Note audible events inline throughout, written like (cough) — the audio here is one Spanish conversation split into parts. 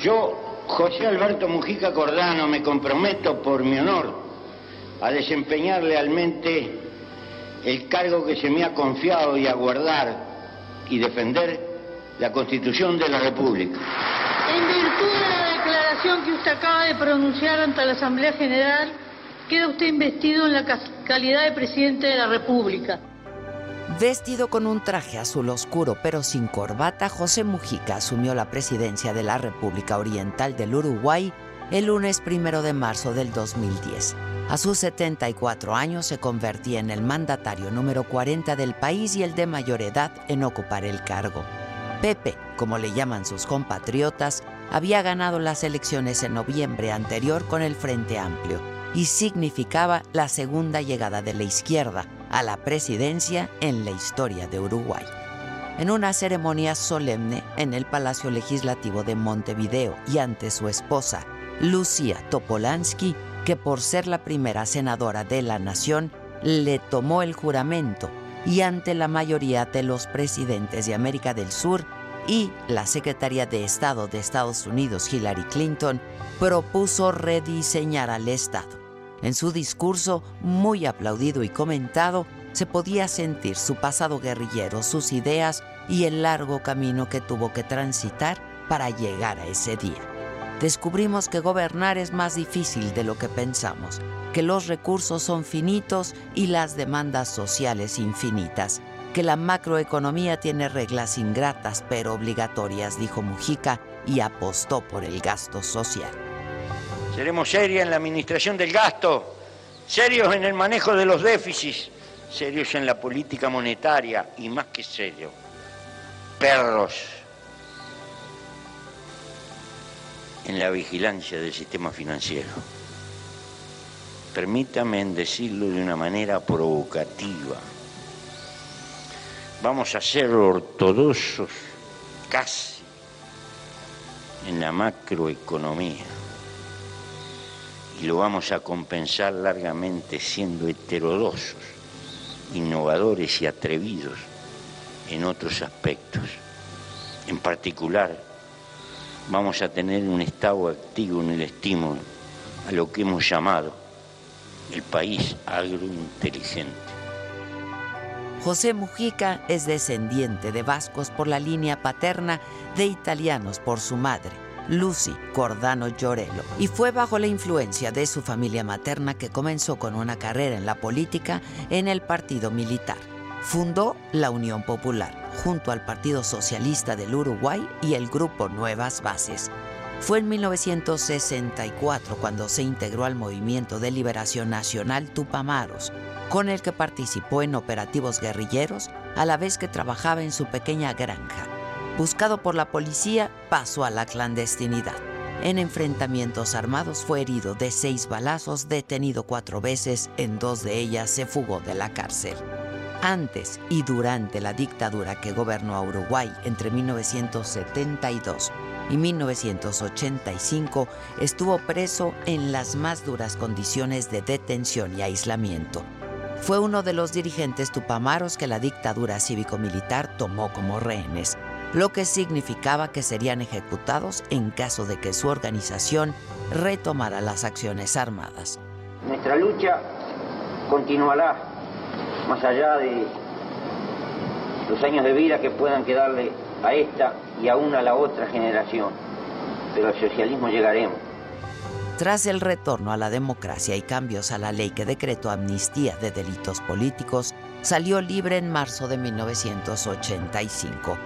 Yo, José Alberto Mujica Cordano, me comprometo por mi honor a desempeñar lealmente el cargo que se me ha confiado y a guardar y defender la Constitución de la República. En virtud de la declaración que usted acaba de pronunciar ante la Asamblea General, queda usted investido en la ca- calidad de presidente de la República. Vestido con un traje azul oscuro pero sin corbata, José Mujica asumió la presidencia de la República Oriental del Uruguay el lunes primero de marzo del 2010. A sus 74 años se convertía en el mandatario número 40 del país y el de mayor edad en ocupar el cargo. Pepe, como le llaman sus compatriotas, había ganado las elecciones en noviembre anterior con el Frente Amplio y significaba la segunda llegada de la izquierda a la presidencia en la historia de Uruguay. En una ceremonia solemne en el Palacio Legislativo de Montevideo y ante su esposa, Lucía Topolansky, que por ser la primera senadora de la nación, le tomó el juramento y ante la mayoría de los presidentes de América del Sur y la secretaria de Estado de Estados Unidos, Hillary Clinton, propuso rediseñar al Estado. En su discurso, muy aplaudido y comentado, se podía sentir su pasado guerrillero, sus ideas y el largo camino que tuvo que transitar para llegar a ese día. Descubrimos que gobernar es más difícil de lo que pensamos, que los recursos son finitos y las demandas sociales infinitas, que la macroeconomía tiene reglas ingratas pero obligatorias, dijo Mujica, y apostó por el gasto social. Seremos serios en la administración del gasto, serios en el manejo de los déficits, serios en la política monetaria y más que serios, perros en la vigilancia del sistema financiero. Permítame decirlo de una manera provocativa. Vamos a ser ortodoxos casi en la macroeconomía y lo vamos a compensar largamente siendo heterodoxos, innovadores y atrevidos en otros aspectos. En particular, vamos a tener un estado activo en el estímulo a lo que hemos llamado el país agrointeligente. José Mujica es descendiente de vascos por la línea paterna de italianos por su madre, Lucy Cordano Llorello, y fue bajo la influencia de su familia materna que comenzó con una carrera en la política en el partido militar. Fundó la Unión Popular junto al Partido Socialista del Uruguay y el grupo Nuevas Bases. Fue en 1964 cuando se integró al Movimiento de Liberación Nacional Tupamaros, con el que participó en operativos guerrilleros a la vez que trabajaba en su pequeña granja. Buscado por la policía, pasó a la clandestinidad. En enfrentamientos armados fue herido de seis balazos, detenido cuatro veces, en dos de ellas se fugó de la cárcel. Antes y durante la dictadura que gobernó a Uruguay entre 1972 y 1985, estuvo preso en las más duras condiciones de detención y aislamiento. Fue uno de los dirigentes tupamaros que la dictadura cívico-militar tomó como rehenes, lo que significaba que serían ejecutados en caso de que su organización retomara las acciones armadas. Nuestra lucha continuará más allá de los años de vida que puedan quedarle a esta y aún a la otra generación. Pero al socialismo llegaremos. Tras el retorno a la democracia y cambios a la ley que decretó amnistía de delitos políticos, salió libre en marzo de 1985.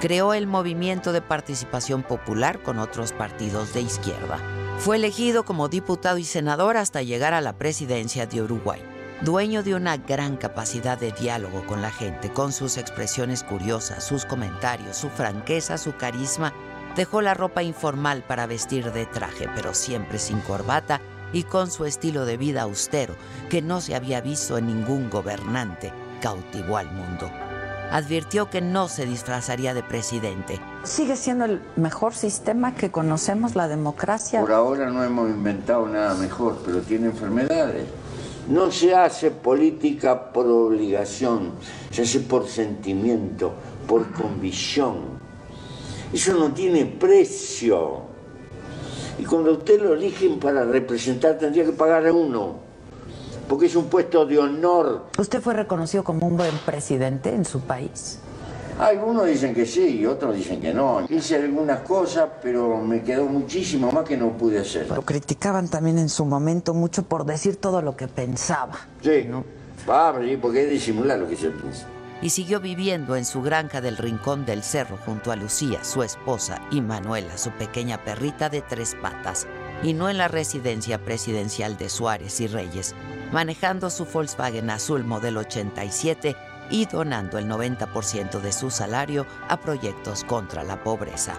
Creó el movimiento de participación popular con otros partidos de izquierda. Fue elegido como diputado y senador hasta llegar a la presidencia de Uruguay. Dueño de una gran capacidad de diálogo con la gente, con sus expresiones curiosas, sus comentarios, su franqueza, su carisma, dejó la ropa informal para vestir de traje, pero siempre sin corbata y con su estilo de vida austero, que no se había visto en ningún gobernante, cautivó al mundo. Advirtió que no se disfrazaría de presidente. Sigue siendo el mejor sistema que conocemos, la democracia. Por ahora no hemos inventado nada mejor, pero tiene enfermedades. No se hace política por obligación, se hace por sentimiento, por convicción. Eso no tiene precio. Y cuando usted lo eligen para representar, tendría que pagar a uno, porque es un puesto de honor. ¿Usted fue reconocido como un buen presidente en su país? Algunos dicen que sí y otros dicen que no. Hice algunas cosas, pero me quedó muchísimo más que no pude hacer. Lo criticaban también en su momento mucho por decir todo lo que pensaba. Sí, ¿no? Ah, sí, porque es disimular lo que se piensa. Y siguió viviendo en su granja del Rincón del Cerro junto a Lucía, su esposa, y Manuela, su pequeña perrita de tres patas, y no en la residencia presidencial de Suárez y Reyes, manejando su Volkswagen azul modelo 87 y donando el 90% de su salario a proyectos contra la pobreza.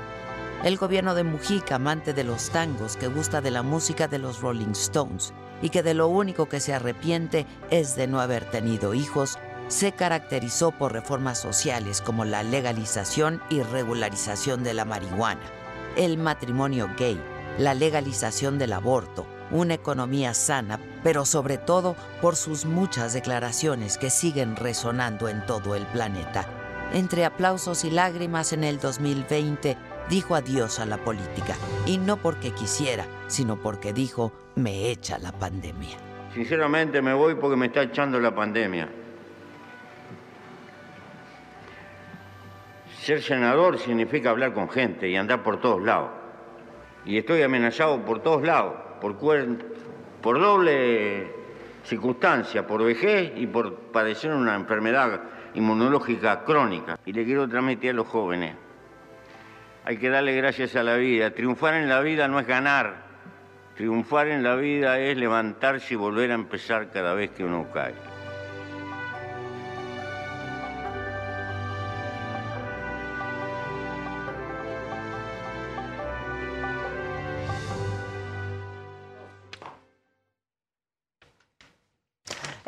El gobierno de Mujica, amante de los tangos, que gusta de la música de los Rolling Stones y que de lo único que se arrepiente es de no haber tenido hijos, se caracterizó por reformas sociales como la legalización y regularización de la marihuana, el matrimonio gay, la legalización del aborto, una economía sana, pero sobre todo por sus muchas declaraciones que siguen resonando en todo el planeta. Entre aplausos y lágrimas en el 2020 dijo adiós a la política, y no porque quisiera, sino porque dijo, me echa la pandemia. Sinceramente me voy porque me está echando la pandemia. Ser senador significa hablar con gente y andar por todos lados. Y estoy amenazado por todos lados por, por doble circunstancia, por vejez y por padecer una enfermedad inmunológica crónica. Y le quiero transmitir a los jóvenes, hay que darle gracias a la vida. Triunfar en la vida no es ganar, triunfar en la vida es levantarse y volver a empezar cada vez que uno cae.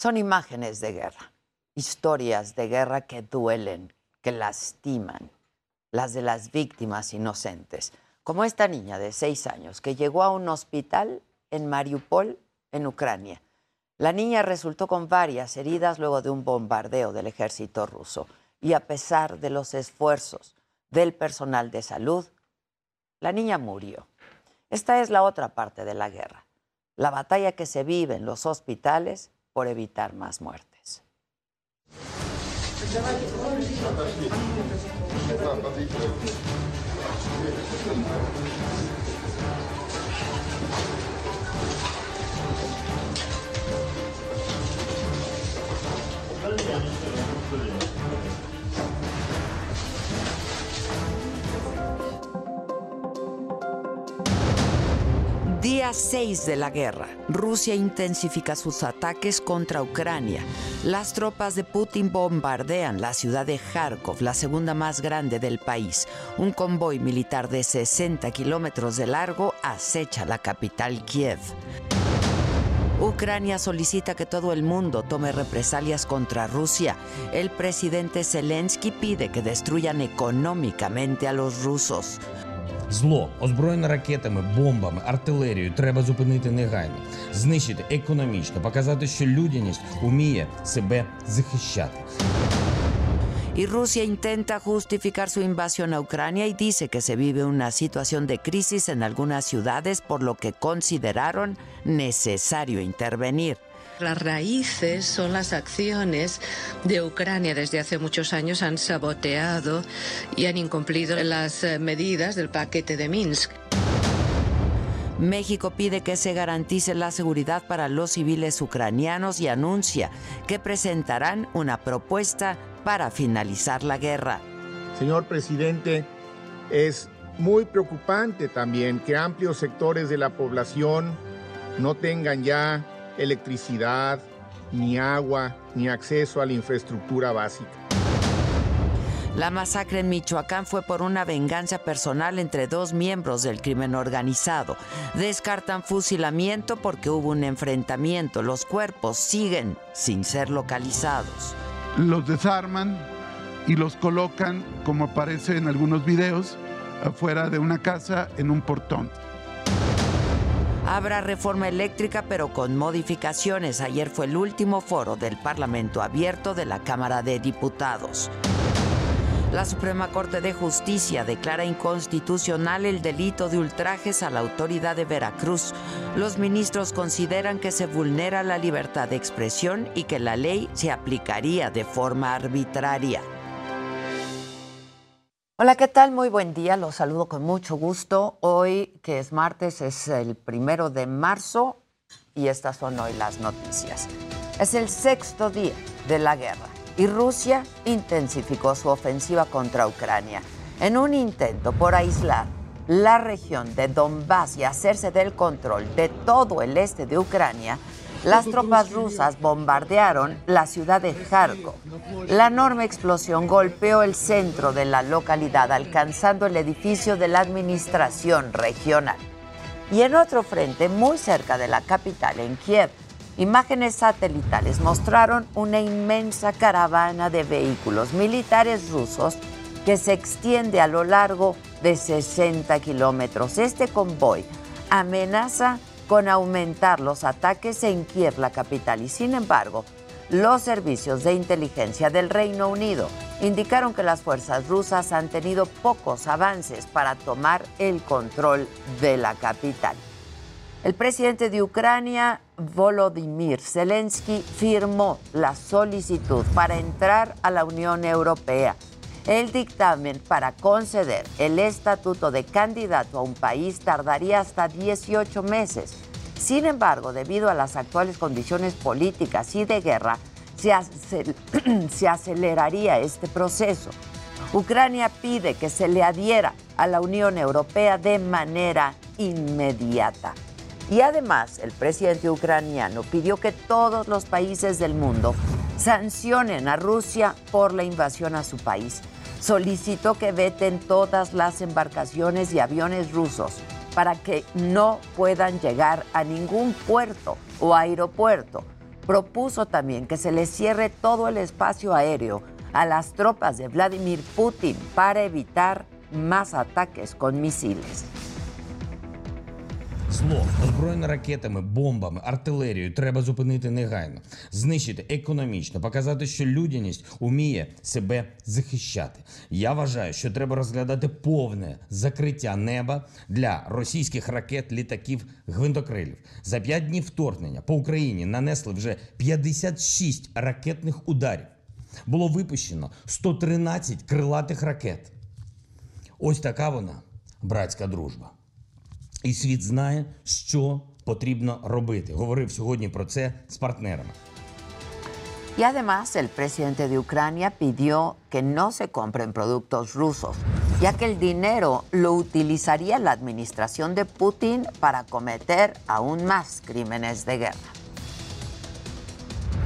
Son imágenes de guerra, historias de guerra que duelen, que lastiman, las de las víctimas inocentes, como esta niña de seis años que llegó a un hospital en Mariupol, en Ucrania. La niña resultó con varias heridas luego de un bombardeo del ejército ruso y a pesar de los esfuerzos del personal de salud, la niña murió. Esta es la otra parte de la guerra, la batalla que se vive en los hospitales por evitar más muertes. Día 6 de la guerra. Rusia intensifica sus ataques contra Ucrania. Las tropas de Putin bombardean la ciudad de Kharkov, la segunda más grande del país. Un convoy militar de 60 kilómetros de largo acecha la capital Kiev. Ucrania solicita que todo el mundo tome represalias contra Rusia. El presidente Zelensky pide que destruyan económicamente a los rusos. Зло, озброєне ракетами, бомбами, артилерією, треба зупинити негайно, знищити економічно, показати, що людяність уміє себе захищати. Y Rusia intenta justificar su invasión a Ucrania y dice que se vive una situación de crisis en algunas ciudades, por lo que consideraron necesario intervenir. Las raíces son las acciones de Ucrania. Desde hace muchos años han saboteado y han incumplido las eh, medidas del paquete de Minsk. México pide que se garantice la seguridad para los civiles ucranianos y anuncia que presentarán una propuesta para finalizar la guerra. Señor presidente, es muy preocupante también que amplios sectores de la población no tengan ya electricidad, ni agua, ni acceso a la infraestructura básica. La masacre en Michoacán fue por una venganza personal entre dos miembros del crimen organizado. Descartan fusilamiento porque hubo un enfrentamiento. Los cuerpos siguen sin ser localizados. Los desarman y los colocan, como aparece en algunos videos, afuera de una casa en un portón. Habrá reforma eléctrica pero con modificaciones. Ayer fue el último foro del Parlamento abierto de la Cámara de Diputados. La Suprema Corte de Justicia declara inconstitucional el delito de ultrajes a la autoridad de Veracruz. Los ministros consideran que se vulnera la libertad de expresión y que la ley se aplicaría de forma arbitraria. Hola, ¿qué tal? Muy buen día, los saludo con mucho gusto. Hoy, que es martes, es el primero de marzo y estas son hoy las noticias. Es el sexto día de la guerra y Rusia intensificó su ofensiva contra Ucrania en un intento por aislar la región de Donbass y hacerse del control de todo el este de Ucrania. Las tropas rusas bombardearon la ciudad de Kharkov. La enorme explosión golpeó el centro de la localidad, alcanzando el edificio de la administración regional. Y en otro frente, muy cerca de la capital, en Kiev, imágenes satelitales mostraron una inmensa caravana de vehículos militares rusos que se extiende a lo largo de 60 kilómetros. Este convoy amenaza con aumentar los ataques en Kiev, la capital, y sin embargo, los servicios de inteligencia del Reino Unido indicaron que las fuerzas rusas han tenido pocos avances para tomar el control de la capital. El presidente de Ucrania, Volodymyr Zelensky, firmó la solicitud para entrar a la Unión Europea. El dictamen para conceder el estatuto de candidato a un país tardaría hasta 18 meses. Sin embargo, debido a las actuales condiciones políticas y de guerra, se, acel (clears throat) se aceleraría este proceso. Ucrania pide que se le adhiera a la Unión Europea de manera inmediata. Y además, el presidente ucraniano pidió que todos los países del mundo sancionen a Rusia por la invasión a su país. Solicitó que veten todas las embarcaciones y aviones rusos para que no puedan llegar a ningún puerto o aeropuerto. Propuso también que se les cierre todo el espacio aéreo a las tropas de Vladimir Putin para evitar más ataques con misiles. Зло, озброєне ракетами, бомбами, артилерією треба зупинити негайно, знищити економічно, показати, що людяність уміє себе захищати. Я вважаю, що треба розглядати повне закриття неба для російських ракет, літаків, гвинтокрилів. За п'ять днів вторгнення по Україні нанесли вже 56 ракетних ударів. Було випущено 113 крилатих ракет. Ось така вона, братська дружба. І світ знає, що потрібно робити. Говорив сьогодні про це з партнерами. Y además, el presidente de Ucrania pidió que no se compren productos rusos, ya que el dinero lo utilizaría la administración de Putin para cometer aún más crímenes de guerra.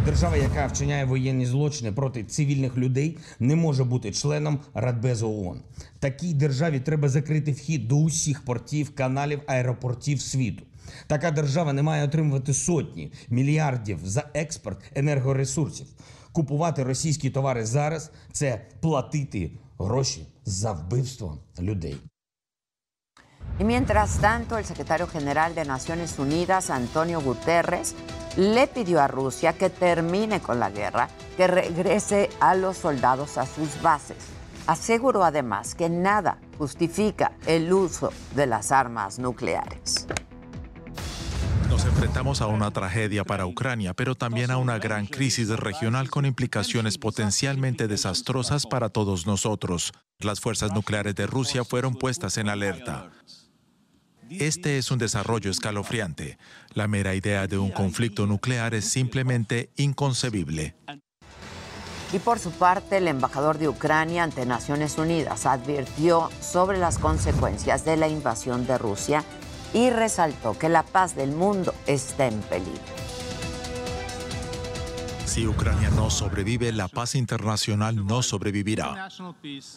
Держава, яка вчиняє воєнні злочини проти цивільних людей, не може бути членом Радбезу ООН. Такій державі треба закрити вхід до усіх портів, каналів, аеропортів світу. Така держава не має отримувати сотні мільярдів за експорт енергоресурсів. Купувати російські товари зараз це платити гроші за вбивство людей. Y mientras tanto, el secretario general de Naciones Unidas, Antonio Guterres, le pidió a Rusia que termine con la guerra, que regrese a los soldados a sus bases. Aseguró además que nada justifica el uso de las armas nucleares. Nos enfrentamos a una tragedia para Ucrania, pero también a una gran crisis regional con implicaciones potencialmente desastrosas para todos nosotros. Las fuerzas nucleares de Rusia fueron puestas en alerta. Este es un desarrollo escalofriante. La mera idea de un conflicto nuclear es simplemente inconcebible. Y por su parte, el embajador de Ucrania ante Naciones Unidas advirtió sobre las consecuencias de la invasión de Rusia y resaltó que la paz del mundo está en peligro. Si Ucrania no sobrevive, la paz internacional no sobrevivirá.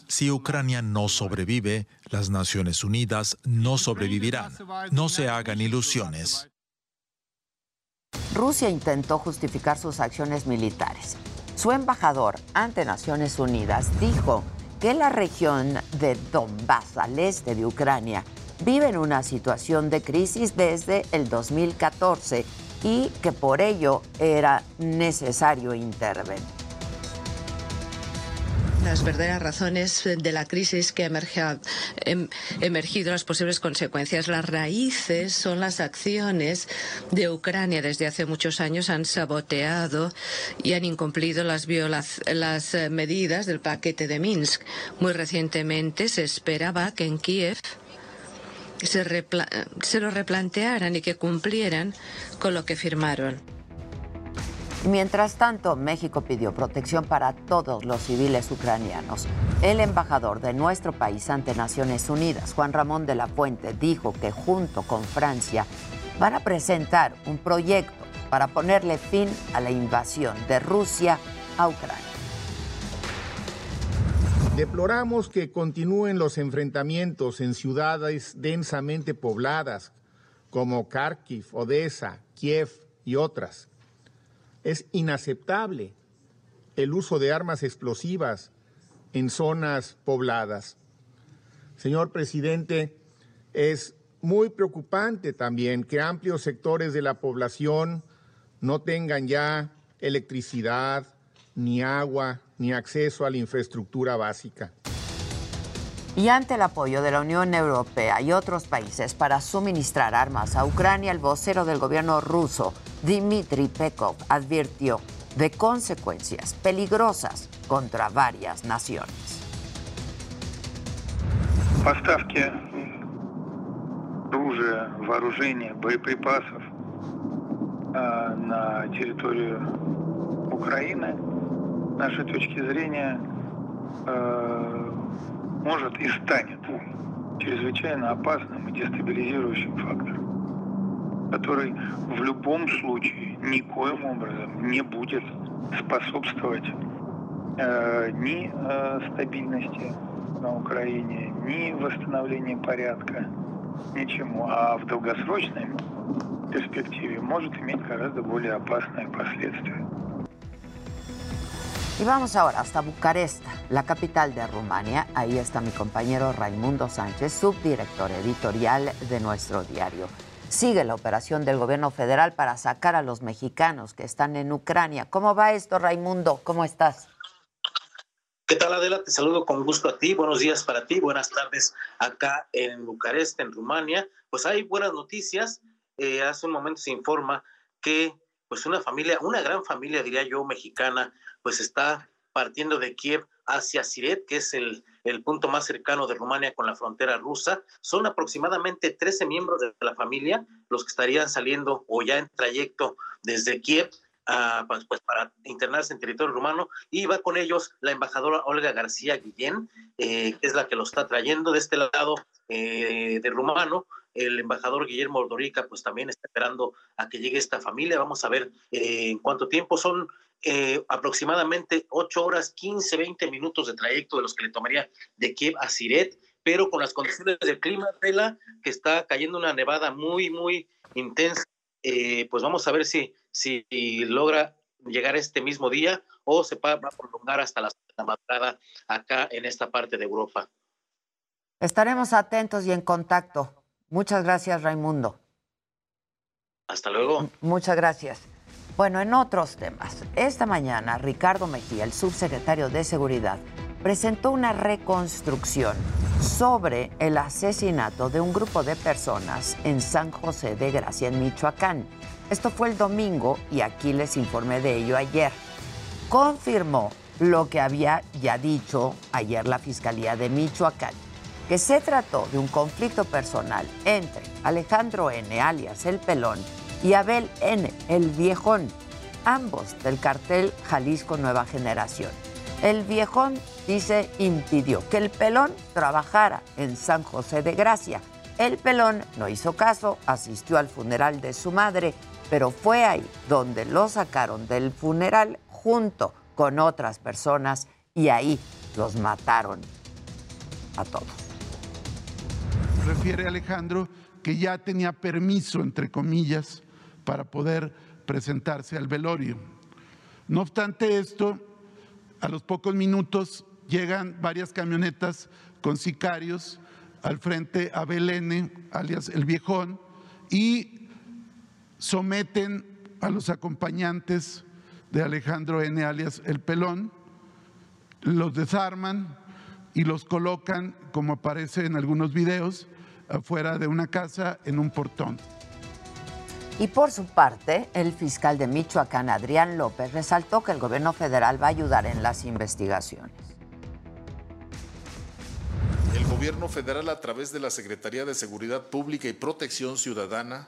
Si Ucrania no sobrevive, las Naciones Unidas no sobrevivirán. No se hagan ilusiones. Rusia intentó justificar sus acciones militares. Su embajador ante Naciones Unidas dijo que la región de Donbass, al este de Ucrania, vive en una situación de crisis desde el 2014 y que por ello era necesario intervenir. Las verdaderas razones de la crisis que ha em, emergido, las posibles consecuencias, las raíces son las acciones de Ucrania. Desde hace muchos años han saboteado y han incumplido las, las eh, medidas del paquete de Minsk. Muy recientemente se esperaba que en Kiev se, se lo replantearan y que cumplieran con lo que firmaron. Mientras tanto, México pidió protección para todos los civiles ucranianos. El embajador de nuestro país ante Naciones Unidas, Juan Ramón de la Fuente, dijo que junto con Francia van a presentar un proyecto para ponerle fin a la invasión de Rusia a Ucrania. Deploramos que continúen los enfrentamientos en ciudades densamente pobladas como Kharkiv, Odessa, Kiev y otras. Es inaceptable el uso de armas explosivas en zonas pobladas. Señor presidente, es muy preocupante también que amplios sectores de la población no tengan ya electricidad, ni agua, ni acceso a la infraestructura básica. Y ante el apoyo de la Unión Europea y otros países para suministrar armas a Ucrania, el vocero del gobierno ruso, Dmitry Pekov, advirtió de consecuencias peligrosas contra varias naciones. Поставки оружия, вооружения, боеприпасов на территорию Украины Нашей точки зрения, э, может и станет чрезвычайно опасным и дестабилизирующим фактором, который в любом случае никоим образом не будет способствовать э, ни э, стабильности на Украине, ни восстановлению порядка, ничему, а в долгосрочной перспективе может иметь гораздо более опасные последствия. Y vamos ahora hasta Bucarest, la capital de Rumania. Ahí está mi compañero Raimundo Sánchez, subdirector editorial de nuestro diario. Sigue la operación del gobierno federal para sacar a los mexicanos que están en Ucrania. ¿Cómo va esto, Raimundo? ¿Cómo estás? ¿Qué tal, Adela? Te saludo con gusto a ti. Buenos días para ti. Buenas tardes acá en Bucarest, en Rumania. Pues hay buenas noticias. Eh, hace un momento se informa que pues una familia, una gran familia, diría yo, mexicana, pues está partiendo de Kiev hacia Siret, que es el, el, punto más cercano de Rumania con la frontera rusa. Son aproximadamente 13 miembros de la familia los que estarían saliendo o ya en trayecto desde Kiev pues, pues, para internarse en territorio rumano y va con ellos la embajadora Olga García Guillén, eh, que es la que lo está trayendo de este lado eh, de rumano. El embajador Guillermo Ordorica pues también está esperando a que llegue esta familia. Vamos a ver eh, en cuánto tiempo son eh, aproximadamente 8 horas, 15, 20 minutos de trayecto de los que le tomaría de Kiev a Siret, pero con las condiciones del clima, Tela, que está cayendo una nevada muy, muy intensa, eh, pues vamos a ver si, si logra llegar este mismo día o se va a prolongar hasta la, la madrugada acá en esta parte de Europa. Estaremos atentos y en contacto. Muchas gracias, Raimundo. Hasta luego. Muchas gracias. Bueno, en otros temas, esta mañana Ricardo Mejía, el subsecretario de Seguridad, presentó una reconstrucción sobre el asesinato de un grupo de personas en San José de Gracia, en Michoacán. Esto fue el domingo y aquí les informé de ello ayer. Confirmó lo que había ya dicho ayer la Fiscalía de Michoacán, que se trató de un conflicto personal entre Alejandro N., alias El Pelón, y Abel N., el viejón, ambos del cartel Jalisco Nueva Generación. El viejón, dice, impidió que el pelón trabajara en San José de Gracia. El pelón no hizo caso, asistió al funeral de su madre, pero fue ahí donde lo sacaron del funeral junto con otras personas y ahí los mataron a todos. Refiere Alejandro que ya tenía permiso, entre comillas, para poder presentarse al velorio. No obstante esto, a los pocos minutos llegan varias camionetas con sicarios al frente a Belén, alias el viejón, y someten a los acompañantes de Alejandro N., alias el pelón, los desarman y los colocan, como aparece en algunos videos, afuera de una casa en un portón. Y por su parte, el fiscal de Michoacán, Adrián López, resaltó que el gobierno federal va a ayudar en las investigaciones. El gobierno federal, a través de la Secretaría de Seguridad Pública y Protección Ciudadana,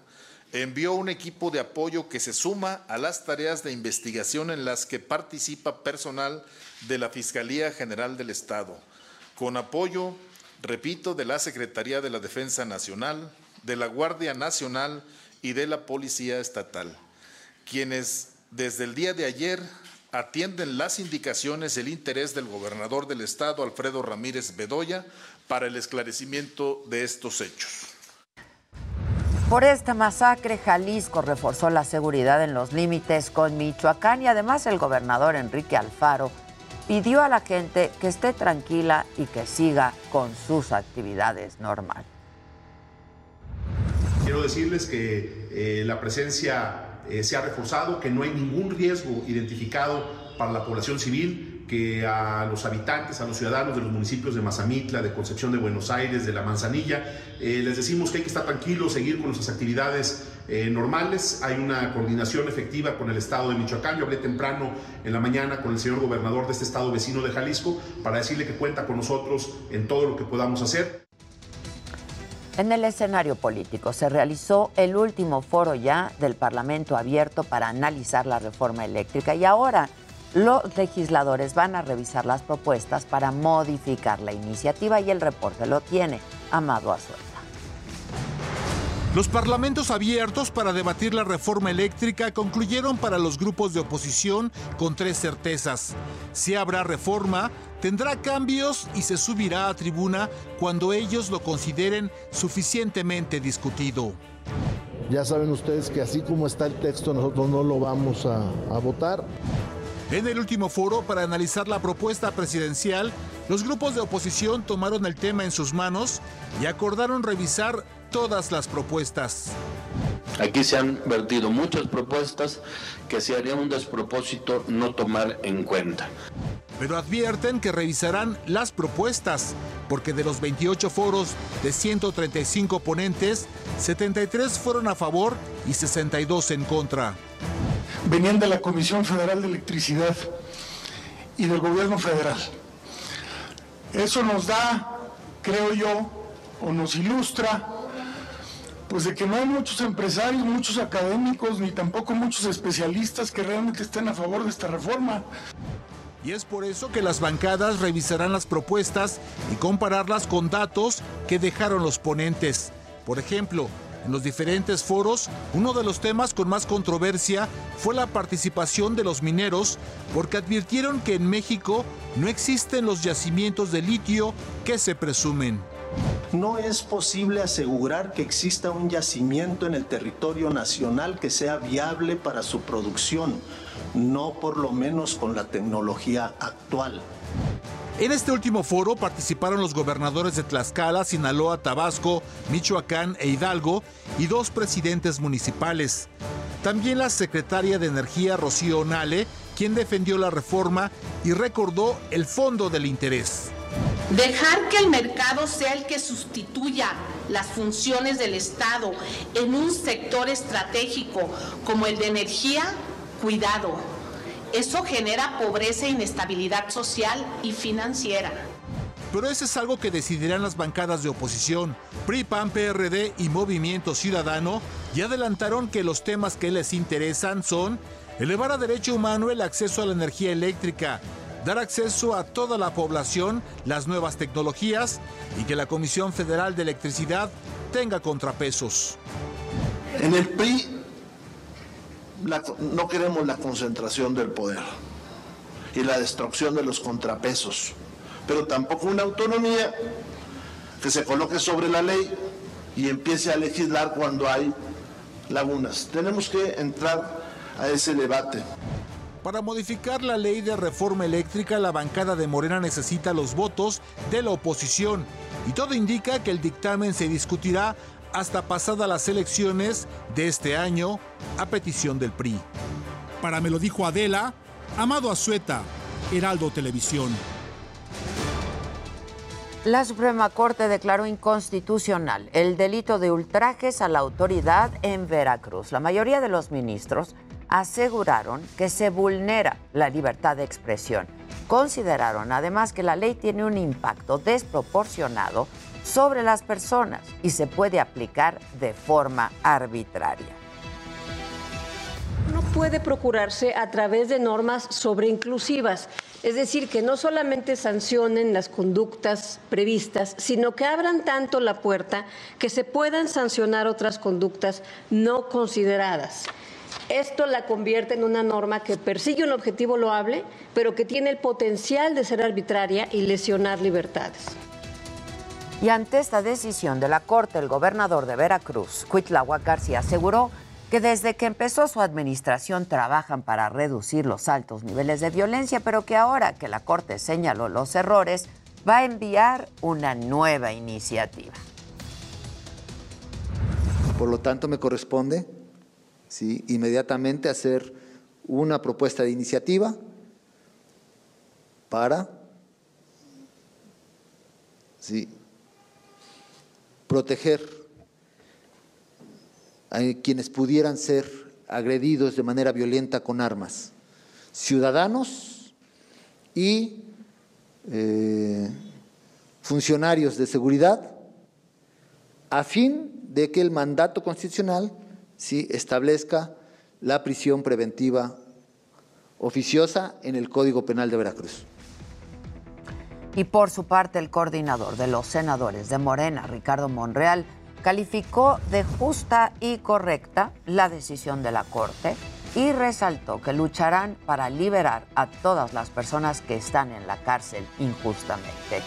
envió un equipo de apoyo que se suma a las tareas de investigación en las que participa personal de la Fiscalía General del Estado, con apoyo, repito, de la Secretaría de la Defensa Nacional, de la Guardia Nacional, y de la Policía Estatal, quienes desde el día de ayer atienden las indicaciones, el interés del gobernador del estado, Alfredo Ramírez Bedoya, para el esclarecimiento de estos hechos. Por esta masacre, Jalisco reforzó la seguridad en los límites con Michoacán y además el gobernador Enrique Alfaro pidió a la gente que esté tranquila y que siga con sus actividades normales. Quiero decirles que eh, la presencia eh, se ha reforzado, que no hay ningún riesgo identificado para la población civil, que a los habitantes, a los ciudadanos de los municipios de Mazamitla, de Concepción de Buenos Aires, de La Manzanilla, eh, les decimos que hay que estar tranquilos, seguir con nuestras actividades normales. Hay una coordinación efectiva con el estado de Michoacán. Yo hablé temprano en la mañana con el señor gobernador de este estado vecino de Jalisco para decirle que cuenta con nosotros en todo lo que podamos hacer. En el escenario político se realizó el último foro ya del Parlamento abierto para analizar la reforma eléctrica y ahora los legisladores van a revisar las propuestas para modificar la iniciativa y el reporte lo tiene Amado Azuela. Los parlamentos abiertos para debatir la reforma eléctrica concluyeron para los grupos de oposición con tres certezas. Si habrá reforma, tendrá cambios y se subirá a tribuna cuando ellos lo consideren suficientemente discutido. Ya saben ustedes que así como está el texto, nosotros no lo vamos a, votar. En el último foro para analizar la propuesta presidencial, los grupos de oposición tomaron el tema en sus manos y acordaron revisar todas las propuestas. Aquí se han vertido muchas propuestas que se haría un despropósito no tomar en cuenta. Pero advierten que revisarán las propuestas, porque de los 28 foros de 135 ponentes, 73 fueron a favor y 62 en contra. Venían de la Comisión Federal de Electricidad y del Gobierno Federal. Eso nos da, creo yo, o nos ilustra pues de que no hay muchos empresarios, muchos académicos, ni tampoco muchos especialistas que realmente estén a favor de esta reforma. Y es por eso que las bancadas revisarán las propuestas y compararlas con datos que dejaron los ponentes. Por ejemplo, en los diferentes foros, uno de los temas con más controversia fue la participación de los mineros, porque advirtieron que en México no existen los yacimientos de litio que se presumen. No es posible asegurar que exista un yacimiento en el territorio nacional que sea viable para su producción, no por lo menos con la tecnología actual. En este último foro participaron los gobernadores de Tlaxcala, Sinaloa, Tabasco, Michoacán e Hidalgo y dos presidentes municipales. También la secretaria de Energía, Rocío Nale, quien defendió la reforma y recordó el fondo del interés. Dejar que el mercado sea el que sustituya las funciones del Estado en un sector estratégico como el de energía, cuidado. Eso genera pobreza e inestabilidad social y financiera. Pero eso es algo que decidirán las bancadas de oposición. PRI, PAN, PRD y Movimiento Ciudadano ya adelantaron que los temas que les interesan son elevar a derecho humano el acceso a la energía eléctrica, dar acceso a toda la población, las nuevas tecnologías y que la Comisión Federal de Electricidad tenga contrapesos. En el PRI no queremos la concentración del poder y la destrucción de los contrapesos, pero tampoco una autonomía que se coloque sobre la ley y empiece a legislar cuando hay lagunas. Tenemos que entrar a ese debate. Para modificar la ley de reforma eléctrica, la bancada de Morena necesita los votos de la oposición y todo indica que el dictamen se discutirá hasta pasadas las elecciones de este año a petición del PRI. Para me lo dijo Adela, Amado Azueta, Heraldo Televisión. La Suprema Corte declaró inconstitucional el delito de ultrajes a la autoridad en Veracruz. La mayoría de los ministros aseguraron que se vulnera la libertad de expresión. Consideraron además que la ley tiene un impacto desproporcionado sobre las personas y se puede aplicar de forma arbitraria. No puede procurarse a través de normas sobreinclusivas, es decir, que no solamente sancionen las conductas previstas, sino que abran tanto la puerta que se puedan sancionar otras conductas no consideradas. Esto la convierte en una norma que persigue un objetivo loable, pero que tiene el potencial de ser arbitraria y lesionar libertades. Y ante esta decisión de la Corte, el gobernador de Veracruz, Cuitláhuac García, aseguró que desde que empezó su administración trabajan para reducir los altos niveles de violencia, pero que ahora que la Corte señaló los errores, va a enviar una nueva iniciativa. Por lo tanto, me corresponde ¿sí? inmediatamente hacer una propuesta de iniciativa para ¿sí? proteger a quienes pudieran ser agredidos de manera violenta con armas, ciudadanos y eh, funcionarios de seguridad, a fin de que el mandato constitucional ¿sí? establezca la prisión preventiva oficiosa en el Código Penal de Veracruz. Y por su parte, el coordinador de los senadores de Morena, Ricardo Monreal, calificó de justa y correcta la decisión de la Corte y resaltó que lucharán para liberar a todas las personas que están en la cárcel injustamente.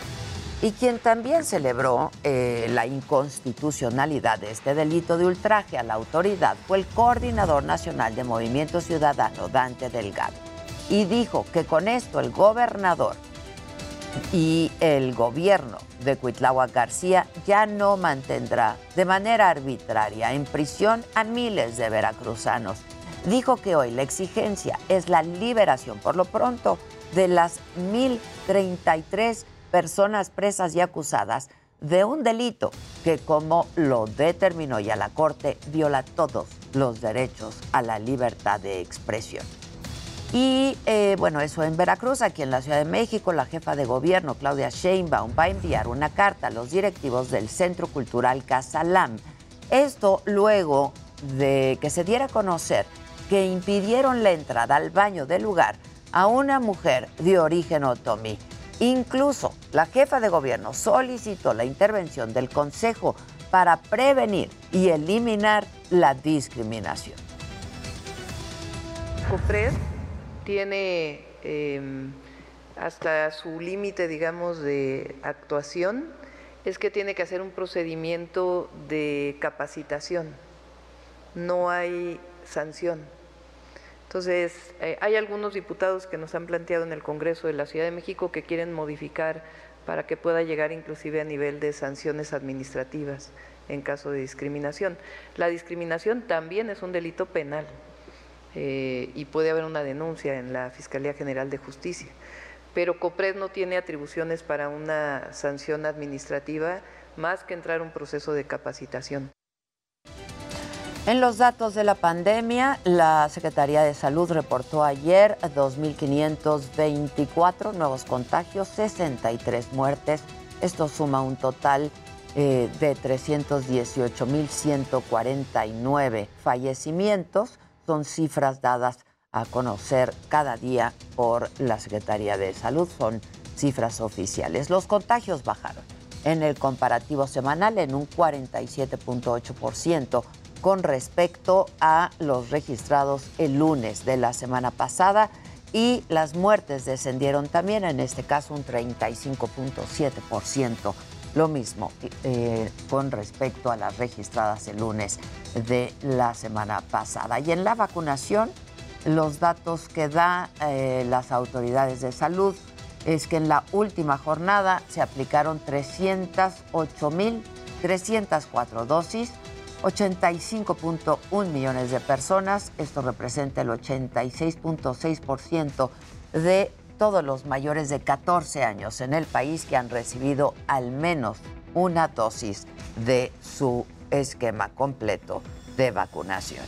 Y quien también celebró eh, la inconstitucionalidad de este delito de ultraje a la autoridad fue el coordinador nacional de Movimiento Ciudadano, Dante Delgado. Y dijo que con esto el gobernador y el gobierno de Cuitláhuac García ya no mantendrá de manera arbitraria en prisión a miles de veracruzanos. Dijo que hoy la exigencia es la liberación por lo pronto de las 1.033 personas presas y acusadas de un delito que, como lo determinó ya la Corte, viola todos los derechos a la libertad de expresión. Y eh, bueno, eso en Veracruz, aquí en la Ciudad de México, la jefa de gobierno, Claudia Sheinbaum, va a enviar una carta a los directivos del Centro Cultural Casalam. Esto luego de que se diera a conocer que impidieron la entrada al baño del lugar a una mujer de origen otomí. Incluso la jefa de gobierno solicitó la intervención del Consejo para prevenir y eliminar la discriminación tiene em, hasta su límite, digamos, de actuación es que tiene que hacer un procedimiento de capacitación. No hay sanción. Entonces, eh, hay algunos diputados que nos han planteado en el Congreso de la Ciudad de México que quieren modificar para que pueda llegar inclusive a nivel de sanciones administrativas en caso de discriminación. La discriminación también es un delito penal eh, y puede haber una denuncia en la Fiscalía General de Justicia. Pero COPRED no tiene atribuciones para una sanción administrativa más que entrar un proceso de capacitación. En los datos de la pandemia, la Secretaría de Salud reportó ayer 2.524 nuevos contagios, 63 muertes. Esto suma un total eh, de 318.149 fallecimientos. Son cifras dadas a conocer cada día por la Secretaría de Salud. Son cifras oficiales. Los contagios bajaron en el comparativo semanal en un 47.8% con respecto a los registrados el lunes de la semana pasada y las muertes descendieron también, en este caso un 35.7%. Lo mismo eh, con respecto a las registradas el lunes de la semana pasada. Y en la vacunación, los datos que da eh, las autoridades de salud es que en la última jornada se aplicaron 308.304 dosis 85.1 millones de personas. Esto representa el 86.6% de todos los mayores de 14 años en el país que han recibido al menos una dosis de su esquema completo de vacunación.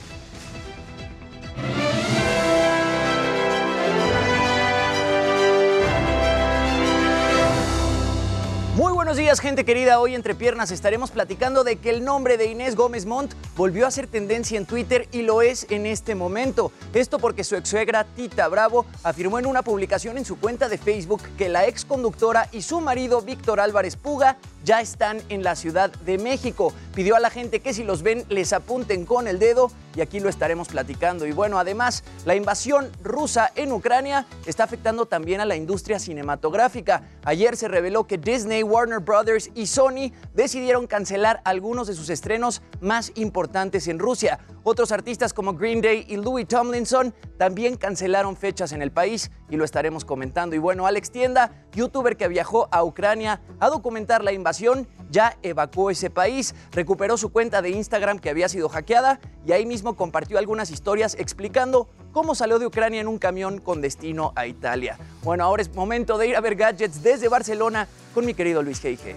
Buenos días, gente querida. Hoy entre piernas estaremos platicando de que el nombre de Inés Gómez Montt volvió a ser tendencia en Twitter y lo es en este momento. Esto porque su ex suegra Tita Bravo afirmó en una publicación en su cuenta de Facebook que la ex conductora y su marido Víctor Álvarez Puga ya están en la Ciudad de México. Pidió a la gente que si los ven les apunten con el dedo y aquí lo estaremos platicando. Y bueno, además, la invasión rusa en Ucrania está afectando también a la industria cinematográfica. Ayer se reveló que Disney, Warner Brothers y Sony decidieron cancelar algunos de sus estrenos más importantes en Rusia. Otros artistas como Green Day y Louis Tomlinson también cancelaron fechas en el país y lo estaremos comentando. Y bueno, Alex Tienda, youtuber que viajó a Ucrania a documentar la invasión, ya evacuó ese país, recuperó su cuenta de Instagram que había sido hackeada y ahí mismo compartió algunas historias explicando cómo salió de Ucrania en un camión con destino a Italia. Bueno, ahora es momento de ir a ver gadgets desde Barcelona con mi querido Luis Geige.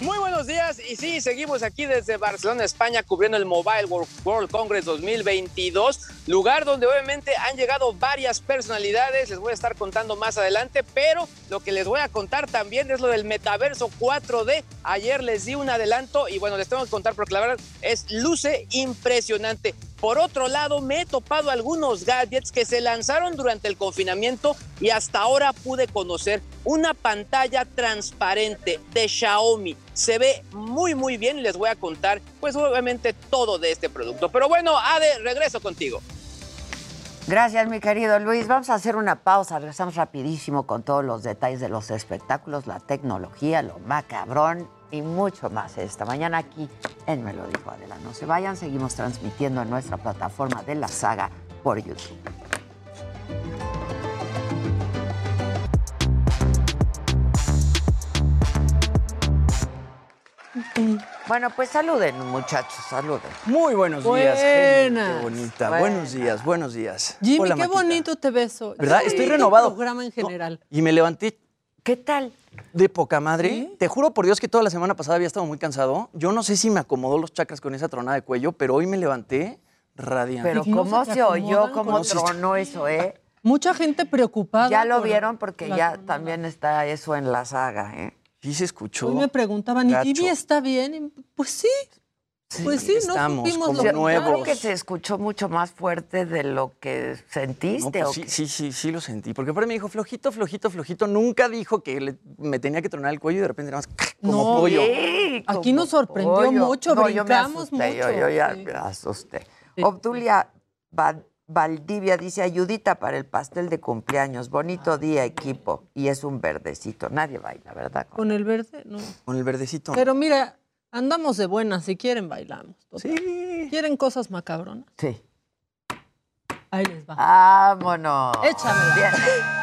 Muy buenos días y sí, seguimos aquí desde Barcelona, España, cubriendo el Mobile World Congress 2022, lugar donde obviamente han llegado varias personalidades, les voy a estar contando más adelante, pero lo que les voy a contar también es lo del metaverso 4D. Ayer les di un adelanto y bueno, les tengo que contar porque la verdad es luce impresionante. Por otro lado, me he topado algunos gadgets que se lanzaron durante el confinamiento y hasta ahora pude conocer una pantalla transparente de Xiaomi. Se ve muy muy bien les voy a contar pues obviamente todo de este producto. Pero bueno, Ade, regreso contigo. Gracias, mi querido Luis. Vamos a hacer una pausa. Regresamos rapidísimo con todos los detalles de los espectáculos, la tecnología, lo macabrón y mucho más esta mañana aquí en Me lo dijo Adela. No se vayan, seguimos transmitiendo en nuestra plataforma de la saga por YouTube. Bueno, pues saluden, muchachos, saluden. Muy buenos días. gente, Qué bonita. Buenas. Buenos días, buenos días. Jimmy, Hola, qué Maquita. bonito te ves hoy. ¿Verdad? Estoy renovado. programa en general. Y me levanté. ¿Qué tal? De poca madre. Te juro por Dios que toda la semana pasada había estado muy cansado. Yo no sé si me acomodó los chakras con esa tronada de cuello, pero hoy me levanté radiante. Pero cómo se, oyó, cómo tronó eso, ¿eh? Mucha gente preocupada. Ya lo por vieron porque ya tronada. también está eso en la saga, ¿eh? Sí se escuchó. Hoy me preguntaban, ¿y. Jimmy está bien? Y, Pues sí. pues sí, no supimos como lo que nuevos. Creo que se escuchó mucho más fuerte de lo que No, sentiste. pues ¿o sí, qué? sí, sí, sí lo sentí. Porque por ahí me dijo flojito, flojito, flojito. Nunca dijo que le- me tenía que tronar el cuello y de repente nada más como No, pollo. Sí, Aquí como nos sorprendió pollo. mucho, No, yo me brincamos asusté, yo- mucho, Yo, ya sí. me asusté. Obdulia Bad- Valdivia dice ayudita para el pastel de cumpleaños. Bonito día, equipo. Y es un verdecito. Nadie baila, ¿verdad? Con el verde, no. Con el verdecito. Pero mira, andamos de buenas. Si quieren, bailamos. Sí. ¿Quieren cosas macabronas? Sí. Ahí les va. Vámonos. Échamela. Bien.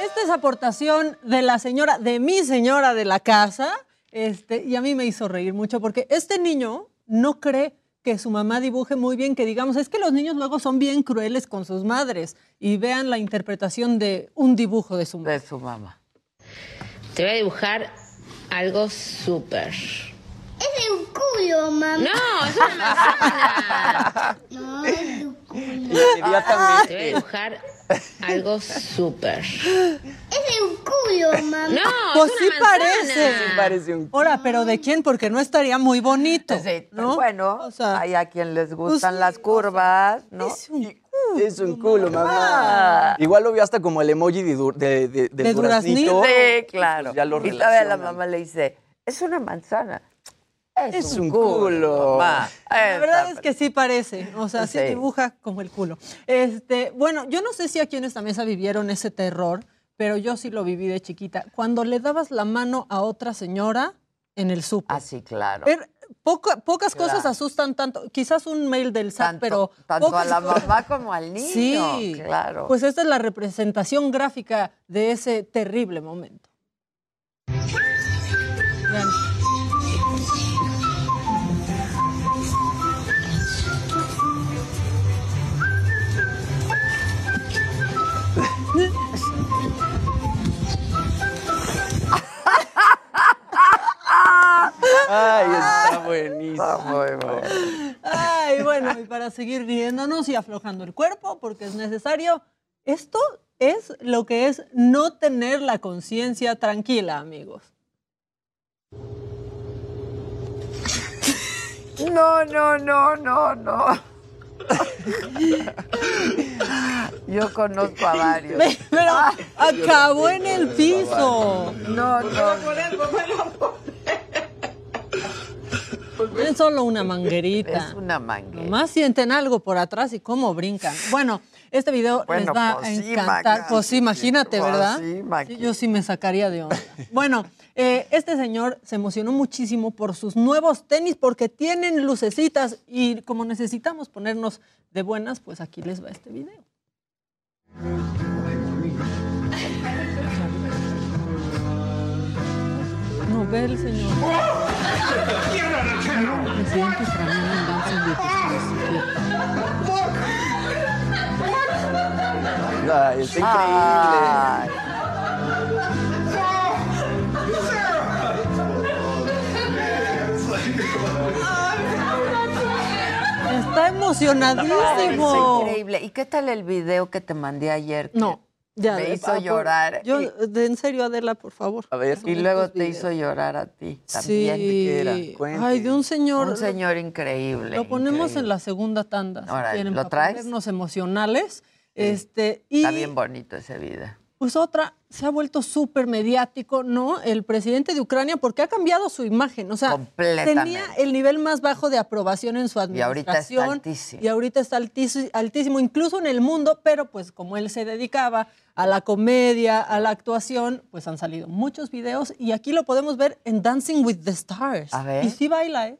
Esta es aportación de la señora, de mi señora de la casa, este, y a mí me hizo reír mucho porque este niño no cree que su mamá dibuje muy bien, que digamos, es que los niños luego son bien crueles con sus madres y vean la interpretación de un dibujo de su mamá. De su mamá. Te voy a dibujar algo súper. Es de un culo, mamá. No, es una manzana. (laughs) No, es de un culo. Inmediatamente. Te voy a dibujar algo súper. Es de un culo, mamá. No, Pues es sí manzana. parece. Sí parece un... Ahora, pero ¿de quién? Porque no estaría muy bonito. ¿no? Bueno, O sea, hay a quien les gustan pues, las curvas, ¿no? es un Es un culo, mamá. Igual lo vio hasta como el emoji de, de, de, De duraznito. duraznito. Sí, claro. Pues ya lo y todavía la mamá le dice, es una manzana. Es, Es un culo. mamá. La verdad es que sí parece, o sea, sí, Sí. dibuja como el culo. Este, bueno, yo no sé si aquí en esta mesa vivieron ese terror, pero yo sí lo viví de chiquita. Cuando le dabas la mano a otra señora en el súper. Ah, sí, claro. Er- poca- pocas cosas asustan tanto, quizás un mail del SAT, Tanto, pero tanto a pocas la cosas- mamá como al niño. Sí, claro. Pues esta es la representación gráfica de ese terrible momento. Ay, está buenísimo. muy bueno. Ay, bueno, y para seguir riéndonos y aflojando el cuerpo, porque es necesario, esto es lo que es no tener la conciencia tranquila, amigos. No, no, no, no, no. Yo conozco a varios. Pero acabó en el piso. No, no. Es solo una manguerita. Es una manguera. Nomás sienten algo por atrás y cómo brincan. Bueno, este video les va pues a encantar. Pues sí, imagínate, Pues ¿verdad? sí, yo sí me sacaría de onda. (laughs) Bueno, eh, este señor se emocionó muchísimo por sus nuevos tenis porque tienen lucecitas y como necesitamos ponernos de buenas, pues aquí les va este video. No ve el señor. Presidente. Ay, está increíble. Ay, Está es emocionadísimo. increíble. ¿Y qué tal el video que te mandé ayer? que No, ya. Me hizo por- llorar. Yo, de, en serio, Adela, por favor. A ver. Y luego te hizo llorar a ti también. Sí. Ay, de un señor. Un señor increíble. Lo ponemos increíble. en la segunda tanda. si Órale, quieren, ¿lo para traes? ponernos emocionales. Este, y Está bien bonito ese video. pues otra, se ha vuelto súper mediático, ¿no? El presidente de Ucrania, porque ha cambiado su imagen. O sea, Completamente. tenía el nivel más bajo de aprobación en su Y ahorita está administración. altísimo. Y ahorita está altísimo, altísimo, incluso en el mundo, pero pues como él se dedicaba a la comedia, a la actuación, pues han salido muchos videos y aquí lo podemos ver en Dancing with the Stars. A ver. Y sí baila, ¿eh?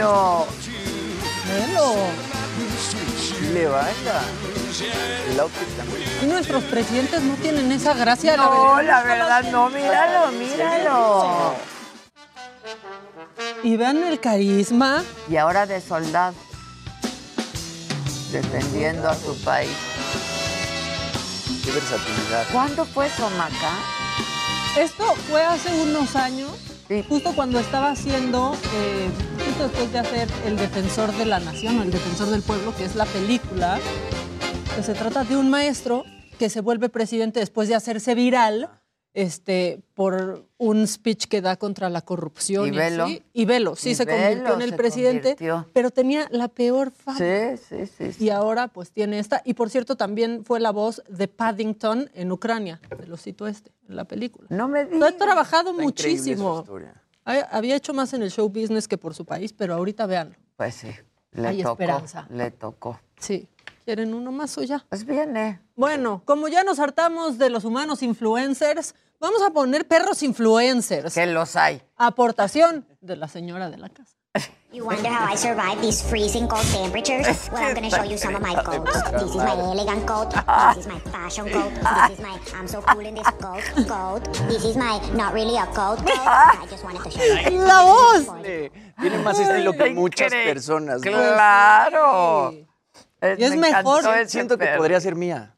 No. Velo. Le baila. El outfit también. Y nuestros presidentes no tienen esa gracia. No, la verdad, no, míralo, míralo. Y vean el carisma. Y ahora de soldado. Defendiendo a su país. Qué versatilidad. ¿Cuándo fue Somaca? Esto fue hace unos años, justo cuando estaba haciendo, eh, justo después de hacer El Defensor de la Nación o El Defensor del Pueblo, que es la película, que se trata de un maestro que se vuelve presidente después de hacerse viral este, por un speech que da contra la corrupción. ¿Y Velo? así. Y Velo, sí Y se convirtió en el presidente, convirtió. pero tenía la peor fama. Sí, sí, sí, sí. Y ahora pues tiene esta. Y por cierto, también fue la voz de Paddington en Ucrania, del osito este, en la película. No me Ha digas. trabajado Está increíble su muchísimo. Ha- Había hecho más en el show business que por su país, pero ahorita véanlo. Pues sí, le Hay tocó. esperanza. Le tocó. Sí. ¿Quieren uno más o ya? Pues viene. Bueno, como ya nos hartamos de los humanos influencers, vamos a poner perros influencers. Que los hay. Aportación de la señora de la casa. You wonder how I survive these freezing cold temperatures? Well, I'm going to show you some of my (laughs) coats. This is my elegant coat. This is my fashion coat. This is my I'm so cool in this coat. Coat. This is my not really a coat. coat. I just wanted to show you. ¡La voz! Tiene más estilo que muchas personas. ¿no? Claro. Y es me mejor. encantó ese Siento que podría ser mía.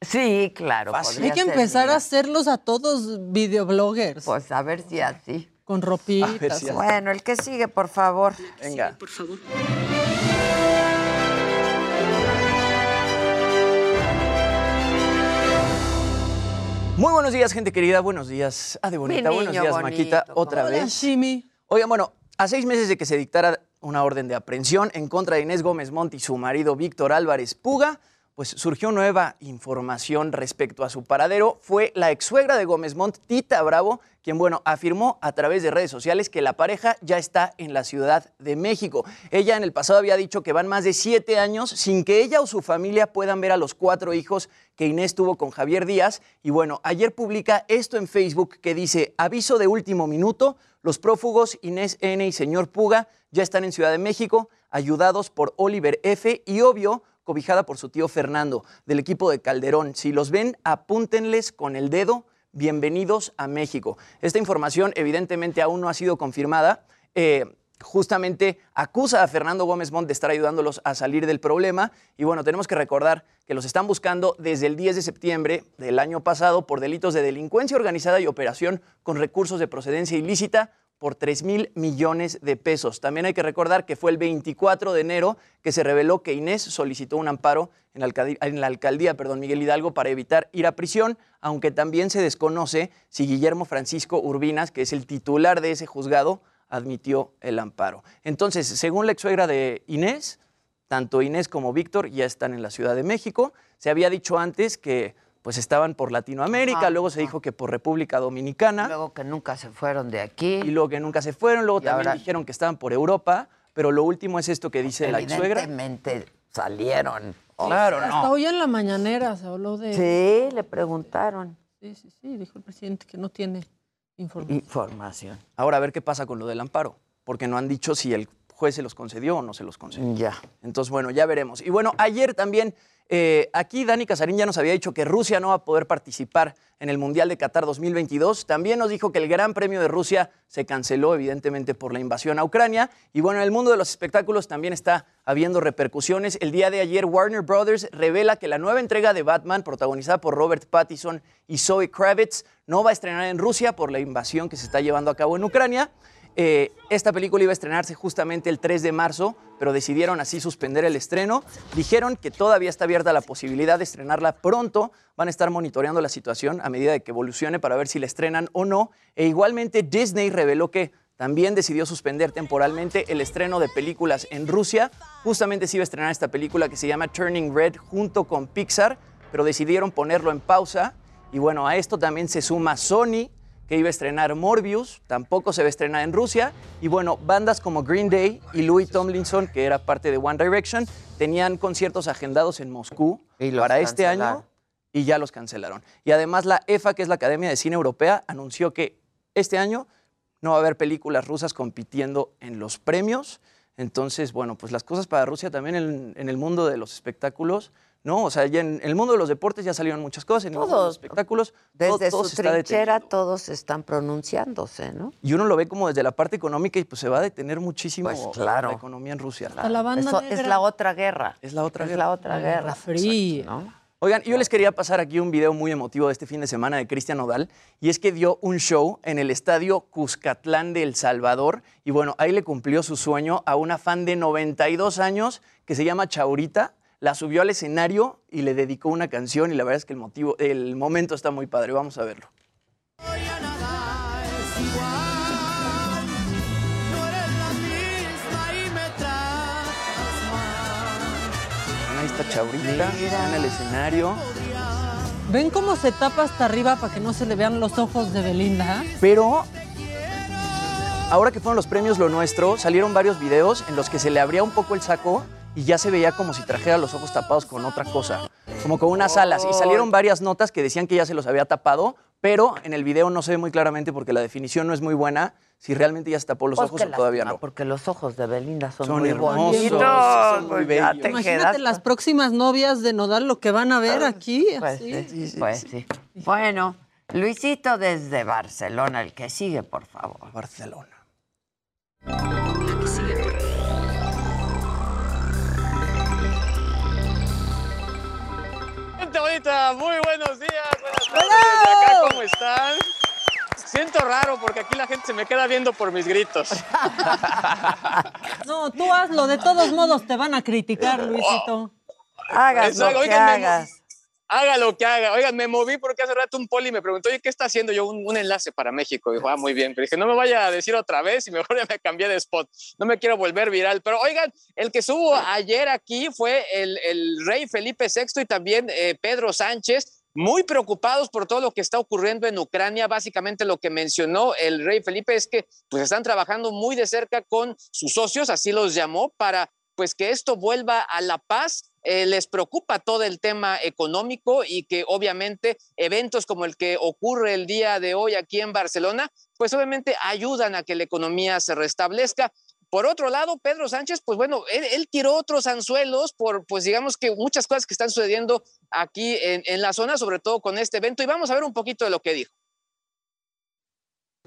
Sí, claro. Hay que empezar a hacerlos a todos videobloggers. Pues a ver si así. Con ropitas. si así. Bueno, el que sigue, por favor. Venga. por favor. Muy buenos días, gente querida. Buenos días, Ade Bonita. Buenos días, bonito, Maquita. Otra Hola, vez. Shimi. Oigan, bueno, a seis meses de que se dictara una orden de aprehensión en contra de Inés Gómez Montt y su marido Víctor Álvarez Puga, pues surgió nueva información respecto a su paradero. Fue la ex suegra de Gómez Montt, Tita Bravo, quien, bueno, afirmó a través de redes sociales que la pareja ya está en la Ciudad de México. Ella en el pasado había dicho que van más de siete años sin que ella o su familia puedan ver a los cuatro hijos que Inés tuvo con Javier Díaz. Y bueno, ayer publica esto en Facebook que dice, aviso de último minuto, los prófugos Inés N. y señor Puga ya están en Ciudad de México, ayudados por Oliver F. y obvio, cobijada por su tío Fernando, del equipo de Calderón. Si los ven, apúntenles con el dedo. Bienvenidos a México. Esta información evidentemente aún no ha sido confirmada. Eh, justamente acusa a Fernando Gómez Montt de estar ayudándolos a salir del problema. Y bueno, tenemos que recordar que los están buscando desde el 10 de septiembre del año pasado por delitos de delincuencia organizada y operación con recursos de procedencia ilícita por 3 mil millones de pesos. También hay que recordar que fue el 24 de enero que se reveló que Inés solicitó un amparo en la, alcaldía, en la alcaldía perdón, Miguel Hidalgo para evitar ir a prisión, aunque también se desconoce si Guillermo Francisco Urbinas, que es el titular de ese juzgado, admitió el amparo. Entonces, según la ex suegra de Inés, tanto Inés como Víctor ya están en la Ciudad de México. Se había dicho antes que pues estaban por Latinoamérica, luego se dijo que por República Dominicana Luego que nunca se fueron de aquí. y luego que nunca se fueron, luego Y también ahora- dijeron que estaban por Europa, pero lo último es esto que dice la ex suegra. Evidentemente salieron. Claro, Hasta no. hoy en la mañanera se habló de... Sí, le preguntaron. Sí, sí, sí, dijo el presidente que no tiene información. Información. Ahora a ver qué pasa con lo del amparo, porque no han dicho si el juez se los concedió o no se los concedió. Ya. Entonces, bueno, ya veremos. Y bueno, ayer también, eh, aquí Dani Casarín ya nos había dicho que Rusia no va a poder participar en el Mundial de Qatar 2022. También nos dijo que el Gran Premio de Rusia se canceló, evidentemente, por la invasión a Ucrania. Y bueno, en el mundo de los espectáculos también está habiendo repercusiones. El día de ayer, Warner Brothers revela que la nueva entrega de Batman, protagonizada por Robert Pattinson y Zoe Kravitz, no va a estrenar en Rusia por la invasión que se está llevando a cabo en Ucrania. Eh, esta película iba a estrenarse justamente el 3 de marzo, pero decidieron así suspender el estreno. Dijeron que todavía está abierta la posibilidad de estrenarla pronto. Van a estar monitoreando la situación a medida de que evolucione para ver si la estrenan o no. E igualmente Disney reveló que también decidió suspender temporalmente el estreno de películas en Rusia. Justamente se iba a estrenar esta película que se llama Turning Red junto con Pixar, pero decidieron ponerlo en pausa. Y bueno, a esto también se suma Sony, que iba a estrenar Morbius, tampoco se va a estrenar en Rusia. Y bueno, bandas como Green Day y Louis Tomlinson, que era parte de One Direction, tenían conciertos agendados en Moscú Y para este año y ya los cancelaron. Y además la EFA, que es la Academia de Cine Europea, anunció que este año no va a haber películas rusas compitiendo en los premios. Entonces, bueno, pues las cosas para Rusia también en, en el mundo de los espectáculos, ¿no? O sea, ya en el mundo de los deportes ya salieron muchas cosas, en el mundo de los Todos. espectáculos Desde todo, todo su se trinchera todos están pronunciándose, ¿no? Y uno lo ve como desde la parte económica y pues se va a detener muchísimo Pues claro. la economía en Rusia. La banda Eso negra. es la otra guerra. Es la otra Es guerra. la otra La guerra. Guerra Fría. ¿no? Oigan, yo les quería pasar aquí un video muy emotivo de este fin de semana de Cristian Nodal, y es que dio un show en el estadio Cuscatlán de El Salvador, y bueno, ahí le cumplió su sueño a una fan de 92 años que se llama Chaurita, la subió al escenario y le dedicó una canción, y la verdad es que el, motivo, el momento está muy padre, vamos a verlo. Ahí está Chaurita en el escenario. ¿Ven cómo se tapa hasta arriba para que no se le vean los ojos de Belinda? Pero ahora que fueron los premios Lo Nuestro, salieron varios videos en los que se le abría un poco el saco y ya se veía como si trajera los ojos tapados con otra cosa, como con unas alas. Y salieron varias notas que decían que ya se los había tapado, pero en el video no se ve muy claramente porque la definición no es muy buena si realmente ya se tapó los Pues ojos o todavía no. Porque los ojos de Belinda son, Son muy hermosos, bonitos. son muy pues bellos. te Imagínate quedas las próximas novias de Nodal lo que van a ver aquí. Pues así. sí, pues sí. Bueno, Luisito desde Barcelona, el que sigue, por favor. Barcelona. Gente bonita, muy buenos días, buenas tardes acá, ¿cómo están? Siento raro porque aquí la gente se me queda viendo por mis gritos. No, tú hazlo, de todos modos te van a criticar, (laughs) Luisito. Hagas Exacto, lo que oigan, me- hagas. Haga lo que haga. Oigan, me moví porque hace rato un poli me preguntó, oye, ¿qué está haciendo? Yo, un, un enlace para México. Dijo, ah, muy bien. Pero dije, no me vaya a decir otra vez y mejor (laughs) ya me cambié de spot. No me quiero volver viral. Pero oigan, el que subo ayer aquí fue el, el rey Felipe VI y también eh, Pedro Sánchez. Muy preocupados por todo lo que está ocurriendo en Ucrania. Básicamente lo que mencionó el rey Felipe es que pues están trabajando muy de cerca con sus socios, así los llamó, para pues que esto vuelva a la paz. Eh, les preocupa todo el tema económico y que obviamente eventos como el que ocurre el día de hoy aquí en Barcelona, pues obviamente ayudan a que la economía se restablezca. Por otro lado, Pedro Sánchez, pues bueno, él, él tiró otros anzuelos por, pues digamos que muchas cosas que están sucediendo aquí en, en la zona, sobre todo con este evento. Y vamos a ver un poquito de lo que dijo.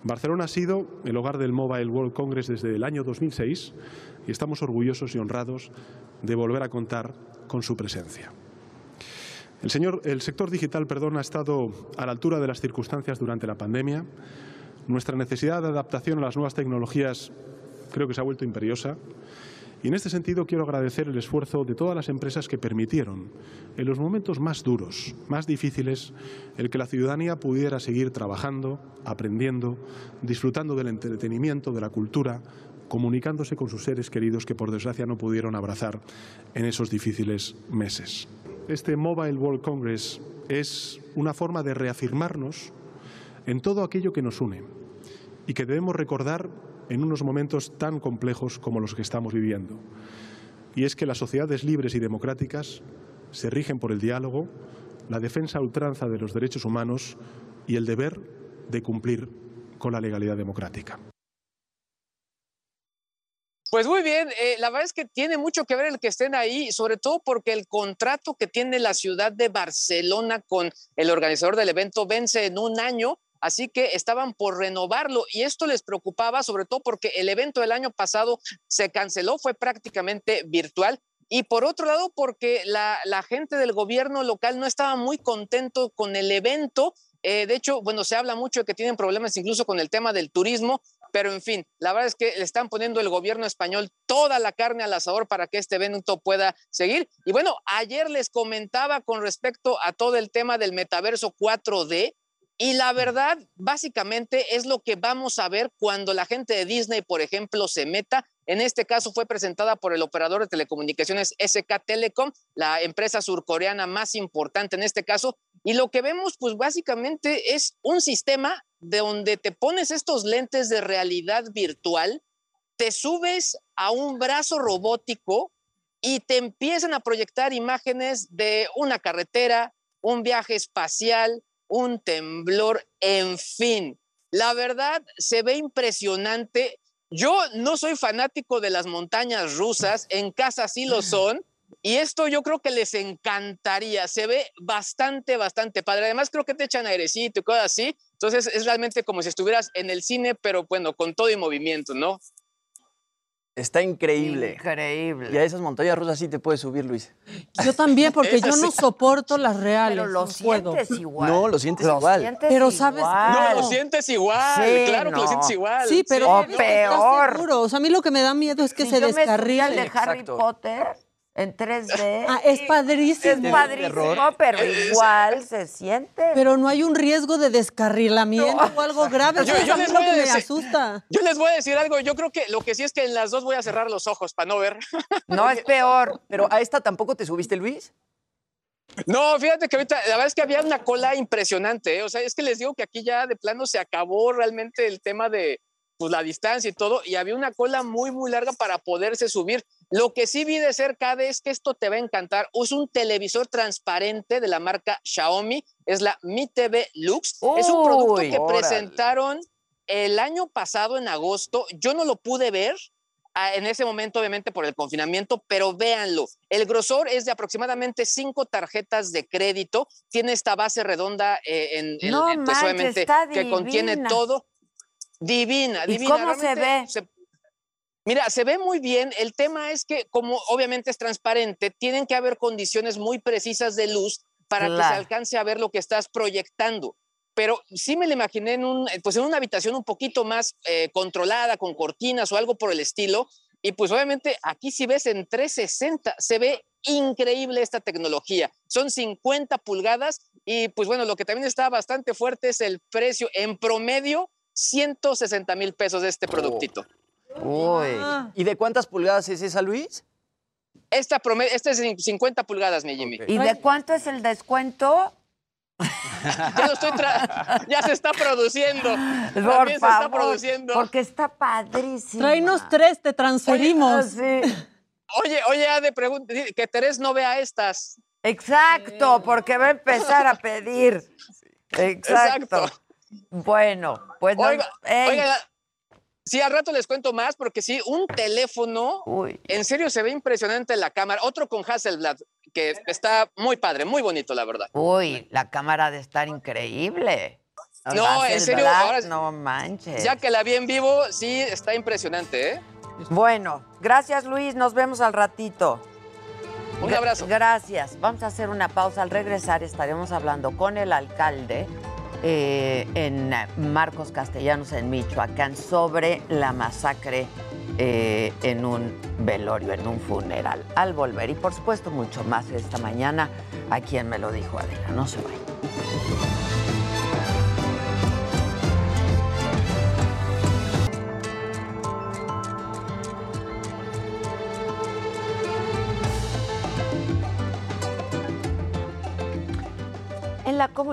Barcelona ha sido el hogar del Mobile World Congress desde el año 2006 y estamos orgullosos y honrados de volver a contar con su presencia. El, señor, el sector digital perdón, ha estado a la altura de las circunstancias durante la pandemia. Nuestra necesidad de adaptación a las nuevas tecnologías creo que se ha vuelto imperiosa. Y en este sentido quiero agradecer el esfuerzo de todas las empresas que permitieron, en los momentos más duros, más difíciles, el que la ciudadanía pudiera seguir trabajando, aprendiendo, disfrutando del entretenimiento, de la cultura, comunicándose con sus seres queridos que por desgracia no pudieron abrazar en esos difíciles meses. Este Mobile World Congress es una forma de reafirmarnos en todo aquello que nos une y que debemos recordar en unos momentos tan complejos como los que estamos viviendo. Y es que las sociedades libres y democráticas se rigen por el diálogo, la defensa a ultranza de los derechos humanos y el deber de cumplir con la legalidad democrática. Pues muy bien, eh, la verdad es que tiene mucho que ver el que estén ahí, sobre todo porque el contrato que tiene la ciudad de Barcelona con el organizador del evento vence en un año, así que estaban por renovarlo y esto les preocupaba, sobre todo porque el evento del año pasado se canceló, fue prácticamente virtual. Y por otro lado, porque la, gente del gobierno local no estaba muy contento con el evento. Eh, de hecho, bueno, se habla mucho de que tienen problemas incluso con el tema del turismo, pero en fin, la verdad es que le están poniendo el gobierno español toda la carne al asador para que este evento pueda seguir. Y bueno, ayer les comentaba con respecto a todo el tema del metaverso 4D. Y la verdad, básicamente, es lo que vamos a ver cuando la gente de Disney, por ejemplo, se meta. En este caso fue presentada por el operador de telecomunicaciones SK Telecom, la empresa surcoreana más importante en este caso. Y lo que vemos, pues básicamente es un sistema de donde te pones estos lentes de realidad virtual, te subes a un brazo robótico y te empiezan a proyectar imágenes de una carretera, un viaje espacial, un temblor, en fin. La verdad, se ve impresionante. Yo no soy fanático de las montañas rusas, en casa sí lo son, y esto yo creo que les encantaría. Se ve bastante, bastante padre. Además, creo que te echan airecito y cosas así. Entonces, es realmente como si estuvieras en el cine, pero bueno, con todo y movimiento, ¿no? Está increíble. Increíble. Y a esas montañas rusas sí te puedes subir, Luis. Yo también, porque yo (laughs) no soporto las reales. Pero lo no puedo. sientes igual. No, lo sientes Lo igual. sientes Pero sabes, igual. No, lo sientes igual. Sí, claro que lo sientes igual. Sí, pero O peor. seguro. O sea, a mí lo que me da miedo es que Si se yo me subí al descarrile. de Harry Exacto. Potter, en 3D. Ah, es padrísimo. Es padrísimo, pero igual se siente. Pero no hay un riesgo de descarrilamiento o algo grave. Yo- Eso yo es les lo voy a que me decir- asusta. Yo les voy a decir algo, yo creo que lo que sí es que en las dos voy a cerrar los ojos para no ver. No es (laughs) peor. Pero a esta tampoco te subiste, Luis. No, fíjate que ahorita, la verdad es que había una cola impresionante, ¿eh? o sea, es que les digo que aquí ya de plano se acabó realmente el tema de pues, la distancia y todo, y había una cola muy, muy larga para poderse subir. Lo que sí vi de cerca de es que esto te va a encantar, es un televisor transparente de la marca Xiaomi, es la Mi TV Lux, es un producto que órale. presentaron el año pasado en agosto, yo no lo pude ver, ah, en ese momento, obviamente, por el confinamiento, pero véanlo. El grosor es de aproximadamente cinco tarjetas de crédito. Tiene esta base redonda eh, en, en- No en, pues, obviamente, está que contiene todo. Divina, ¿Y divina. cómo se Realmente Mira, se ve muy bien. El tema es que, como obviamente es transparente, tienen que haber condiciones muy precisas de luz para que se alcance a ver lo que estás proyectando. Pero sí me lo imaginé en, un, pues en una habitación un poquito más eh, controlada, con cortinas o algo por el estilo. Y pues obviamente aquí si ves en 360, se ve increíble esta tecnología. Son 50 pulgadas y pues bueno, lo que también está bastante fuerte es el precio en promedio 160 mil pesos de este productito. ¿Y de cuántas pulgadas es esa, Luis? Esta, promedio, este es en 50 pulgadas, mi Jimmy. ¿Y de cuánto es el descuento? (laughs) Ya lo estoy tra- ya se está produciendo. Por También se está produciendo. porque está padrísimo. Tráenos tres, te transferimos. Oye, oye, Ade, pregunta, que Terés no vea estas. Exacto, porque va a empezar a pedir. Exacto. Bueno, pues no- Oiga, ey, oiga, sí, al rato les cuento más, porque sí, un teléfono, en serio se ve impresionante la cámara. Otro con Hasselblad, que está muy padre, muy bonito, la verdad. Uy, la cámara de estar increíble. No, en serio, ahora- No manches. Ya que la vi en vivo, sí, está impresionante, ¿eh? Bueno, gracias Luis, nos vemos al ratito. Un abrazo. Gracias. Vamos a hacer una pausa. Al regresar estaremos hablando con el alcalde eh, en Marcos Castellanos, en Michoacán, sobre la masacre eh, en un velorio, en un funeral. Al volver, y por supuesto mucho más esta mañana, a quien me lo dijo Adela. No se vayan.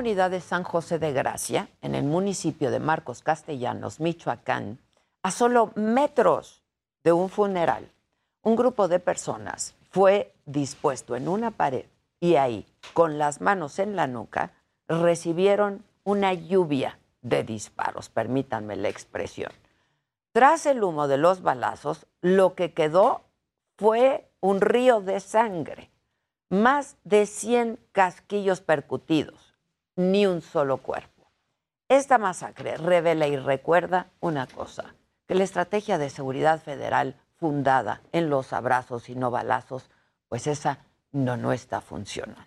Comunidad de San José de Gracia, en el municipio de Marcos Castellanos, Michoacán, a solo metros de un funeral, un grupo de personas fue dispuesto en una pared y ahí, con las manos en la nuca, recibieron una lluvia de disparos, permítanme la expresión. Tras el humo de los balazos, lo que quedó fue un río de sangre, más de 100 casquillos percutidos, ni un solo cuerpo. Esta masacre revela y recuerda una cosa, que la estrategia de seguridad federal fundada en los abrazos y no balazos, pues esa no, no está funcionando.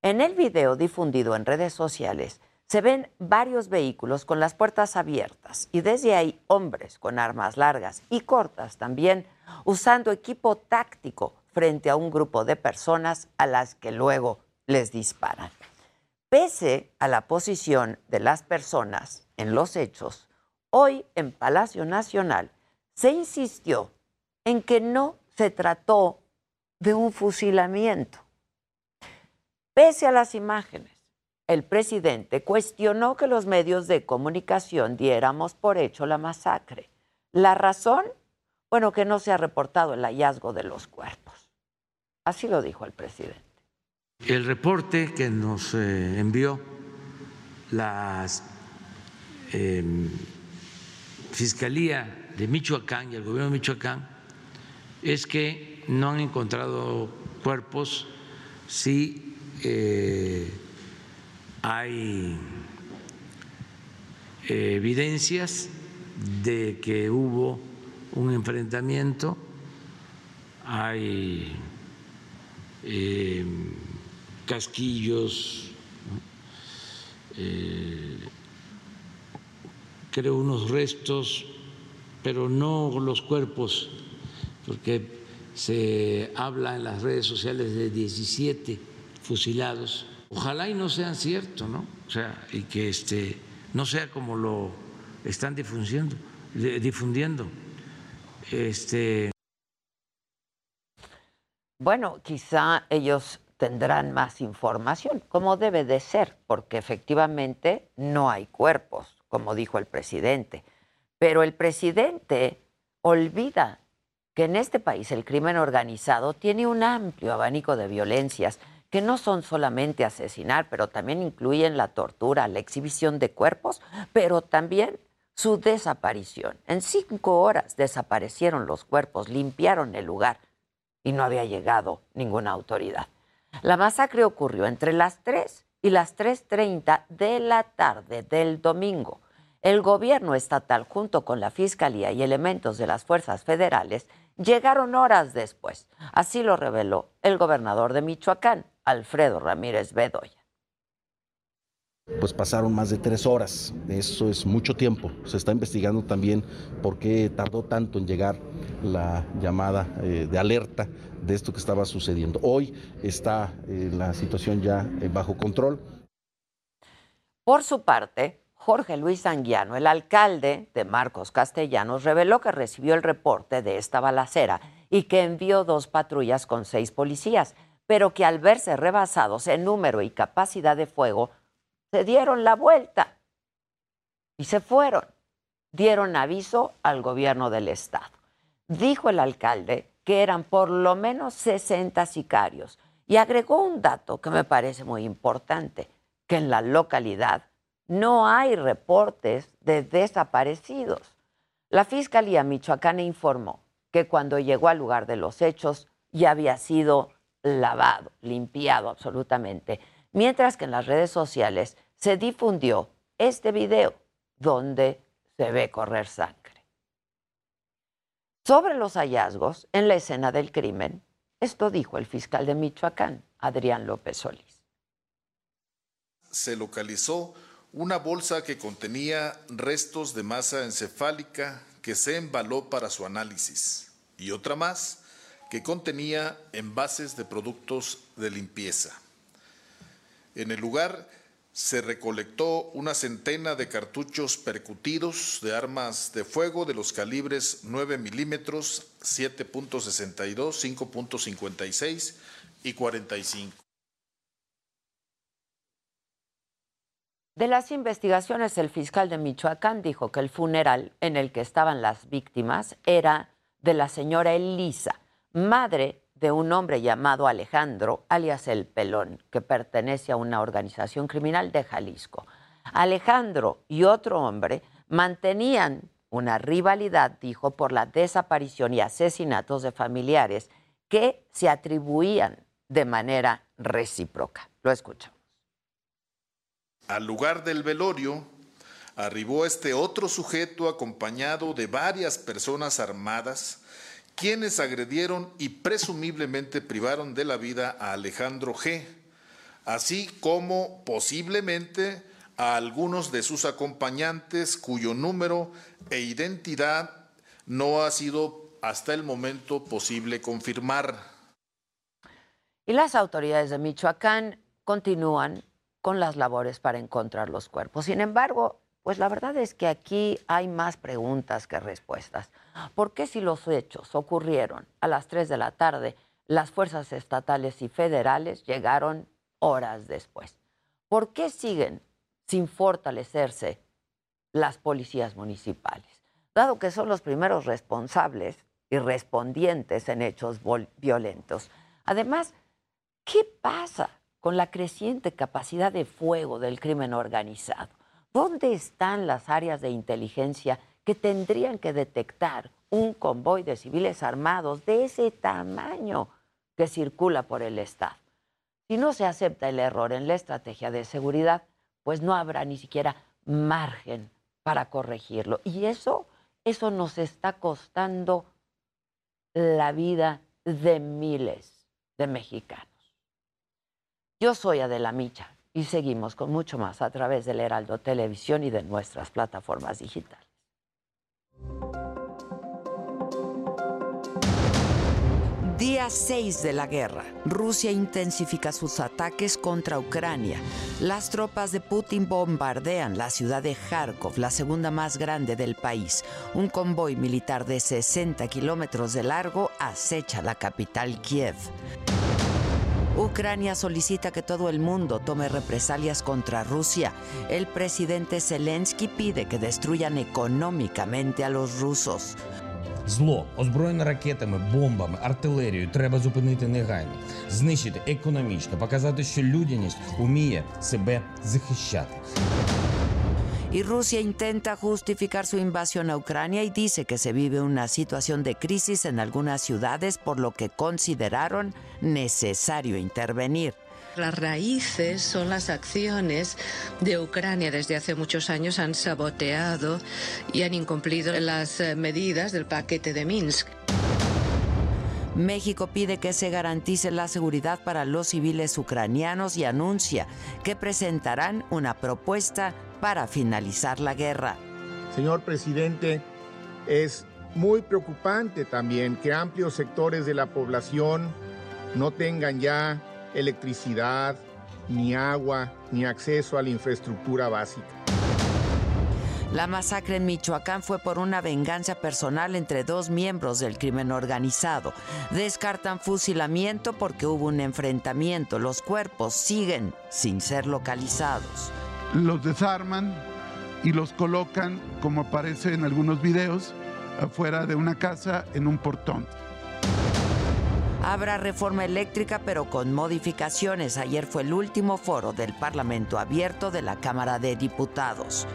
En el video difundido en redes sociales se ven varios vehículos con las puertas abiertas y desde ahí hombres con armas largas y cortas también usando equipo táctico frente a un grupo de personas a las que luego les disparan. Pese a la posición de las personas en los hechos, hoy en Palacio Nacional se insistió en que no se trató de un fusilamiento. Pese a las imágenes, el presidente cuestionó que los medios de comunicación diéramos por hecho la masacre. ¿La razón? Bueno, que no se ha reportado el hallazgo de los cuerpos. Así lo dijo el presidente. El reporte que nos eh, envió la eh, Fiscalía de Michoacán y el gobierno de Michoacán es que no han encontrado cuerpos, sí eh, hay eh, evidencias de que hubo un enfrentamiento, hay eh, casquillos, eh, creo unos restos, pero no los cuerpos, porque se habla en las redes sociales de 17 fusilados. Ojalá y no sean ciertos, ¿no? O sea, y que este, no sea como lo están difundiendo. difundiendo. Este... Bueno, quizá ellos tendrán más información, como debe de ser, porque efectivamente no hay cuerpos, como dijo el presidente. Pero el presidente olvida que en este país el crimen organizado tiene un amplio abanico de violencias que no son solamente asesinar, pero también incluyen la tortura, la exhibición de cuerpos, pero también su desaparición. En cinco horas desaparecieron los cuerpos, limpiaron el lugar y no había llegado ninguna autoridad. La masacre ocurrió entre las 3 y las 3.30 de la tarde del domingo. El gobierno estatal, junto con la Fiscalía y elementos de las fuerzas federales, llegaron horas después. Así lo reveló el gobernador de Michoacán, Alfredo Ramírez Bedoya. Pues pasaron más de tres horas, eso es mucho tiempo. Se está investigando también por qué tardó tanto en llegar la llamada eh, de alerta de esto que estaba sucediendo. Hoy está eh, la situación ya eh, bajo control. Por su parte, Jorge Luis Anguiano, el alcalde de Marcos Castellanos, reveló que recibió el reporte de esta balacera y que envió dos patrullas con seis policías, pero que al verse rebasados en número y capacidad de fuego, se dieron la vuelta y se fueron. Dieron aviso al gobierno del estado. Dijo el alcalde que eran por lo menos 60 sicarios y agregó un dato que me parece muy importante, que en la localidad no hay reportes de desaparecidos. La Fiscalía Michoacana informó que cuando llegó al lugar de los hechos ya había sido lavado, limpiado absolutamente, mientras que en las redes sociales se difundió este video donde se ve correr sangre. Sobre los hallazgos en la escena del crimen, esto dijo el fiscal de Michoacán, Adrián López Solís. Se localizó una bolsa que contenía restos de masa encefálica que se embaló para su análisis y otra más que contenía envases de productos de limpieza. En el lugar se recolectó una centena de cartuchos percutidos de armas de fuego de los calibres 9 milímetros, 7.62, 5.56 y 45. De las investigaciones, el fiscal de Michoacán dijo que el funeral en el que estaban las víctimas era de la señora Elisa, madre de un hombre llamado Alejandro, alias El Pelón, que pertenece a una organización criminal de Jalisco. Alejandro y otro hombre mantenían una rivalidad, dijo, por la desaparición y asesinatos de familiares que se atribuían de manera recíproca. Lo escuchamos. Al lugar del velorio arribó este otro sujeto acompañado de varias personas armadas, quienes agredieron y presumiblemente privaron de la vida a Alejandro G., así como posiblemente a algunos de sus acompañantes cuyo número e identidad no ha sido hasta el momento posible confirmar. Y las autoridades de Michoacán continúan con las labores para encontrar los cuerpos. Sin embargo, pues la verdad es que aquí hay más preguntas que respuestas. ¿Por qué si los hechos ocurrieron a las 3 de la tarde, las fuerzas estatales y federales llegaron horas después? ¿Por qué siguen sin fortalecerse las policías municipales? Dado que son los primeros responsables y respondientes en hechos violentos. Además, ¿qué pasa con la creciente capacidad de fuego del crimen organizado. ¿Dónde están las áreas de inteligencia que tendrían que detectar un convoy de civiles armados de ese tamaño que circula por el Estado? Si no se acepta el error en la estrategia de seguridad, pues no habrá ni siquiera margen para corregirlo. Y eso, eso nos está costando la vida de miles de mexicanos. Yo soy Adela Micha y seguimos con mucho más a través del Heraldo Televisión y de nuestras plataformas digitales. Día 6 de la guerra. Rusia intensifica sus ataques contra Ucrania. Las tropas de Putin bombardean la ciudad de Kharkov, la segunda más grande del país. Un convoy militar de 60 kilómetros de largo acecha la capital Kiev. Ucrania solicita que todo el mundo tome represalias contra Rusia. El presidente Zelensky pide que destruyan económicamente a los rusos. Зло, озброєне ракетами, бомбами, артилерією треба зупинити негайно, знищити економічно, показати, що людяність уміє себе захищати. Y Rusia intenta justificar su invasión a Ucrania y dice que se vive una situación de crisis en algunas ciudades por lo que consideraron necesario intervenir. Las raíces son las acciones de Ucrania. Desde hace muchos años han saboteado y han incumplido las eh, medidas del paquete de Minsk. México pide que se garantice la seguridad para los civiles ucranianos y anuncia que presentarán una propuesta para finalizar la guerra. Señor presidente, es muy preocupante también que amplios sectores de la población no tengan ya electricidad, ni agua, ni acceso a la infraestructura básica. La masacre en Michoacán fue por una venganza personal entre dos miembros del crimen organizado. Descartan fusilamiento porque hubo un enfrentamiento. Los cuerpos siguen sin ser localizados. Los desarman y los colocan, como aparece en algunos videos, afuera de una casa en un portón. Habrá reforma eléctrica pero con modificaciones. Ayer fue el último foro del Parlamento abierto de la Cámara de Diputados.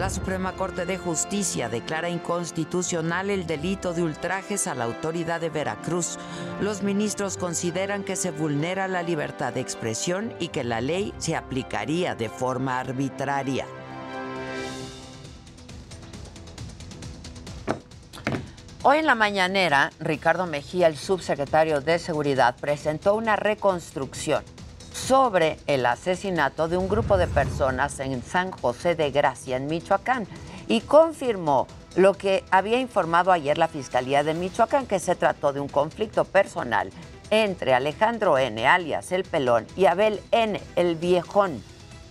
La Suprema Corte de Justicia declara inconstitucional el delito de ultrajes a la autoridad de Veracruz. Los ministros consideran que se vulnera la libertad de expresión y que la ley se aplicaría de forma arbitraria. Hoy en la mañanera, Ricardo Mejía, el subsecretario de Seguridad, presentó una reconstrucción sobre el asesinato de un grupo de personas en San José de Gracia, en Michoacán, y confirmó lo que había informado ayer la Fiscalía de Michoacán, que se trató de un conflicto personal entre Alejandro N., alias El Pelón, y Abel N., el Viejón,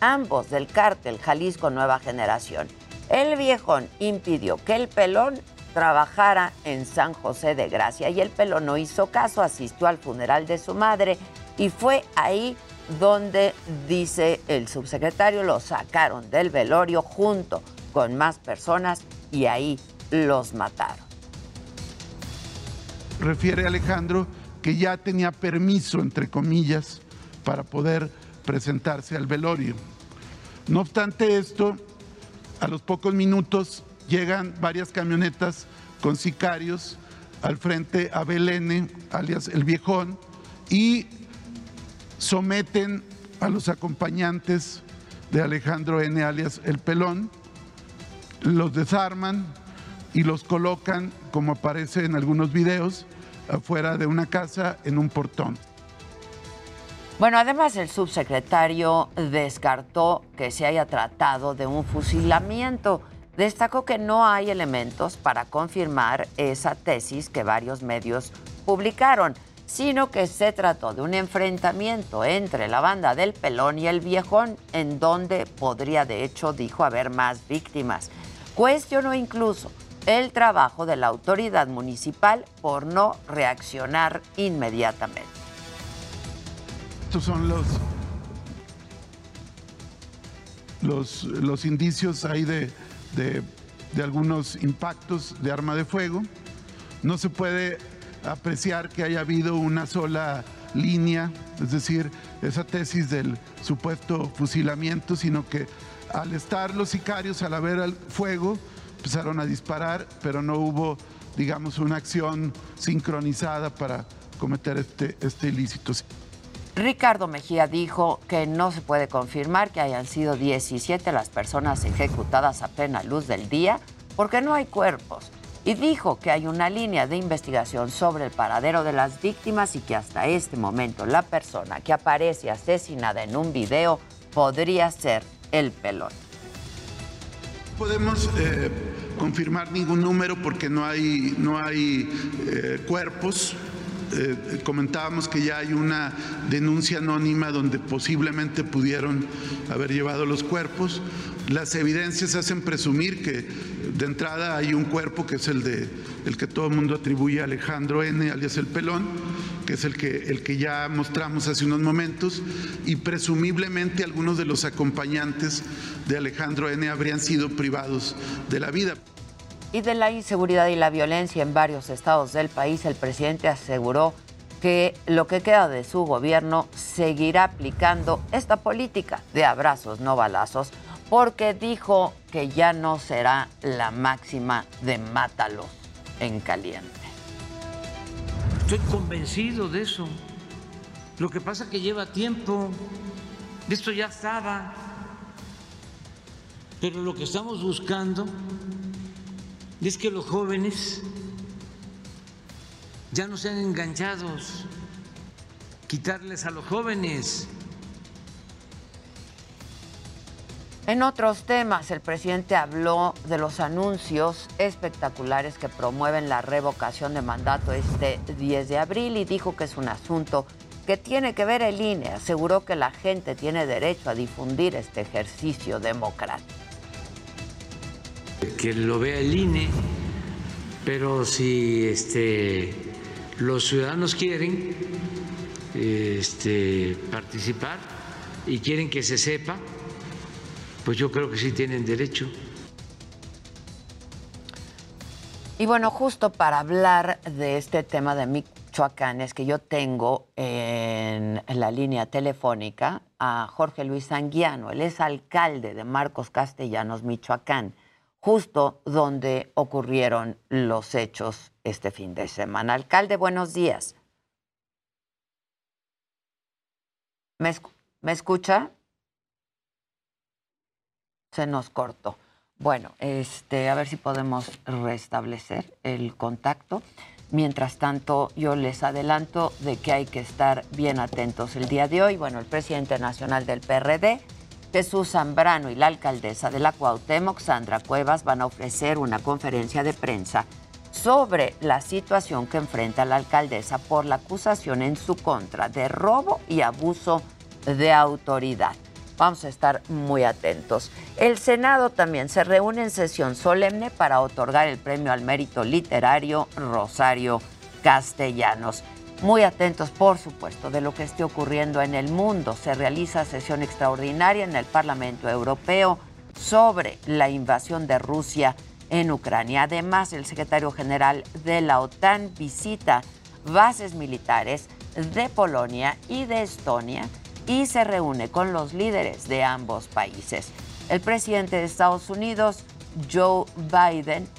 ambos del cártel Jalisco Nueva Generación. El Viejón impidió que El Pelón trabajara en San José de Gracia y El Pelón no hizo caso, asistió al funeral de su madre y fue ahí donde, dice el subsecretario, lo sacaron del velorio junto con más personas y ahí los mataron. Refiere Alejandro que ya tenía permiso, entre comillas, para poder presentarse al velorio. No obstante esto, a los pocos minutos llegan varias camionetas con sicarios al frente a Belén, alias el viejón, y someten a los acompañantes de Alejandro N. alias El Pelón, los desarman y los colocan, como aparece en algunos videos, afuera de una casa en un portón. Bueno, además el subsecretario descartó que se haya tratado de un fusilamiento. Destacó que no hay elementos para confirmar esa tesis que varios medios publicaron sino que se trató de un enfrentamiento entre la banda del Pelón y el Viejón, en donde podría, de hecho, dijo haber más víctimas. Cuestionó incluso el trabajo de la autoridad municipal por no reaccionar inmediatamente. Estos son los, los, los indicios ahí de, de, de algunos impactos de arma de fuego. No se puede apreciar que haya habido una sola línea, es decir, esa tesis del supuesto fusilamiento, sino que al estar los sicarios, al haber el fuego, empezaron a disparar, pero no hubo, digamos, una acción sincronizada para cometer este, este ilícito. Ricardo Mejía dijo que no se puede confirmar que hayan sido 17 las personas ejecutadas a plena luz del día porque no hay cuerpos y dijo que hay una línea de investigación sobre el paradero de las víctimas y que hasta este momento la persona que aparece asesinada en un video podría ser el pelón. Podemos eh, confirmar ningún número porque no hay, no hay eh, cuerpos, eh, comentábamos que ya hay una denuncia anónima donde posiblemente pudieron haber llevado los cuerpos. Las evidencias hacen presumir que de entrada hay un cuerpo que es el de el que todo el mundo atribuye a Alejandro N, alias el pelón, que es el que, el que ya mostramos hace unos momentos, y presumiblemente algunos de los acompañantes de Alejandro N habrían sido privados de la vida. Y de la inseguridad y la violencia en varios estados del país, el presidente aseguró que lo que queda de su gobierno seguirá aplicando esta política de abrazos, no balazos, porque dijo que ya no será la máxima de mátalos en caliente. Estoy convencido de eso. Lo que pasa es que lleva tiempo. Esto ya estaba. Pero lo que estamos buscando es que los jóvenes ya no sean enganchados, quitarles a los jóvenes. En otros temas, el presidente habló de los anuncios espectaculares que promueven la revocación de mandato este 10 de abril y dijo que es un asunto que tiene que ver el INE. Aseguró que la gente tiene derecho a difundir este ejercicio democrático. Que lo vea el INE, pero si este, los ciudadanos quieren este, participar y quieren que se sepa, pues yo creo que sí tienen derecho. Y bueno, justo para hablar de este tema de Michoacán, es que yo tengo en la línea telefónica a Jorge Luis Anguiano. Él es alcalde de Marcos Castellanos, Michoacán, justo donde ocurrieron los hechos este fin de semana. Alcalde, buenos días. ¿Me, ¿me escucha? Se nos cortó. Bueno, este, a ver si podemos restablecer el contacto. Mientras tanto, yo les adelanto de que hay que estar bien atentos el día de hoy. Bueno, el presidente nacional del PRD, Jesús Zambrano, y la alcaldesa de la Cuauhtémoc, Sandra Cuevas, van a ofrecer una conferencia de prensa sobre la situación que enfrenta la alcaldesa por la acusación en su contra de robo y abuso de autoridad. Vamos a estar muy atentos. El Senado también se reúne en sesión solemne para otorgar el premio al mérito literario Rosario Castellanos. Muy atentos, por supuesto, de lo que esté ocurriendo en el mundo. Se realiza sesión extraordinaria en el Parlamento Europeo sobre la invasión de Rusia en Ucrania. Además, el secretario general de la OTAN visita bases militares de Polonia y de Estonia y se reúne con los líderes de ambos países. El presidente de Estados Unidos, Joe Biden,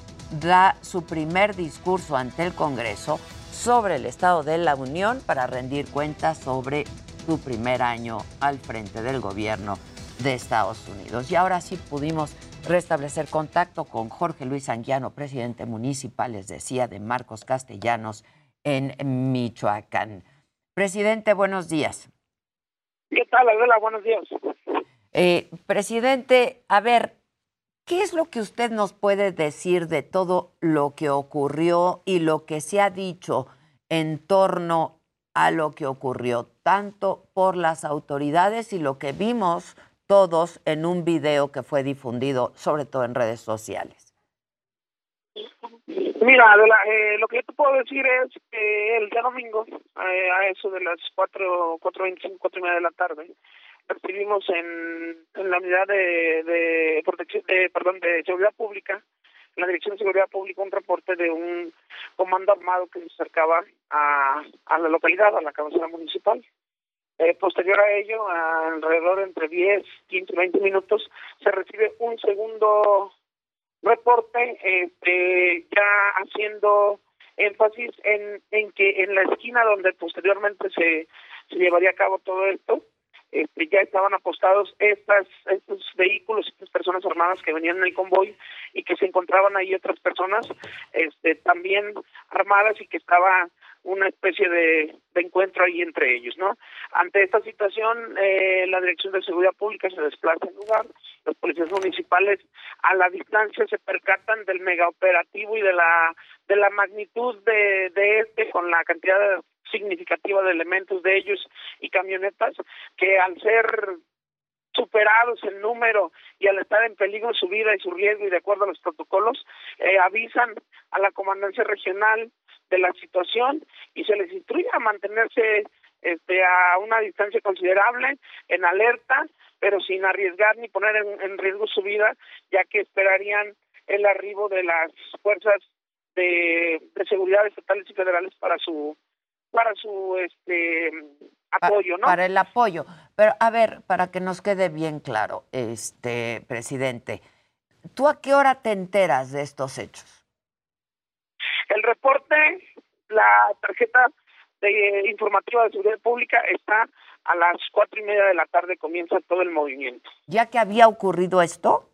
da su primer discurso ante el Congreso sobre el Estado de la Unión para rendir cuentas sobre su primer año al frente del gobierno de Estados Unidos. Y ahora sí pudimos restablecer contacto con Jorge Luis Anguiano, presidente municipal, les decía, de Marcos Castellanos en Michoacán. Presidente, buenos días. ¿Qué tal, Adela? Buenos días. Eh, presidente, a ver, ¿qué es lo que usted nos puede decir de todo lo que ocurrió y lo que se ha dicho en torno a lo que ocurrió, tanto por las autoridades y lo que vimos todos en un video que fue difundido, sobre todo en redes sociales? Mira, Adela, eh, lo que yo te puedo decir es que el día domingo, eh, a eso de las cuatro, cuatro veinticinco, cuatro y media de la tarde, recibimos en, en la unidad de, de protección, de, perdón, de seguridad pública, en la Dirección de Seguridad Pública, un reporte de un comando armado que se acercaba a, a la localidad, a la cabecera municipal. Eh, posterior a ello, alrededor entre 10, 15, 20 minutos, se recibe un segundo reporte este, ya haciendo énfasis en, en que en la esquina donde posteriormente se, se llevaría a cabo todo esto, este, ya estaban apostados estas, estos vehículos, estas personas armadas que venían en el convoy y que se encontraban ahí otras personas este, también armadas y que estaba una especie de, encuentro ahí entre ellos, ¿no? Ante esta situación, eh, la Dirección de Seguridad Pública se desplaza al lugar, los policías municipales a la distancia se percatan del megaoperativo y de la de la magnitud de, de este con la cantidad significativa de elementos de ellos y camionetas que al ser superados en número y al estar en peligro su vida y su riesgo y de acuerdo a los protocolos, eh, avisan a la comandancia regional de la situación y se les instruye a mantenerse este, a una distancia considerable, en alerta, pero sin arriesgar ni poner en, en riesgo su vida, ya que esperarían el arribo de las fuerzas de, de seguridad estatales y federales para su para su este apoyo, ¿no? Para el apoyo. Pero a ver, para que nos quede bien claro, este presidente, ¿tú a qué hora te enteras de estos hechos? El reporte, la tarjeta de informativa de seguridad pública está a las cuatro y media de la tarde comienza todo el movimiento. ¿Ya que había ocurrido esto?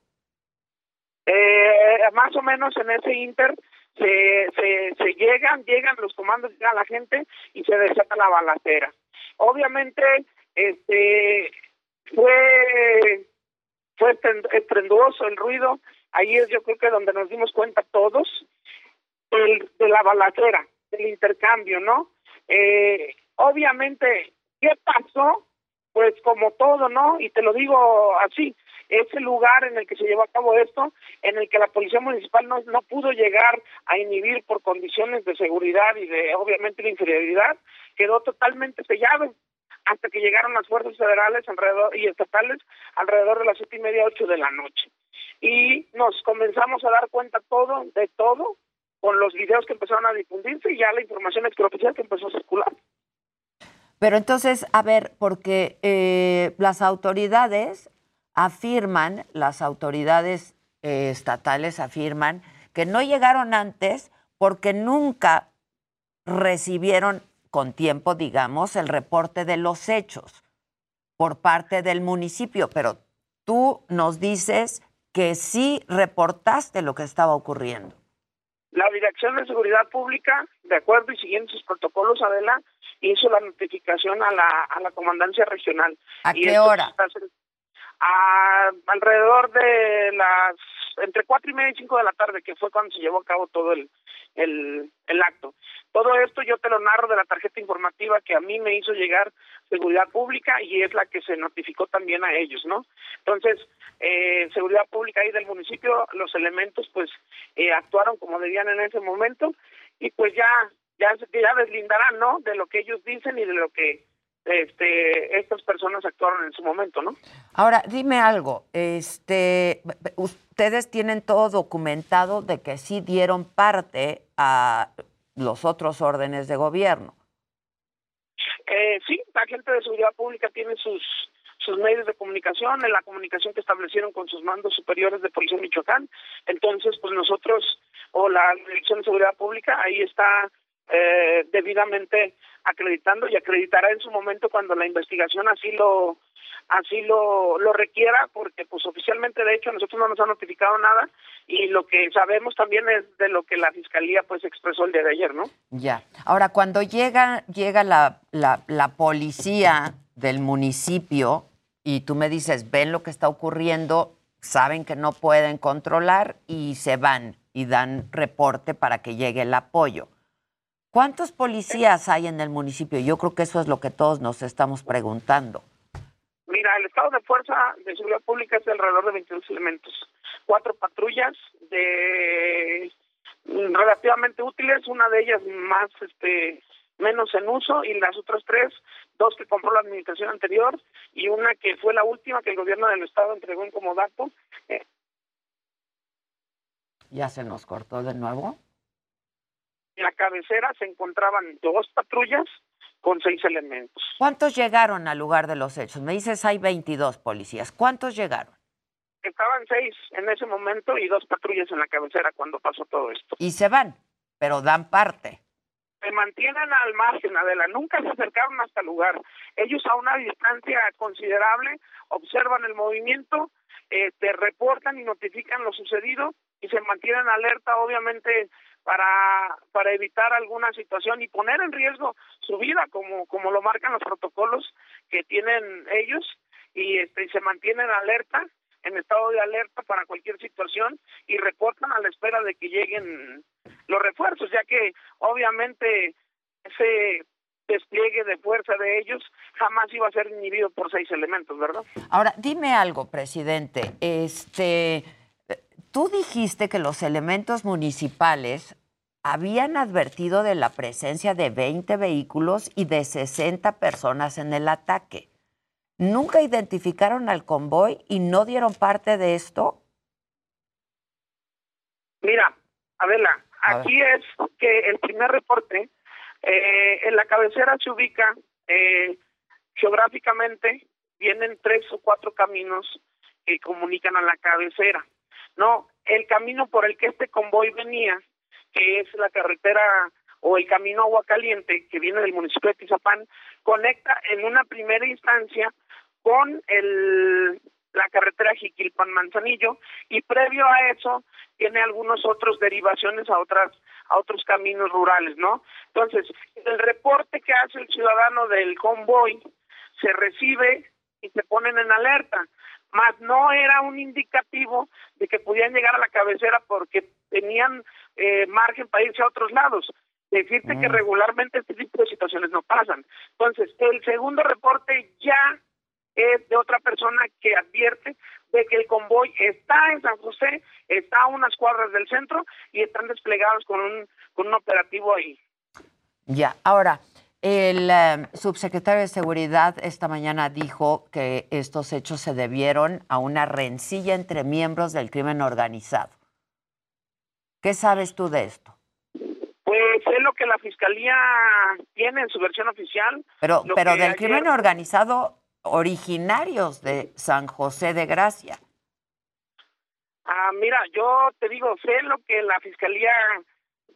Eh, más o menos en ese inter se, se, se llegan, llegan los comandos, llega la gente y se desata la balacera. Obviamente, este fue fue estren- estrenduoso el ruido. Ahí es yo creo que donde nos dimos cuenta todos del, de la balacera, del intercambio, ¿no? Eh, obviamente, ¿qué pasó? Pues como todo, ¿no? Y te lo digo así, ese lugar en el que se llevó a cabo esto, en el que la policía municipal no, no pudo llegar a inhibir por condiciones de seguridad y de obviamente de inferioridad, quedó totalmente sellado hasta que llegaron las fuerzas federales alrededor y estatales alrededor de las siete y media ocho de la noche y nos comenzamos a dar cuenta todo de todo con los videos que empezaron a difundirse y ya la información extraoficial que empezó a circular. Pero entonces, a ver, porque eh, las autoridades afirman, las autoridades eh, estatales afirman que no llegaron antes porque nunca recibieron con tiempo, digamos, el reporte de los hechos por parte del municipio, pero tú nos dices que sí reportaste lo que estaba ocurriendo. La Dirección de Seguridad Pública, de acuerdo y siguiendo sus protocolos, Adela, hizo la notificación a la, a la comandancia regional. ¿A Y qué hora? está a- alrededor de las entre cuatro y media y cinco de la tarde, que fue cuando se llevó a cabo todo el, el, el acto. Todo esto yo te lo narro de la tarjeta informativa que a mí me hizo llegar Seguridad Pública y es la que se notificó también a ellos, ¿no? Entonces, eh, Seguridad Pública ahí del municipio, los elementos pues eh, actuaron como debían en ese momento y pues ya ya ya deslindarán, ¿no? De lo que ellos dicen y de lo que este estas personas actuaron en su momento, ¿no? Ahora, dime algo, este, ustedes tienen todo documentado de que sí dieron parte a los otros órdenes de gobierno. Eh, sí, la gente de seguridad pública tiene sus sus medios de comunicación, en la comunicación que establecieron con sus mandos superiores de Policía de Michoacán. Entonces, pues nosotros, o la Dirección de Seguridad Pública, ahí está eh, debidamente acreditando y acreditará en su momento cuando la investigación así lo así lo, lo requiera, porque pues oficialmente de hecho nosotros no nos han notificado nada y lo que sabemos también es de lo que la Fiscalía pues expresó el día de ayer, ¿no? Ya. Ahora, cuando llega, llega la, la, la policía del municipio y tú me dices, ven lo que está ocurriendo, saben que no pueden controlar y se van y dan reporte para que llegue el apoyo. ¿Cuántos policías hay en el municipio? Yo creo que eso es lo que todos nos estamos preguntando. Mira, el estado de fuerza de seguridad pública es de alrededor de 22 elementos. Cuatro patrullas de mm, relativamente útiles, una de ellas más este menos en uso y las otras tres, dos que compró la administración anterior y una que fue la última que el gobierno del estado entregó en comodato. Eh, ¿Ya se nos cortó de nuevo? En la cabecera se encontraban dos patrullas con seis elementos. ¿Cuántos llegaron al lugar de los hechos? Me dices hay 22 policías. ¿Cuántos llegaron? Estaban seis en ese momento y dos patrullas en la cabecera cuando pasó todo esto. Y se van, pero dan parte. se mantienen al margen, Adela, nunca se acercaron hasta el lugar. Ellos a una distancia considerable observan el movimiento, eh, te reportan y notifican lo sucedido y se mantienen alerta, obviamente, para, para evitar alguna situación y poner en riesgo su vida, como, como lo marcan los protocolos que tienen ellos, y este, se mantienen alerta, en estado de alerta para cualquier situación y reportan a la espera de que lleguen los refuerzos, ya que obviamente ese despliegue de fuerza de ellos jamás iba a ser inhibido por seis elementos, ¿verdad? Ahora, dime algo, presidente. Este, tú dijiste que los elementos municipales habían advertido de la presencia de 20 vehículos y de 60 personas en el ataque. ¿Nunca identificaron al convoy y no dieron parte de esto? Mira, Adela, aquí es que el primer reporte, eh, en la cabecera se ubica eh, geográficamente, vienen tres o cuatro caminos que comunican a la cabecera. No, el camino por el que este convoy venía, que es la carretera o el camino Agua Caliente, que viene del municipio de Tizapán, conecta en una primera instancia con el la carretera Jiquilpan Manzanillo y previo a eso tiene algunos otros derivaciones a otras a otros caminos rurales, ¿no? Entonces, el reporte que hace el ciudadano del convoy se recibe y se ponen en alerta, más no era un indicativo de que podían llegar a la cabecera porque tenían eh, margen para irse a otros lados. Decirte que regularmente este tipo de situaciones no pasan. Entonces, el segundo reporte ya es de otra persona que advierte de que el convoy está en San José, está a unas cuadras del centro y están desplegados con un, con un operativo ahí. Ya, ahora, el eh, subsecretario de Seguridad esta mañana dijo que estos hechos se debieron a una rencilla entre miembros del crimen organizado. ¿Qué sabes tú de esto? Pues es lo que la fiscalía tiene en su versión oficial. Pero, pero del ayer- crimen organizado originarios de San José de Gracia. Ah, mira, yo te digo, sé lo que la fiscalía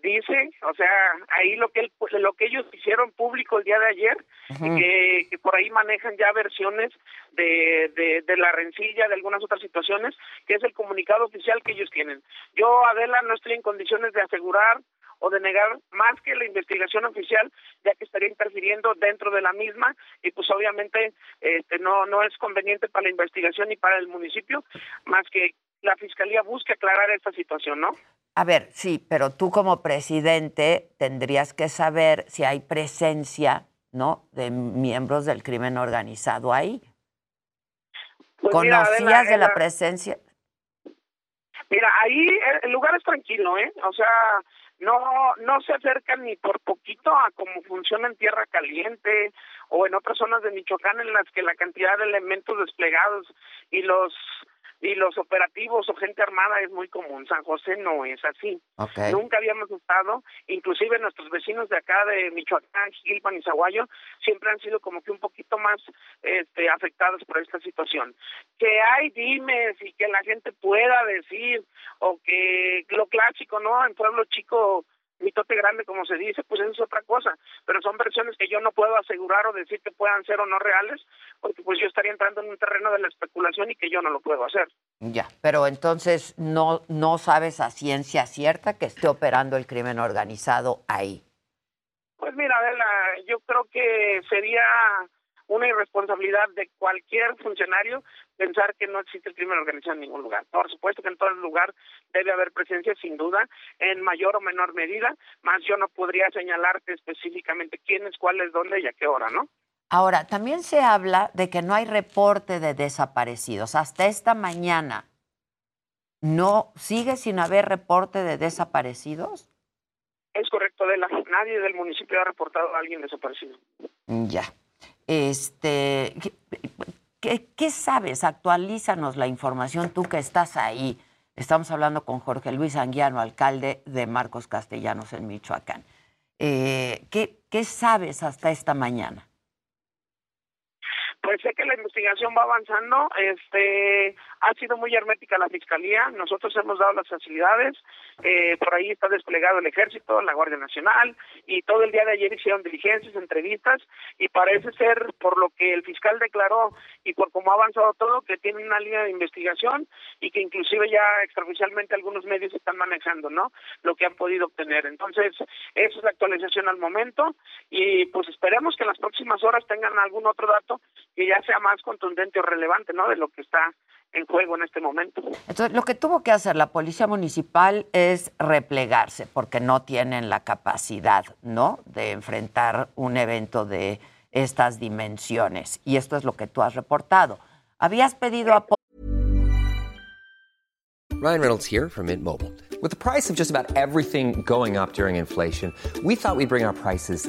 dice, o sea, ahí lo que él- lo que ellos hicieron público el día de ayer, y que, que por ahí manejan ya versiones de, de, de la rencilla, de algunas otras situaciones, que es el comunicado oficial que ellos tienen. Yo, Adela, no estoy en condiciones de asegurar o de negar más que la investigación oficial, ya que estaría interfiriendo dentro de la misma y pues obviamente este, no no es conveniente para la investigación y para el municipio, más que la fiscalía busque aclarar esta situación, ¿no? A ver, sí, pero tú como presidente tendrías que saber si hay presencia, ¿no? De miembros del crimen organizado ahí. Pues mira, ¿Conocías de la presencia? Mira, ahí el- el lugar es tranquilo, ¿eh? O sea, no no se acercan ni por poquito a cómo funciona en Tierra Caliente o en otras zonas de Michoacán en las que la cantidad de elementos desplegados y los y los operativos o gente armada es muy común. San José no es así. Nunca habíamos estado, inclusive nuestros vecinos de acá de Michoacán, Gilpan y Zaguayo, siempre han sido como que un poquito más este, afectados por esta situación. Que hay dimes y que la gente pueda decir, o que lo clásico, ¿no? En pueblo chico, mitote grande, como se dice, pues eso es otra cosa. Pero son versiones que yo no puedo asegurar o decir que puedan ser o no reales, porque pues yo estaría entrando en un terreno de la especulación y que yo no lo puedo hacer. Ya, pero entonces no, no sabes a ciencia cierta que esté operando el crimen organizado ahí. Pues mira, Adela, yo creo que sería una irresponsabilidad de cualquier funcionario pensar que no existe el crimen organizado en ningún lugar. Por supuesto que en todo lugar debe haber presencia, sin duda, en mayor o menor medida, más yo no podría señalarte específicamente quiénes, cuáles, dónde y a qué hora, ¿no? Ahora, también se habla de que no hay reporte de desaparecidos. Hasta esta mañana, ¿no sigue sin haber reporte de desaparecidos? Es correcto, Adela. Nadie del municipio ha reportado a alguien desaparecido. Ya. Este, ¿qué, sabes? Actualízanos la información, tú que estás ahí. Estamos hablando con Jorge Luis Anguiano, alcalde de Marcos Castellanos en Michoacán. Eh, ¿qué, ¿Qué sabes hasta esta mañana? Pues sé que la investigación va avanzando, este, ha sido muy hermética la fiscalía, nosotros hemos dado las facilidades, eh, por ahí está desplegado el ejército, la Guardia Nacional, y todo el día de ayer hicieron diligencias, entrevistas, y parece ser, por lo que el fiscal declaró y por cómo ha avanzado todo, que tienen una línea de investigación y que inclusive ya extraoficialmente algunos medios están manejando, ¿no? Lo que han podido obtener. Entonces, esa es la actualización al momento, y pues esperemos que en las próximas horas tengan algún otro dato que ya sea más contundente o relevante, ¿no? De lo que está en juego en este momento. Entonces, lo que tuvo que hacer la policía municipal es replegarse, porque no tienen la capacidad, ¿no?, de enfrentar un evento de estas dimensiones. Y esto es lo que tú has reportado. Habías pedido apoyo. Ryan Reynolds here from Mint Mobile. With the price of just about everything going up during inflation, we thought we'd bring our prices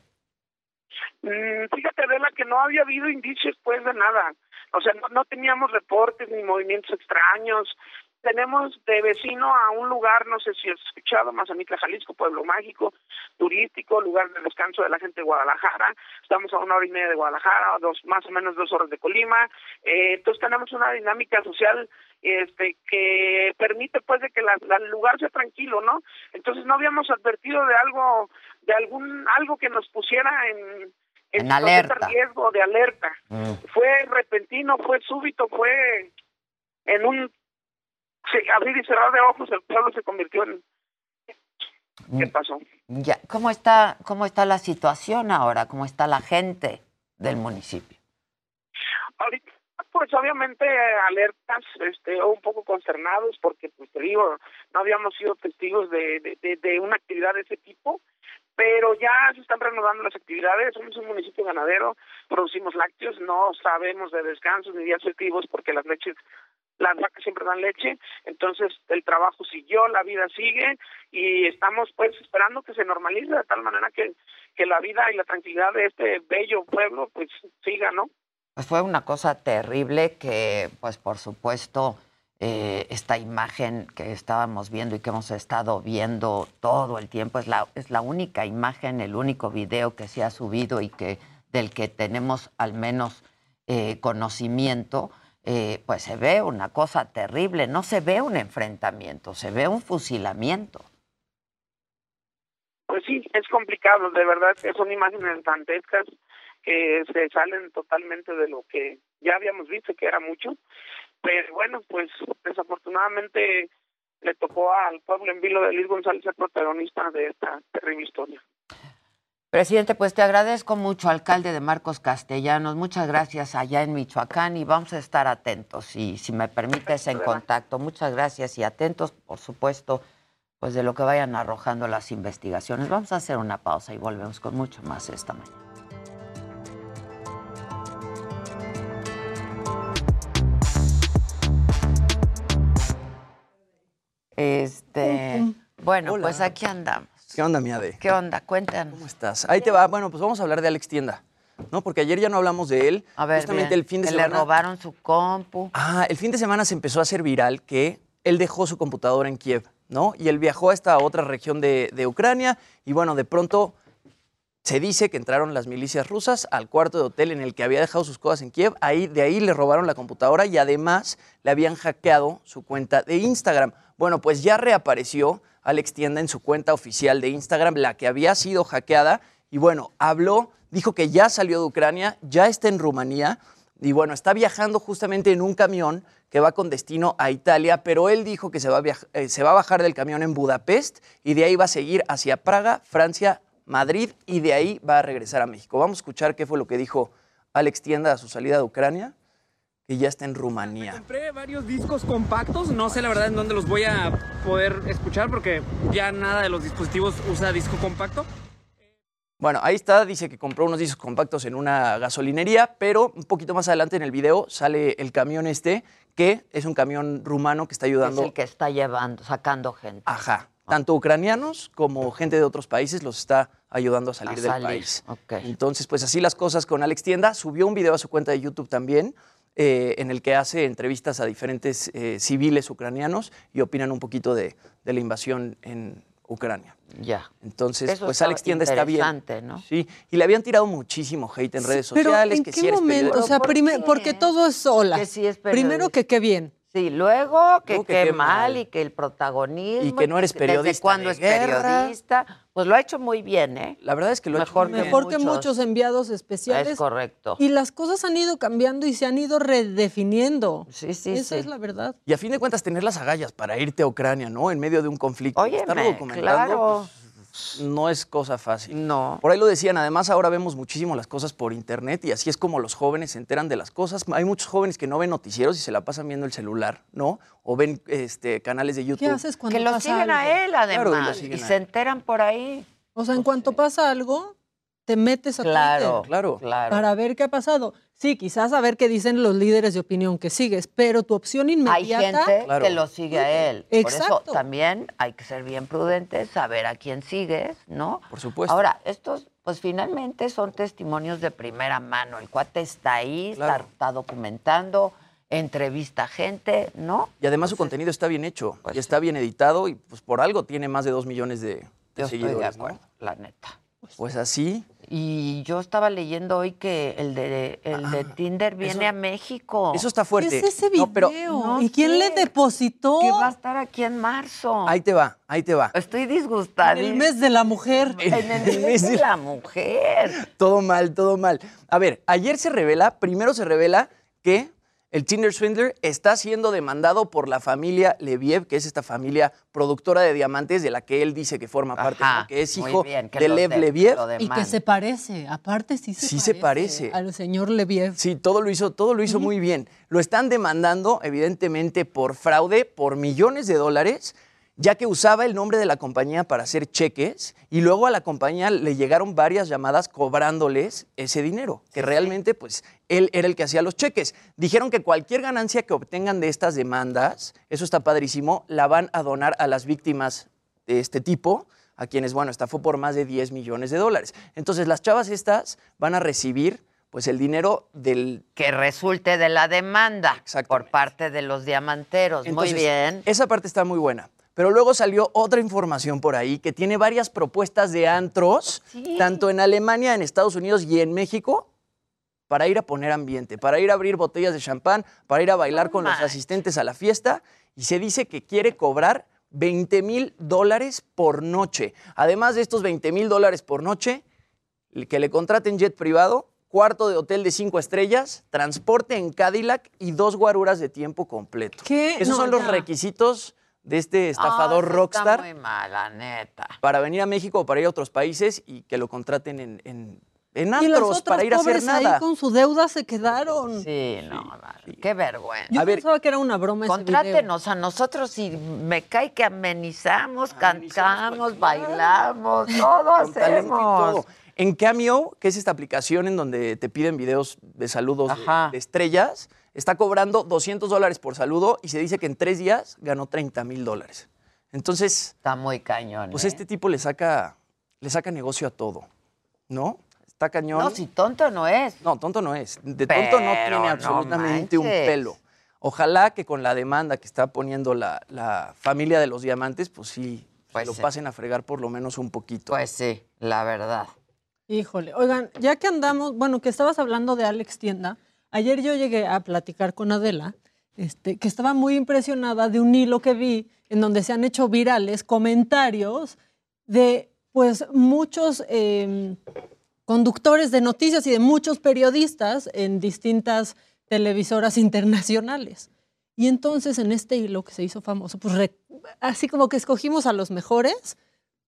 Mm, fíjate, Adela, que no había habido indicios pues de nada. O sea, no, no teníamos reportes ni movimientos extraños. Tenemos de vecino a un lugar, no sé si has escuchado, Mazamitla, Jalisco, pueblo mágico, turístico, lugar de descanso de la gente de Guadalajara. Estamos a una hora y media de Guadalajara, dos, más o menos dos horas de Colima. Eh, entonces tenemos una dinámica social este que permite pues de que la- el lugar sea tranquilo, ¿no? Entonces no habíamos advertido de algo, de algún algo que nos pusiera en En alerta. riesgo, de alerta. Fue repentino, fue súbito, fue en un sí, abrir y cerrar de ojos, el pueblo se convirtió en ¿qué pasó? Ya. ¿Cómo está, ¿Cómo está la situación ahora? ¿Cómo está la gente del municipio? Ahorita, pues obviamente alertas, este, un poco consternados, porque pues te digo, no habíamos sido testigos de, de, de- de una actividad de ese tipo, pero ya se están reanudando las actividades, somos un municipio ganadero, producimos lácteos, no sabemos de descansos ni días festivos porque las leches, las vacas siempre dan leche, entonces el trabajo siguió, la vida sigue y estamos pues esperando que se normalice de tal manera que, que la vida y la tranquilidad de este bello pueblo pues siga, ¿no? Pues fue una cosa terrible que, pues por supuesto, eh, esta imagen que estábamos viendo y que hemos estado viendo todo el tiempo es la, es la única imagen, el único video que se ha subido y que del que tenemos al menos eh, conocimiento, eh, pues se ve una cosa terrible, no se ve un enfrentamiento, se ve un fusilamiento. Pues sí, es complicado, de verdad, son imágenes dantescas que se salen totalmente de lo que ya habíamos visto, que era mucho. Pero bueno, pues desafortunadamente le tocó al pueblo en vilo de Luis González ser protagonista de esta terrible historia. Presidente, pues te agradezco mucho, alcalde de Marcos Castellanos. Muchas gracias allá en Michoacán y vamos a estar atentos y si me permites en contacto. Muchas gracias y atentos, por supuesto, pues de lo que vayan arrojando las investigaciones. Vamos a hacer una pausa y volvemos con mucho más esta mañana. Este, bueno, Hola. pues aquí andamos. ¿Qué onda, mi Ade? ¿Qué onda? Cuéntanos. ¿Cómo estás? Ahí te va. Bueno, pues vamos a hablar de Alex Tienda, ¿no? Porque ayer ya no hablamos de él. A ver, Justamente bien, el fin de que semana. le robaron su compu. Ah, el fin de semana se empezó a hacer viral que él dejó su computadora en Kiev, ¿no? Y él viajó a esta otra región de, de Ucrania y bueno, de pronto se dice que entraron las milicias rusas al cuarto de hotel en el que había dejado sus cosas en Kiev. Ahí, de ahí le robaron la computadora y además le habían hackeado su cuenta de Instagram. Bueno, pues ya reapareció Alex Tienda en su cuenta oficial de Instagram, la que había sido hackeada. Y bueno, habló, dijo que ya salió de Ucrania, ya está en Rumanía. Y bueno, está viajando justamente en un camión que va con destino a Italia, pero él dijo que se va, a eh, se va a bajar del camión en Budapest y de ahí va a seguir hacia Praga, Francia, Madrid y de ahí va a regresar a México. Vamos a escuchar qué fue lo que dijo Alex Tienda a su salida de Ucrania, que ya está en Rumanía. Compré varios discos compactos, no sé la verdad en dónde los voy a poder escuchar porque ya nada de los dispositivos usa disco compacto. Bueno, ahí está, dice que compró unos discos compactos en una gasolinería, pero un poquito más adelante en el video sale el camión este, que es un camión rumano que está ayudando. Es el que está llevando, sacando gente. Ajá. Tanto ucranianos como gente de otros países los está ayudando a salir A del salir, país. ok. Entonces, pues así las cosas con Alex Tienda. Subió un video a su cuenta de YouTube también, eh, en el que hace entrevistas a diferentes eh, civiles ucranianos y opinan un poquito de, de la invasión en Ucrania. Ya. Entonces, Eso pues Alex Tienda está bien. interesante, ¿no? Sí, y le habían tirado muchísimo hate en redes Pero sociales. ¿en que qué si eres momento? O sea, primer- porque todo es sola. Que sí es Primero que qué bien. Sí, luego que qué mal mal. y que el protagonismo. Y que no eres desde periodista cuándo de es guerra. periodista. Pues lo ha hecho muy bien, ¿eh? La verdad es que lo ha hecho Mejor muy bien. Mejor que muchos enviados especiales. Es correcto. Y las cosas han ido cambiando y se han ido redefiniendo. Sí, sí, Esa sí. es la verdad. Y a fin de cuentas, tener las agallas para irte a Ucrania, ¿no? En medio de un conflicto. Documentando, claro. pues, no es cosa fácil. No. Por ahí lo decían, además ahora vemos muchísimo las cosas por internet y así es como los jóvenes se enteran de las cosas. Hay muchos jóvenes que no ven noticieros y se la pasan viendo el celular, ¿no? O ven este, canales de YouTube. ¿Qué haces cuando Que lo pasa siguen a él, Claro, y lo además. y se enteran por ahí. O sea, en cuanto pasa algo, te metes a Claro, Twitter claro. claro. para ver qué ha pasado. Sí, quizás a ver qué dicen los líderes de opinión que sigues, pero tu opción Hay inmediata... gente Claro. que lo sigue a él. Por Exacto. eso también hay que ser bien prudentes, saber a quién sigues, ¿no? Por supuesto. Ahora, estos, pues finalmente son testimonios de primera mano. El cuate está ahí, está- Claro. está, documentando, entrevista gente, ¿no? Y además su contenido está bien hecho Pues y está bien editado y pues por algo tiene más de dos millones de, de Yo estoy seguidores. de ¿no? acuerdo, la neta. Pues así. Y yo estaba leyendo hoy que el de, el de Tinder viene a México. Eso está ¿Qué fuerte. es ese video? No, pero No ¿Y quién le depositó? Que va a estar aquí en marzo. ahí te va, ahí te va. Estoy En disgustada. el mes de la mujer. En el mes de la mujer. Todo mal, todo mal. A ver, ayer se revela, primero se revela que el Tinder Swindler está siendo demandado por la familia Leviev, que es esta familia productora de diamantes de la que él dice que forma parte, Ajá, ¿no? que es hijo bien, que de Lev de- Leviev. Y que se parece, aparte sí se Sí parece. se parece. Al señor Leviev. Sí, todo lo hizo, todo lo hizo muy bien. Lo están demandando, evidentemente, por fraude, por millones de dólares, ya que usaba el nombre de la compañía para hacer cheques y luego a la compañía le llegaron varias llamadas cobrándoles ese dinero, que realmente, pues, él era el que hacía los cheques. Dijeron que cualquier ganancia que obtengan de estas demandas, eso está padrísimo, la van a donar a las víctimas de este tipo, a quienes, bueno, estafó por más de 10 millones de dólares. Entonces, las chavas estas van a recibir, pues, el dinero del Que resulte de la demanda por parte de los diamanteros. Entonces, muy bien. Esa parte está muy buena. Pero luego salió otra información por ahí que tiene varias propuestas de antros, Sí. tanto en Alemania, en Estados Unidos y en México, para ir a poner ambiente, para ir a abrir botellas de champán, para ir a bailar con los asistentes a la fiesta. Y se dice que quiere cobrar 20 mil dólares por noche. Además de estos 20 mil dólares por noche, que le contraten jet privado, cuarto de hotel de cinco estrellas, transporte en Cadillac y dos guaruras de tiempo completo. ¿Qué? Esos No, son los ya. requisitos de este estafador Ah, rockstar Está muy mala, neta. para venir a México o para ir a otros países y que lo contraten en, en, en Y las antros otras para ir a hacer pobres ahí nada. con su deuda se quedaron. Sí, no, vale. qué vergüenza. Yo A ver, pensaba que era una broma ese video. Contrátenos a nosotros y me cae que amenizamos, cantamos, bailamos, (laughs) todo hacemos. todo. En Cameo, que es esta aplicación en donde te piden videos de saludos de estrellas, está cobrando 200 dólares por saludo y se dice que en tres días ganó 30 mil dólares. Entonces, Está muy cañón. pues ¿eh? este tipo le saca, le saca negocio a todo, ¿no? Está cañón. No, si tonto no es. No, tonto no es. De tonto no tiene no absolutamente un pelo. Ojalá que con la demanda que está poniendo la, la familia de los diamantes, pues sí, Pues lo sí. pasen a fregar por lo menos un poquito. Pues sí, la verdad. Híjole, oigan, ya que andamos, bueno, que estabas hablando de Alex Tienda, ayer yo llegué a platicar con Adela, este, que estaba muy impresionada de un hilo que vi en donde se han hecho virales comentarios de, pues, muchos eh, conductores de noticias y de muchos periodistas en distintas televisoras internacionales. Y entonces en este hilo que se hizo famoso, pues así como que escogimos a los mejores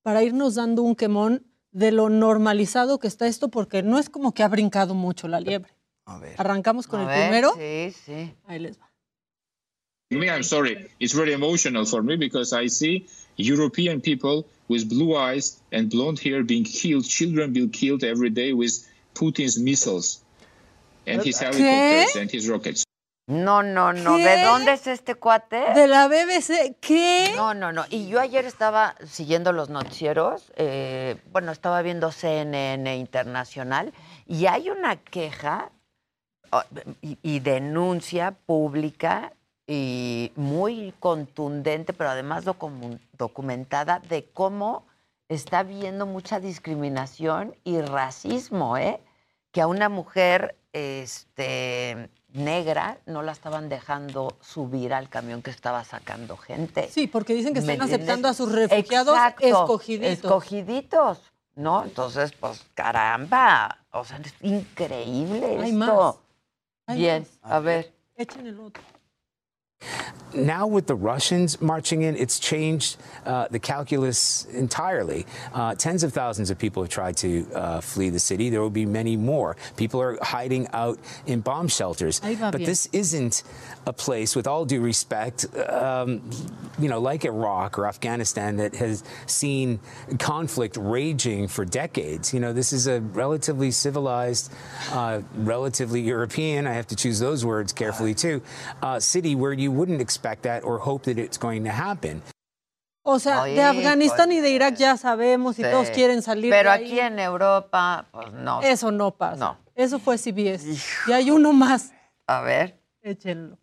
para irnos dando un quemón de lo normalizado que está esto, porque no es como que ha brincado mucho la liebre. A ver. Arrancamos con A el ver, primero. Sí, sí. Ahí les va. me, I'm sorry. It's very emotional for me because I see European people with blue eyes and blonde hair being killed, children being killed every day with Putin's missiles and his helicopters and his rockets. No, no, no. ¿Qué? ¿De dónde es este cuate? De la BBC, ¿qué? No, no, no. Y yo ayer estaba siguiendo los noticieros, eh, bueno, estaba viendo CNN Internacional y hay una queja y, y denuncia pública y muy contundente, pero además documen- documentada de cómo está habiendo mucha discriminación y racismo, ¿eh? Que a una mujer este, negra no la estaban dejando subir al camión que estaba sacando gente. Sí, porque dicen que ¿Me están aceptando a sus refugiados Exacto, escogiditos. Escogiditos, ¿no? Entonces, pues, caramba. O sea, es increíble Hay esto. más. Bien, a ver. Echen el otro. Now, with the Russians marching in, it's changed uh, the calculus entirely. Uh, tens of thousands of people have tried to uh, flee the city. There will be many more. People are hiding out in bomb shelters. But this isn't a place, with all due respect, um, you know, like Iraq or Afghanistan, that has seen conflict raging for decades. You know, this is a relatively civilized, uh, relatively European, I have to choose those words carefully too, uh, city where you wouldn't expect that or hope that it's going to happen. O sea, Oye, de Afganistán pues, y de Irak ya sabemos y Sí. todos quieren salir Pero de ahí. aquí en Europa, pues no. Eso no pasa. No. Eso fue CBS. Y hay uno más. A ver. Échenlo.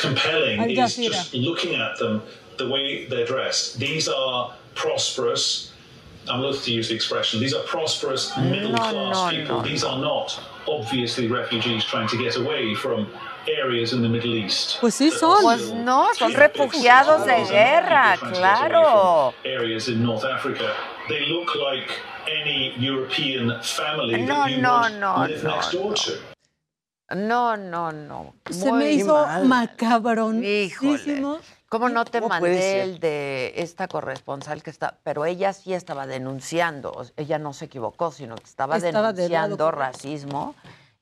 compelling Al is just looking at them, the way they're dressed. These are prosperous. I'm loath to use the expression. These are prosperous middle class no, people. no, These are not obviously refugees trying to get away from areas in the Middle East. Pues sí son. Pues no, son refugiados de guerra, claro. from Areas in North Africa. They look like any European family No, no, no, live no, next door to. No, no, no. Se me hizo macabronísimo. ¿Cómo no te ¿Cómo mandé el de esta corresponsal que está? Pero ella sí estaba denunciando, ella no se equivocó, sino que estaba, Estaba denunciando racismo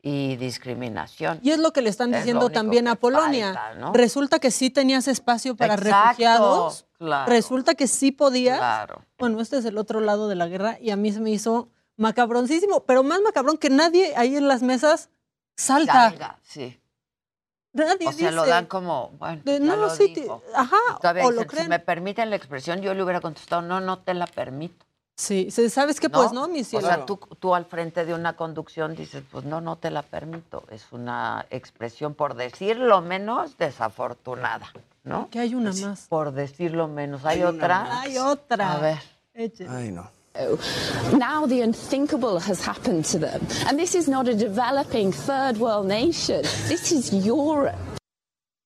y discriminación. Y es lo que le están Es diciendo también a Polonia. falta, ¿no? Resulta que sí tenías espacio para Exacto, refugiados. claro. Resulta que sí podías. Claro. Bueno, este es el otro lado de la guerra y a mí se me hizo macabroncísimo, pero más macabrón que nadie ahí en las mesas salta. Salga, sí. Nadie O sea, lo dan como, bueno, de, ya no, lo sí, te- dijo. ajá, o lo dicen, si creen. me permiten la expresión, yo le hubiera contestado, no, no te la permito. Sí, ¿sabes qué? Pues no, mi O cielo. sea, tú, tú al frente de una conducción dices, pues no, no te la permito. Es una expresión, por decirlo menos, desafortunada, ¿no? Que hay una más. Por decirlo menos. ¿Hay, Hay otra? Hay otra. A ver. Ay, no. Now the unthinkable has happened to them. And this is not a developing third world nation. This is Europe.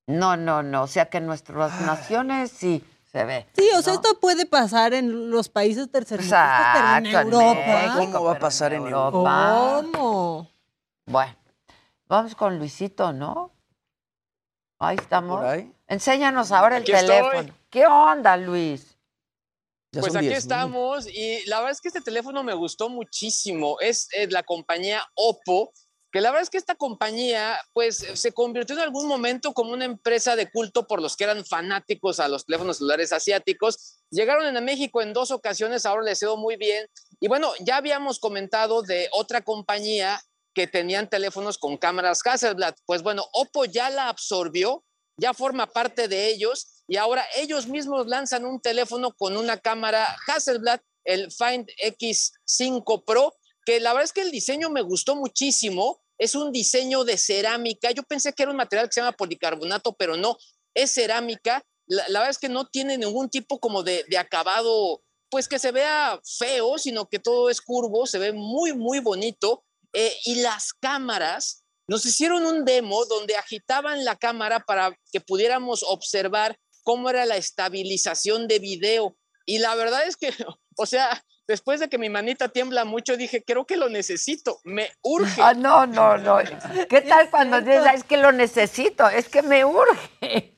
No, no, no. O sea que nuestras naciones sí se ve. Sí, o sea, esto puede pasar en los países tercermundistas, pero en en Europa. México, ¿Cómo va a pasar en Europa? ¿Cómo? Bueno, vamos con Luisito, ¿no? Ahí estamos. Por ahí. Enséñanos ahora el Aquí estoy. teléfono. ¿Qué onda, Luis? Ya Pues aquí 10,000. estamos y la verdad es que este teléfono me gustó muchísimo. Es eh, la compañía Oppo, que la verdad es que esta compañía pues se convirtió en algún momento como una empresa de culto por los que eran fanáticos a los teléfonos celulares asiáticos. Llegaron en México en dos ocasiones, ahora les quedó muy bien. Y bueno, ya habíamos comentado de otra compañía que tenían teléfonos con cámaras Hasselblad. Pues bueno, Oppo ya la absorbió, ya forma parte de ellos y ahora ellos mismos lanzan un teléfono con una cámara Hasselblad, el Find X5 Pro, que la verdad es que el diseño me gustó muchísimo. Es un diseño de cerámica. Yo pensé que era un material que se llama policarbonato, pero no, es cerámica. La, la verdad es que no tiene ningún tipo como de, de acabado, pues que se vea feo, sino que todo es curvo, se ve muy, muy bonito. Eh, y las cámaras, nos hicieron un demo donde agitaban la cámara para que pudiéramos observar cómo era la estabilización de video. Y la verdad es que, (laughs) o sea, después de que mi manita tiembla mucho, dije, creo que lo necesito, me urge. Ah, no, no, no. ¿Qué (laughs) tal cuando dices, "Ah, es que lo necesito? Es que me urge.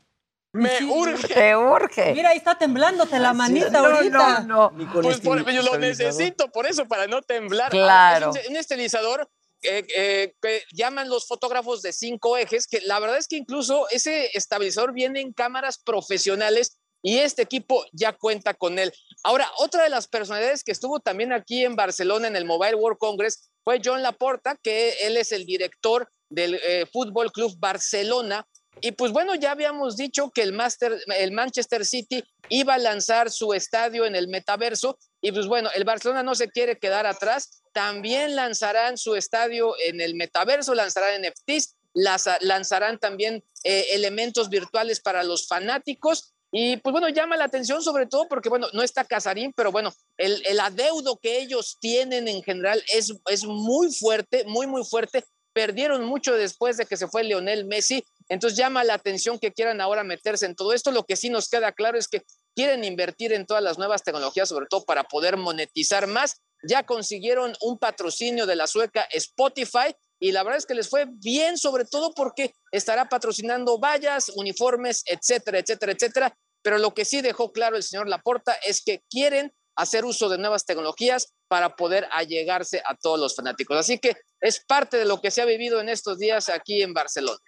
Me urge. Te urge. Mira, ahí está temblándote la manita No, ahorita. no, Ni con Pues por- esti- yo lo necesito, por eso, para no temblar. Claro. Es un, un estabilizador eh, eh, que llaman los fotógrafos de cinco ejes, que la verdad es que incluso ese estabilizador viene en cámaras profesionales y este equipo ya cuenta con él. Ahora, otra de las personalidades que estuvo también aquí en Barcelona en el Mobile World Congress fue John Laporta, que él es el director del eh, Fútbol Club Barcelona. Y pues bueno, ya habíamos dicho que el, Master, el Manchester City iba a lanzar su estadio en el metaverso y pues bueno, el Barcelona no se quiere quedar atrás, también lanzarán su estadio en el metaverso, lanzarán NFTs las, lanzarán también eh, elementos virtuales para los fanáticos. Y pues bueno, llama la atención sobre todo porque, bueno, no está Casarín, pero bueno, el, el adeudo que ellos tienen en general es, es muy fuerte, muy, muy fuerte. Perdieron mucho después de que se fue Lionel Messi. Entonces llama la atención que quieran ahora meterse en todo esto. Lo que sí nos queda claro es que quieren invertir en todas las nuevas tecnologías, sobre todo para poder monetizar más. Ya consiguieron un patrocinio de la sueca Spotify y la verdad es que les fue bien, sobre todo porque estará patrocinando vallas, uniformes, etcétera, etcétera, etcétera. Pero lo que sí dejó claro el señor Laporta es que quieren hacer uso de nuevas tecnologías para poder allegarse a todos los fanáticos. Así que es parte de lo que se ha vivido en estos días aquí en Barcelona.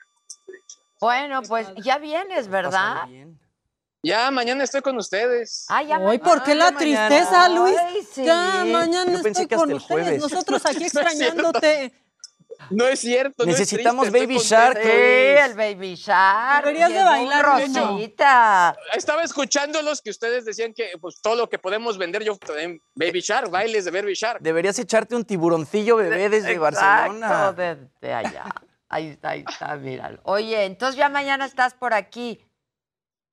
Bueno, pues ya vienes, ¿verdad? Ya, mañana estoy con ustedes. Ah, ya Hoy, ¿por qué la mañana. tristeza, Luis? Ay, sí. Ya, mañana Yo pensé estoy que con el ustedes. jueves. Nosotros aquí (laughs) extrañándote. No es cierto. no es Necesitamos triste, Baby Shark. Sí, el Baby Shark. Deberías de bailar. Rosita. Estaba escuchándolos que ustedes decían que pues todo lo que podemos vender yo en Baby Shark, bailes de Baby Shark. Deberías echarte un tiburoncillo bebé desde Exacto, Barcelona. desde allá. Ahí está, ahí está, míralo. Oye, entonces ya mañana estás por aquí.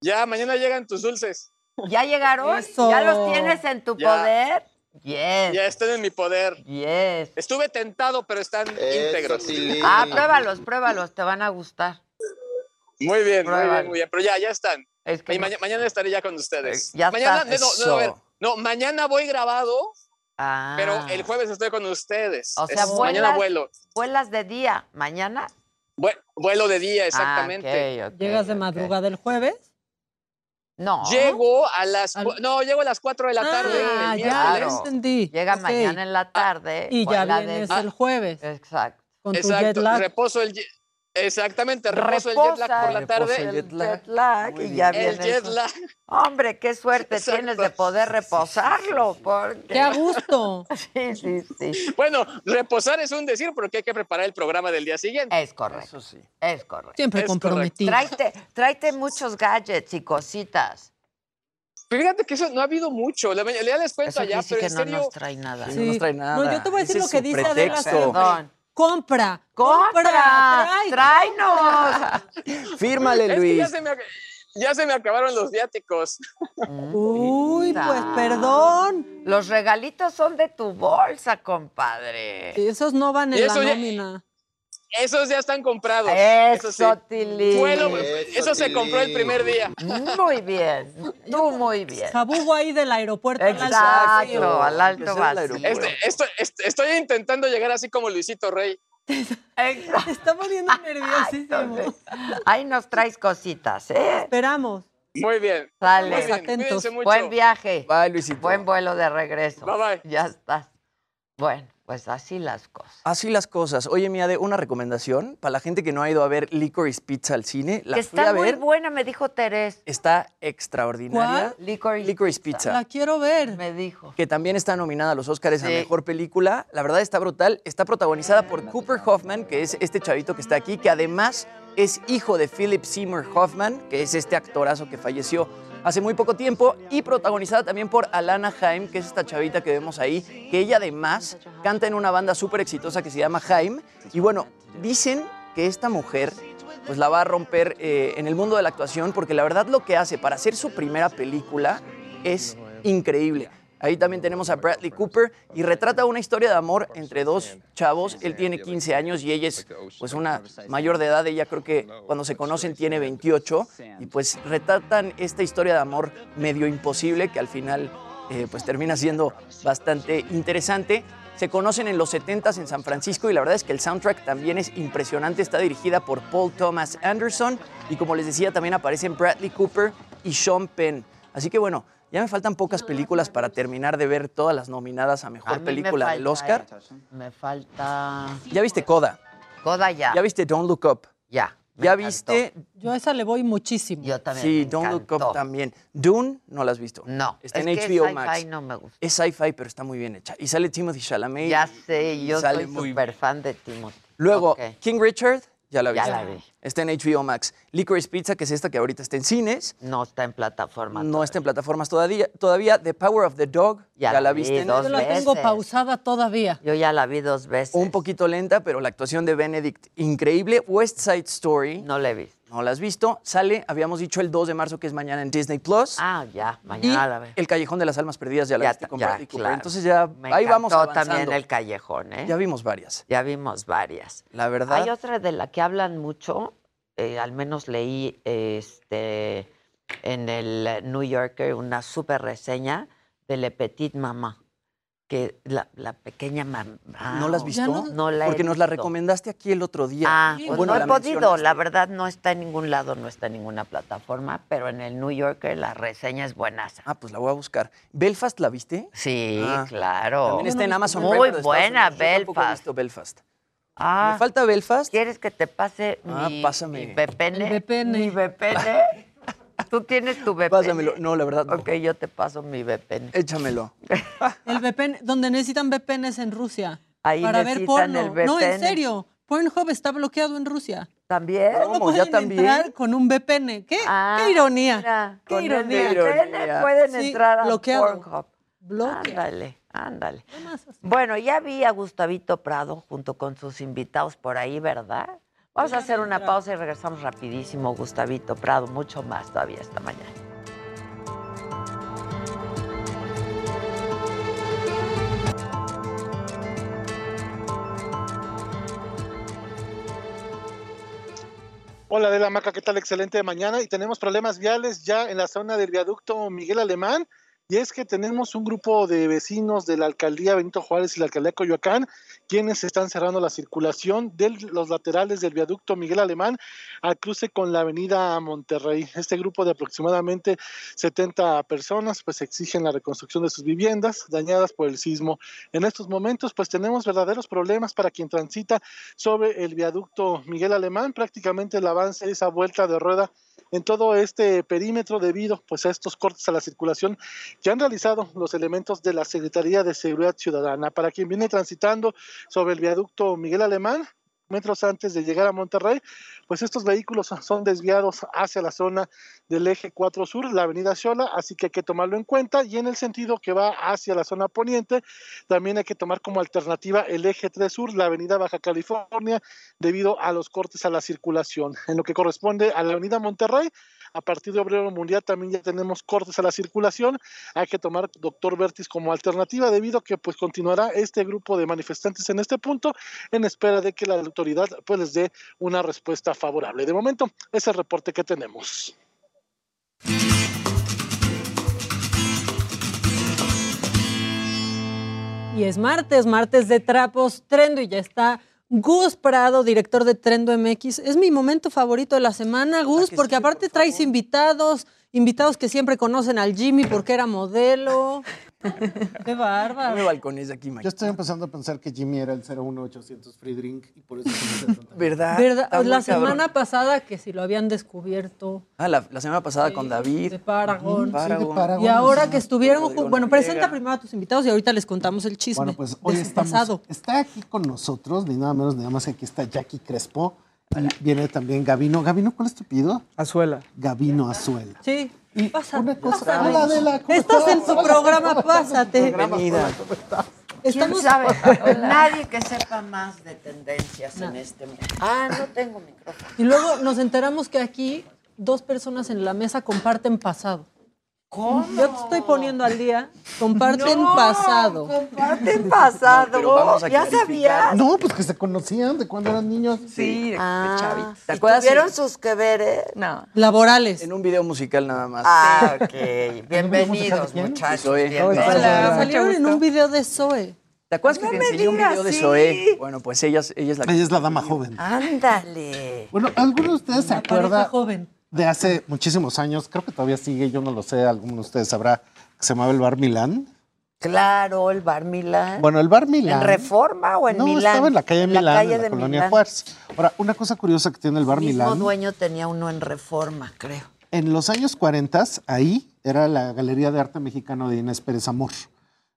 Ya, mañana llegan tus dulces. ¿Ya llegaron? Eso. ¿Ya los tienes en tu Ya. poder? Yes. Ya están en mi poder. Yes. Estuve tentado, pero están íntegros. Ah, pruébalos, pruébalos, te van a gustar. Muy bien, muy bien, muy bien. Pero ya, ya están. Es que no- mañana estaré ya con ustedes. Ya mañana, está. no, no, no, a ver, Eso. no, mañana voy grabado, Ah. pero el jueves estoy con ustedes. O sea, Es- vuelas, mañana vuelo. vuelas de día, mañana. Vue- Vuelo de día, exactamente. Ah, ok, ¿Llegas de madrugada el jueves? No. Llego a las Al- no, llego a las 4 de la tarde. Ah, ya, entendí. Llega mañana en la tarde. Y ya vienes de- el jueves Exacto. con tu Exacto, jet lag. reposo el Exactamente, reposo el jet lag por la tarde. el jet lag. jet lag Muy y ya. El jet lag. Hombre, qué suerte Exacto. tienes de poder reposarlo. Porque... ¡Qué a gusto! (laughs) Sí, sí, sí. Bueno, reposar es un decir porque hay que preparar el programa del día siguiente. Es correcto. Eso sí. Es correcto. Siempre Es comprometido. Tráete, tráete muchos gadgets y cositas. Fíjate que eso no ha habido mucho. La mayoría les cuento Eso allá, pero que en no serio. nos trae nada. Sí. no nos trae nada. No, yo te voy a decir Ese lo que dice Adela. Perdón. Compra, ¡Compra! trae. ¡Tráenos! (laughs) Fírmale, Es que ya Luis. se, me, ac- ya se me acabaron los viáticos. Uy, pues perdón. Los regalitos son de tu bolsa, compadre. Esos no van Y en la ya- nómina. Esos ya están comprados. Eso, sí. Tilín. Vuelo- eso se compró el primer día. Muy bien. Tú muy bien. Jabugo ahí del aeropuerto. al alto Exacto, al alto vacío. Este- esto- este- estoy intentando llegar así como Luisito Rey. Exacto. Te está poniendo nerviosísimo. Ahí nos traes cositas, ¿eh? Esperamos. Muy bien. Sale. Muy bien. Atentos. Cuídense mucho. Buen viaje. Bye, Luisito. Buen vuelo de regreso. Bye, bye. Ya estás. Bueno, pues así las cosas. Así las cosas. Oye, mía, de una recomendación para la gente que no ha ido a ver Licorice Pizza al cine. La que fui a está muy ver. buena, me dijo Terés. Está extraordinaria. Licorice, Licorice Pizza. La quiero ver. Me dijo. que también está nominada a los Oscars a. Mejor Película. La verdad está brutal. Está protagonizada por Cooper Hoffman, que es este chavito que está aquí, que además es hijo de Philip Seymour Hoffman, que es este actorazo que falleció hace muy poco tiempo, y protagonizada también por Alana Haim, que es esta chavita que vemos ahí, que ella además canta en una banda súper exitosa que se llama Haim. Y bueno, dicen que esta mujer pues la va a romper eh, en el mundo de la actuación, porque la verdad lo que hace para hacer su primera película es increíble. Ahí también tenemos a Bradley Cooper y retrata una historia de amor entre dos chavos. Él tiene 15 años y ella es pues una mayor de edad. Ella creo que cuando se conocen tiene 28 y pues retratan esta historia de amor medio imposible que al final eh, pues termina siendo bastante interesante. Se conocen en los 70s en San Francisco y la verdad es que el soundtrack también es impresionante. Está dirigida por Paul Thomas Anderson y como les decía también aparecen Bradley Cooper y Sean Penn. Así que bueno, ya me faltan pocas películas para terminar de ver todas las nominadas a A Mejor me Película del Oscar. Me falta. ¿Ya viste Coda? Coda ya. ¿Ya viste Don't Look Up? Ya. me ¿Ya encantó. viste? Yo a esa le voy muchísimo. Yo también. Sí, me Don't Look. Up también. Dune, no la has visto. No. Está es en que HBO sci-fi Max. no me gusta. Es sci-fi, pero está muy bien hecha. Y sale Timothy Chalamet. Ya sé, yo soy súper fan de Timothy. Luego. King Richard, Ya la Ya viste. la vi. Está en HBO Max. Licorice Pizza, que es esta que ahorita está en cines. No está en plataforma. No está en plataformas todavía. Todavía The Power of the Dog. Ya Ya, la la vi viste. dos Yo la tengo veces. pausada todavía. Yo ya la vi dos veces. Un poquito lenta, pero la actuación de Benedict increíble. West Side Story. No la he visto. No la has visto. Sale, habíamos dicho el 2 de marzo, que es mañana en Disney Plus. Ah, ya, y mañana la. El Callejón de las Almas Perdidas ya la Ya viste con ya, claro. Entonces ya Me ahí vamos avanzando. también el callejón, ¿eh? Ya vimos varias. Ya vimos varias. La verdad. Hay otra de la que hablan mucho, eh, al menos leí este, en el New Yorker una súper reseña de Le Petit Mamá, que la, la pequeña mamá. ¿No la has visto? No la he Porque nos la recomendaste aquí el otro día. Ah, pues bueno, no he la podido, la verdad no está en ningún lado, no está en ninguna plataforma, pero en el New Yorker la reseña es buenaza. Ah, pues la voy a buscar. ¿Belfast la viste? Sí, Ah, claro. También está en Amazon Muy Prime, buena, Unidos. Yo tampoco he Belfast. visto Belfast. Ah, ¿Me falta Belfast? ¿Quieres que te pase Ah, mi, pásame. mi VPN? El VPN. Mi VPN. ¿Tú tienes tu VPN? Pásamelo. No, la verdad no. Ok, yo te paso mi VPN. Échamelo. (laughs) El VPN, donde necesitan VPNs en Rusia. Ahí para ver necesitan porno. el No, en VPN. serio. Pornhub está bloqueado en Rusia. ¿También? ¿Cómo? ¿Ya pueden también? entrar con un VPN. ¿Qué, Ah, qué ironía? mira, qué con el ironía. VPN pueden Sí, entrar a bloqueado. Pornhub. Bloqueado. Ándale, ándale. Bueno, ya vi a Gustavito Prado junto con sus invitados por ahí, ¿verdad? Vamos a hacer una pausa y regresamos rapidísimo, Gustavito Prado, mucho más todavía esta mañana. Hola de la Maca, ¿qué tal? Excelente mañana. Y tenemos problemas viales ya en la zona del viaducto Miguel Alemán. Y es que tenemos un grupo de vecinos de la alcaldía Benito Juárez y la alcaldía Coyoacán, quienes están cerrando la circulación de los laterales del viaducto Miguel Alemán al cruce con la avenida Monterrey. Este grupo de aproximadamente 70 personas pues exigen la reconstrucción de sus viviendas dañadas por el sismo. En estos momentos pues tenemos verdaderos problemas para quien transita sobre el viaducto Miguel Alemán. Prácticamente el avance es a vuelta de rueda en todo este perímetro debido pues a estos cortes a la circulación que han realizado los elementos de la Secretaría de Seguridad Ciudadana. Para quien viene transitando sobre el viaducto Miguel Alemán, metros antes de llegar a Monterrey, pues estos vehículos son- desviados hacia la zona del eje 4 sur, la avenida Xola, así que hay que tomarlo en cuenta y en el sentido que va hacia la zona poniente, también hay que tomar como alternativa el eje 3 sur, la avenida Baja California, debido a los cortes a la circulación. En lo que corresponde a la avenida Monterrey, a partir de Obrero Mundial también ya tenemos cortes a la circulación. Hay que tomar Doctor Vertis como alternativa debido a que pues continuará este grupo de manifestantes en este punto en espera de que la autoridad pues les dé una respuesta favorable. De momento, es el reporte que tenemos. Y es martes, martes de trapos, Trendo, y ya está Gus Prado, director de Trendo MX. Es mi momento favorito de la semana, Gus, porque aparte traes invitados, invitados que siempre conocen al Jimmy porque era modelo. (laughs) Qué bárbaro. Me balcones aquí, Mike. Yo estoy empezando a pensar que Jimmy era el 01800 Free Drink y por eso se ¿Verdad? ¿Verdad? Está La cabrón. semana pasada que si lo habían descubierto. Ah, la, la semana pasada con David. De Paragon. Sí, de Paragon. Y ahora que estuvieron, Rodrigo bueno, Noriega. presenta primero a tus invitados y ahorita les contamos el chisme. Bueno, pues hoy estamos. pasado. Está aquí con nosotros, ni nada menos ni nada más que aquí está Jackie Crespo. Viene también Gavino. Gavino, ¿cuál es tu pido? Azuela. Gavino Azuela. Sí. Pasa, Una cosa. pásale. Hola, Adela, ¿cómo Estás estás? en tu programa, pásate. Bienvenida. ¿Quién sabe? Nadie que sepa más de tendencias en este mundo. Ah, no tengo micrófono. Y luego nos enteramos que aquí dos personas en la mesa comparten pasado. ¿Cómo? Yo te estoy poniendo al día. Comparten No, pasado. Comparten pasado. ¿Ya sabías? No, pues que se conocían de cuando eran niños. Sí, Ah, ¿Te ¿Te acuerdas? ¿Tuvieron sus que veres? No. Laborales. En un video musical nada más. Ah, ok. Bienvenidos, muchachos. Zoe. Bienvenidos. Hola, salieron en un video de Zoe. ¿Te acuerdas que No te me enseñé un digas, video de sí. Zoe? Bueno, pues ella, es- ella es la Ella es la dama joven. Ándale. Bueno, ¿alguno de ustedes se acuerda joven. De hace muchísimos años? Creo que todavía sigue, yo no lo sé, alguno de ustedes sabrá, que se llamaba el Bar Milán. Claro, el bar Milán. Bueno, el Bar Milán. ¿En Reforma o en no, Milán? estaba en la calle Milán, calle en la de colonia Milán. Juárez. Ahora, una cosa curiosa que tiene el Bar El mismo Milán. dueño tenía uno en Reforma, creo. En los años 40, ahí era la Galería de Arte Mexicano de Inés Pérez Amor.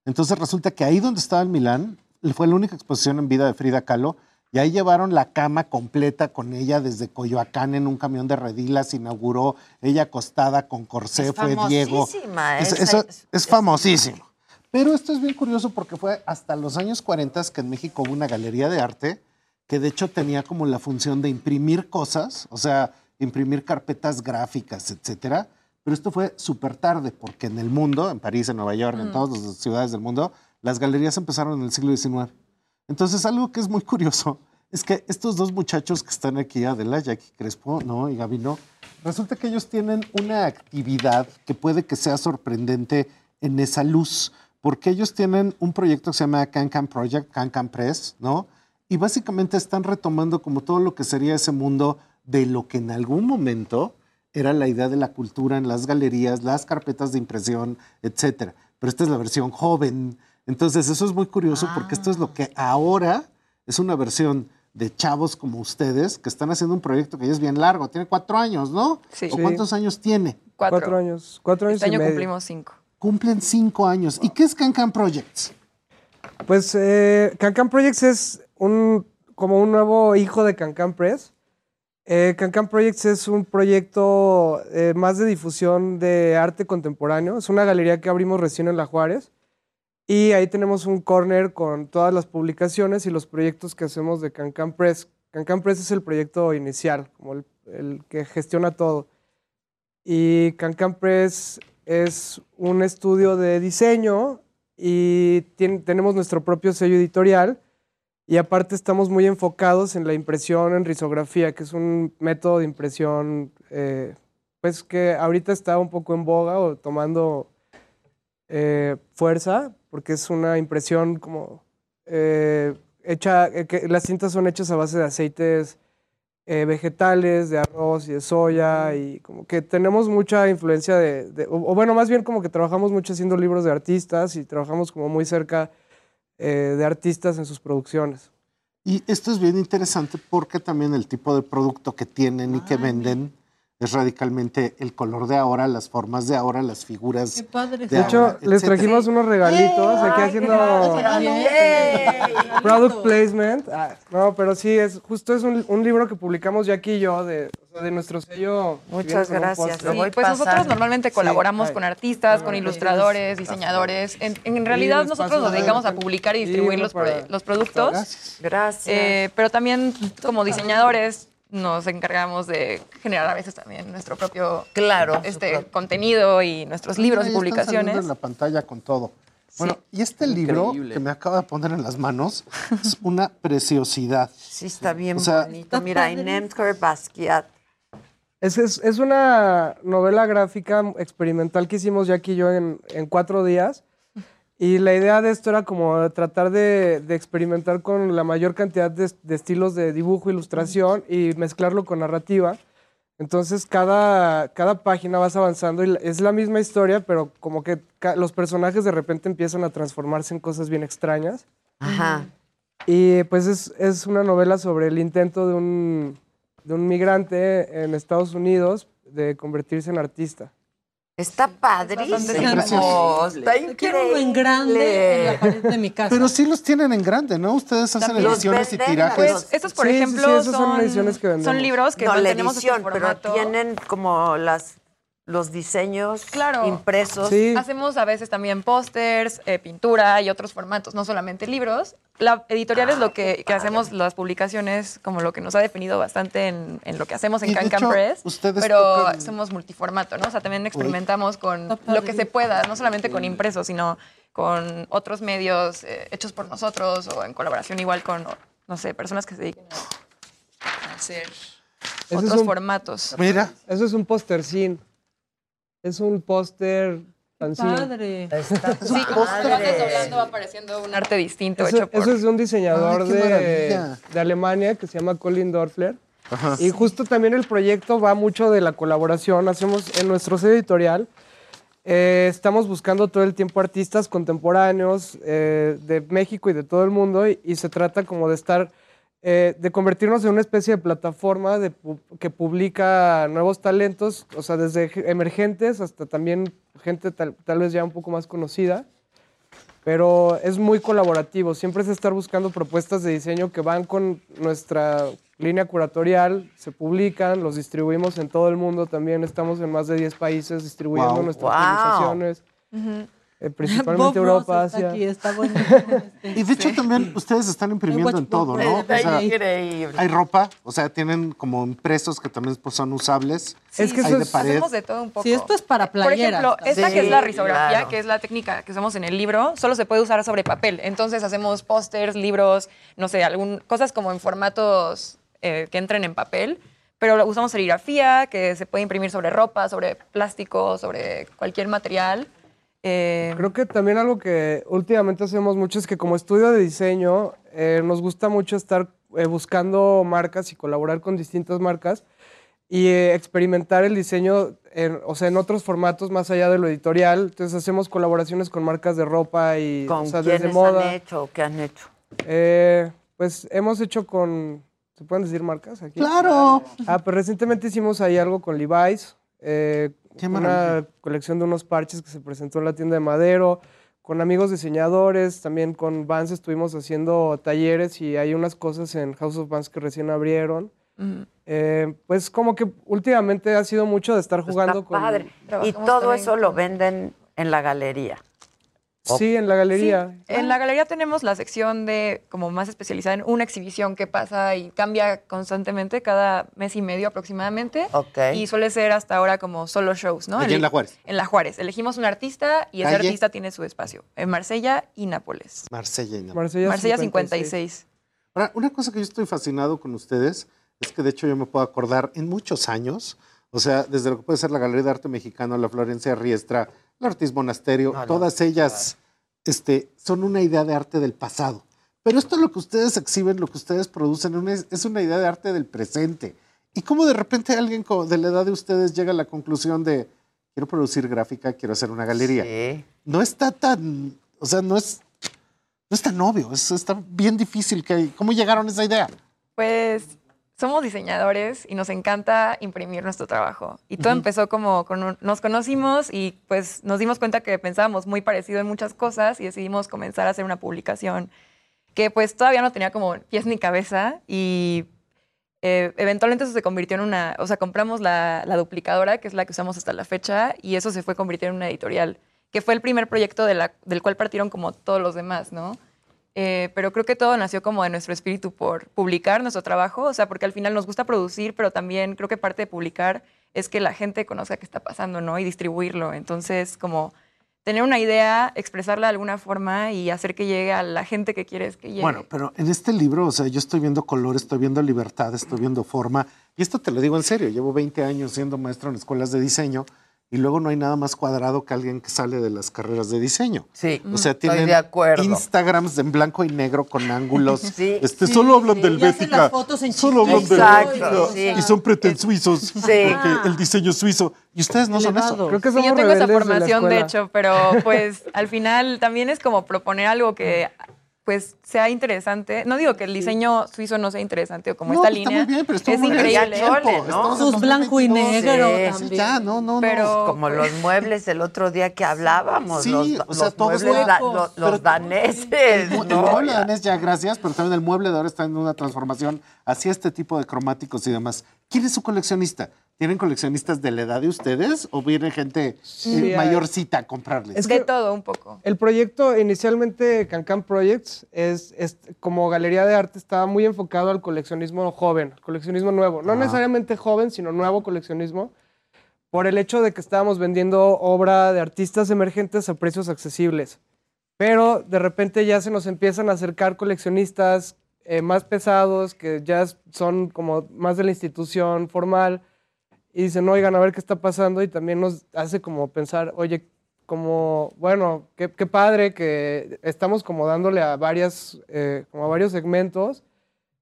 Entonces resulta que ahí donde estaba el Milán, fue la única exposición en vida de Frida Kahlo Y ahí llevaron la cama completa con ella desde Coyoacán en un camión de redilas, inauguró ella acostada con corsé, Es fue Diego. famosísima, Es, es- es- es famosísimo. Pero esto es bien curioso porque fue hasta los años 40 que en México hubo una galería de arte que de hecho tenía como la función de imprimir cosas, o sea, imprimir carpetas gráficas, etcétera. Pero esto fue súper tarde porque en el mundo, en París, en Nueva York, en Mm. todas las ciudades del mundo, las galerías empezaron en el siglo XIX. Entonces, algo que es muy curioso es que estos dos muchachos que están aquí, Adela, Jackie Crespo, ¿no? Y Gabino, resulta que ellos tienen una actividad que puede que sea sorprendente en esa luz, porque ellos tienen un proyecto que se llama Can Can Project, Can Can Press, ¿no? Y básicamente están retomando como todo lo que sería ese mundo de lo que en algún momento era la idea de la cultura en las galerías, las carpetas de impresión, etcétera. Pero esta es la versión joven. Entonces, eso es muy curioso porque esto es lo que ahora es una versión de chavos como ustedes que están haciendo un proyecto que ya es bien largo. Tiene cuatro años, ¿no? Sí. ¿O Sí. cuántos años tiene? Cuatro. Cuatro años, cuatro años Este y año medio. cumplimos cinco. Cumplen cinco años. ¿Y qué es Cancan Projects? Pues eh, Cancan Projects es un, como un nuevo hijo de Cancan Press. Eh, Cancan Projects es un proyecto eh, más de difusión de arte contemporáneo. Es una galería que abrimos recién en La Juárez. Y ahí tenemos un corner con todas las publicaciones y los proyectos que hacemos de Cancan Press. Cancan Press es el proyecto inicial, como el, el que gestiona todo. Y Cancan Press es un estudio de diseño y tien- tenemos nuestro propio sello editorial. Y aparte estamos muy enfocados en la impresión en risografía, que es un método de impresión eh, pues que ahorita está un poco en boga o tomando eh, fuerza, porque es una impresión como eh, hecha, eh, que las cintas son hechas a base de aceites eh, vegetales, de arroz y de soya, y como que tenemos mucha influencia de, de- o, o bueno, más bien como que trabajamos mucho haciendo libros de artistas y trabajamos como muy cerca de artistas en sus producciones. Y esto es bien interesante porque también el tipo de producto que tienen y que venden es radicalmente el color de ahora, las formas de ahora, las figuras. Qué padre. De hecho, les trajimos unos regalitos aquí haciendo product placement. Ah, no, pero sí, es justo es un, un libro que publicamos Jackie y yo de, o sea, de nuestro sello. Muchas gracias. Pues nosotros normalmente colaboramos con artistas, con ilustradores, diseñadores. En, realidad nosotros nos dedicamos a publicar y distribuir los, pro- para- los productos. Gracias. Gracias. Eh, pero también como diseñadores nos encargamos de generar a veces también nuestro propio Claro. este contenido y nuestros libros Ahí y publicaciones. en la pantalla con todo. Bueno, y este libro Increíble. que me acaba de poner en las manos es (laughs) una preciosidad. Sí, está bien O sea, bonito. Mira, Inemker Basquiat. Es, es, es una novela gráfica experimental que hicimos Jackie y yo en, en cuatro días. Y la idea de esto era como tratar de, de experimentar con la mayor cantidad de, de estilos de dibujo, ilustración y mezclarlo con narrativa. Entonces cada, cada página vas avanzando y es la misma historia, pero como que los personajes de repente empiezan a transformarse en cosas bien extrañas. Ajá. Y pues es, es una novela sobre el intento de un, de un migrante en Estados Unidos de convertirse en artista. Está padrísimo. Está Quiero uno en grande en la pared de mi casa. Pero sí los tienen en grande, ¿no? Ustedes hacen ediciones y tirajes. Pues estos, por Sí, sí, ejemplo, sí, son son, ediciones que son libros que no, la mantenemos edición, este pero tienen como las los diseños Claro. impresos. Hacemos a veces también pósters, eh, pintura y otros formatos, no solamente libros. La editorial es lo que, que hacemos las publicaciones, como lo que nos ha definido bastante en, en lo que hacemos en Y de Can Can hecho, Press. ustedes pero tocan- somos multiformato, ¿no? O sea, también experimentamos con lo que se pueda, no solamente con impresos, sino con otros medios eh, hechos por nosotros o en colaboración igual con, no sé, personas que se dediquen a hacer otros es un- formatos. Mira. Eso es un póster Es un póster fanzine. Padre. Sí, como cuando vas desdoblando va apareciendo un arte distinto Eso, hecho por... eso es de un diseñador Ay, de, de Alemania que se llama Colin Dorfler. Ajá. Y justo también el proyecto va mucho de la colaboración. Hacemos en nuestro editorial, eh, estamos buscando todo el tiempo artistas contemporáneos eh, de México y de todo el mundo y, y se trata como de estar, eh, de convertirnos en una especie de plataforma de que publica nuevos talentos, o sea, desde ge- emergentes hasta también gente tal, tal vez ya un poco más conocida. pero es muy colaborativo. Siempre es estar buscando propuestas de diseño que van con nuestra línea curatorial, se publican, los distribuimos en todo el mundo también. Estamos en más de 10 países distribuyendo Wow. nuestras Wow. publicaciones, eh, principalmente Bob Europa, Ross está Asia. aquí, está (laughs) bonito. Y de hecho también ustedes están imprimiendo en todo, ¿no? O sea, increíble. hay ropa, o sea, tienen como impresos que también pues, son usables. Es que hay eso de pared. Hacemos de todo un poco. Sí, esto es para Por playeras. ejemplo, esta Sí, que es la risografía, claro. que es la técnica que usamos en el libro, solo se puede usar sobre papel. Entonces hacemos pósters, libros, no sé, algún, cosas como en formatos eh, que entren en papel. Pero usamos serigrafía, que se puede imprimir sobre ropa, sobre plástico, sobre cualquier material. Eh, Creo que también algo que últimamente hacemos mucho es que como estudio de diseño eh, nos gusta mucho estar eh, buscando marcas y colaborar con distintas marcas y eh, experimentar el diseño, en, o sea, en otros formatos más allá de lo editorial. Entonces hacemos colaboraciones con marcas de ropa y ¿Con o sea, desde quiénes moda. han hecho o qué han hecho? Eh, pues hemos hecho con, ¿se pueden decir marcas aquí? ¡Claro! Ah, pues recientemente hicimos ahí algo con Levi's, eh, Qué una colección de unos parches que se presentó en la tienda de Madero, con amigos diseñadores, también con Vans estuvimos haciendo talleres y hay unas cosas en House of Vans que recién abrieron. Eh, pues como que últimamente ha sido mucho de estar jugando Está con... padre. Y todo eso lo venden en la galería. Sí, en la galería. En la galería tenemos la sección de como más especializada en una exhibición que pasa y cambia constantemente cada mes y medio aproximadamente. Ok. Y suele ser hasta ahora como solo shows, ¿no? Allí en La Juárez. En La Juárez. Elegimos un artista y ese Calle. artista tiene su espacio. En Marsella y Nápoles. Marsella y Nápoles. Marsella, Marsella 56. 56. Ahora, una cosa que yo estoy fascinado con ustedes es que de hecho yo me puedo acordar en muchos años, o sea, desde lo que puede ser la Galería de Arte Mexicano, la Florencia Riestra, la Ortiz Monasterio, No, no, todas ellas este, son una idea de arte del pasado. Pero esto lo que ustedes exhiben, lo que ustedes producen, es una idea de arte del presente. ¿Y cómo de repente alguien de la edad de ustedes llega a la conclusión de, quiero producir gráfica, quiero hacer una galería? Sí. No está tan, o sea, no es, no es tan obvio, es, está bien difícil. Que, ¿Cómo llegaron a esa idea? Pues somos diseñadores y nos encanta imprimir nuestro trabajo. Y todo empezó como con un- nos conocimos y pues nos dimos cuenta que pensábamos muy parecido en muchas cosas y decidimos comenzar a hacer una publicación que pues todavía no tenía como pies ni cabeza y eh, eventualmente eso se convirtió en una, o sea, compramos la, la duplicadora, que es la que usamos hasta la fecha, y eso se fue convirtiendo en una editorial, que fue el primer proyecto de la- del cual partieron como todos los demás, ¿no? Eh, pero creo que todo nació como de nuestro espíritu por publicar nuestro trabajo, o sea, porque al final nos gusta producir, pero también creo que parte de publicar es que la gente conozca qué está pasando, ¿no? Y distribuirlo. Entonces, como tener una idea, expresarla de alguna forma y hacer que llegue a la gente que quieres que llegue. Bueno, pero en este libro, o sea, yo estoy viendo color, estoy viendo libertad, estoy viendo forma. Y esto te lo digo en serio, llevo 20 años siendo maestro en escuelas de diseño y luego no hay nada más cuadrado que alguien que sale de las carreras de diseño. Sí, O sea, estoy tienen de acuerdo. Instagrams en blanco y negro con ángulos. (laughs) Sí. este, Sí, solo hablan sí. del Y hacen Bética. las fotos en Solo hablan del Exacto, Bética. sí. Y son pretensuizos. Sí. Porque el diseño suizo. Y ustedes no son eso. Creo que Sí, somos yo tengo esa de formación, de, hecho, pero pues al final también es como proponer algo que pues sea interesante. No digo que el diseño suizo no sea interesante o como No, esta pues, está línea. muy bien, pero es muy increíble. Tiempo, ¿no? Sus blanco y 2022. negro Sí. Sí, ya, no, no, Pero Como los muebles el otro día que hablábamos, Sí, los, o sea, los todo es muebles da- los, Pero- los daneses. El, el mueble danés ya, gracias, pero también el mueble de ahora está en una transformación hacia este tipo de cromáticos y demás. ¿Quién es su coleccionista? ¿Tienen coleccionistas de la edad de ustedes o viene gente eh, Sí, hay. mayorcita a comprarles? Es de que- todo un poco. El proyecto inicialmente Cancan Projects es, es- como galería de arte estaba muy enfocado al coleccionismo joven, al coleccionismo nuevo, no Ajá. necesariamente joven, sino nuevo coleccionismo, por el hecho de que estábamos vendiendo obra de artistas emergentes a precios accesibles. Pero de repente ya se nos empiezan a acercar coleccionistas eh, más pesados, que ya son como más de la institución formal, y dicen, oigan, a ver qué está pasando, y también nos hace como pensar, oye, como, bueno, qué, qué padre que estamos como dándole a varias, eh, como a varios segmentos,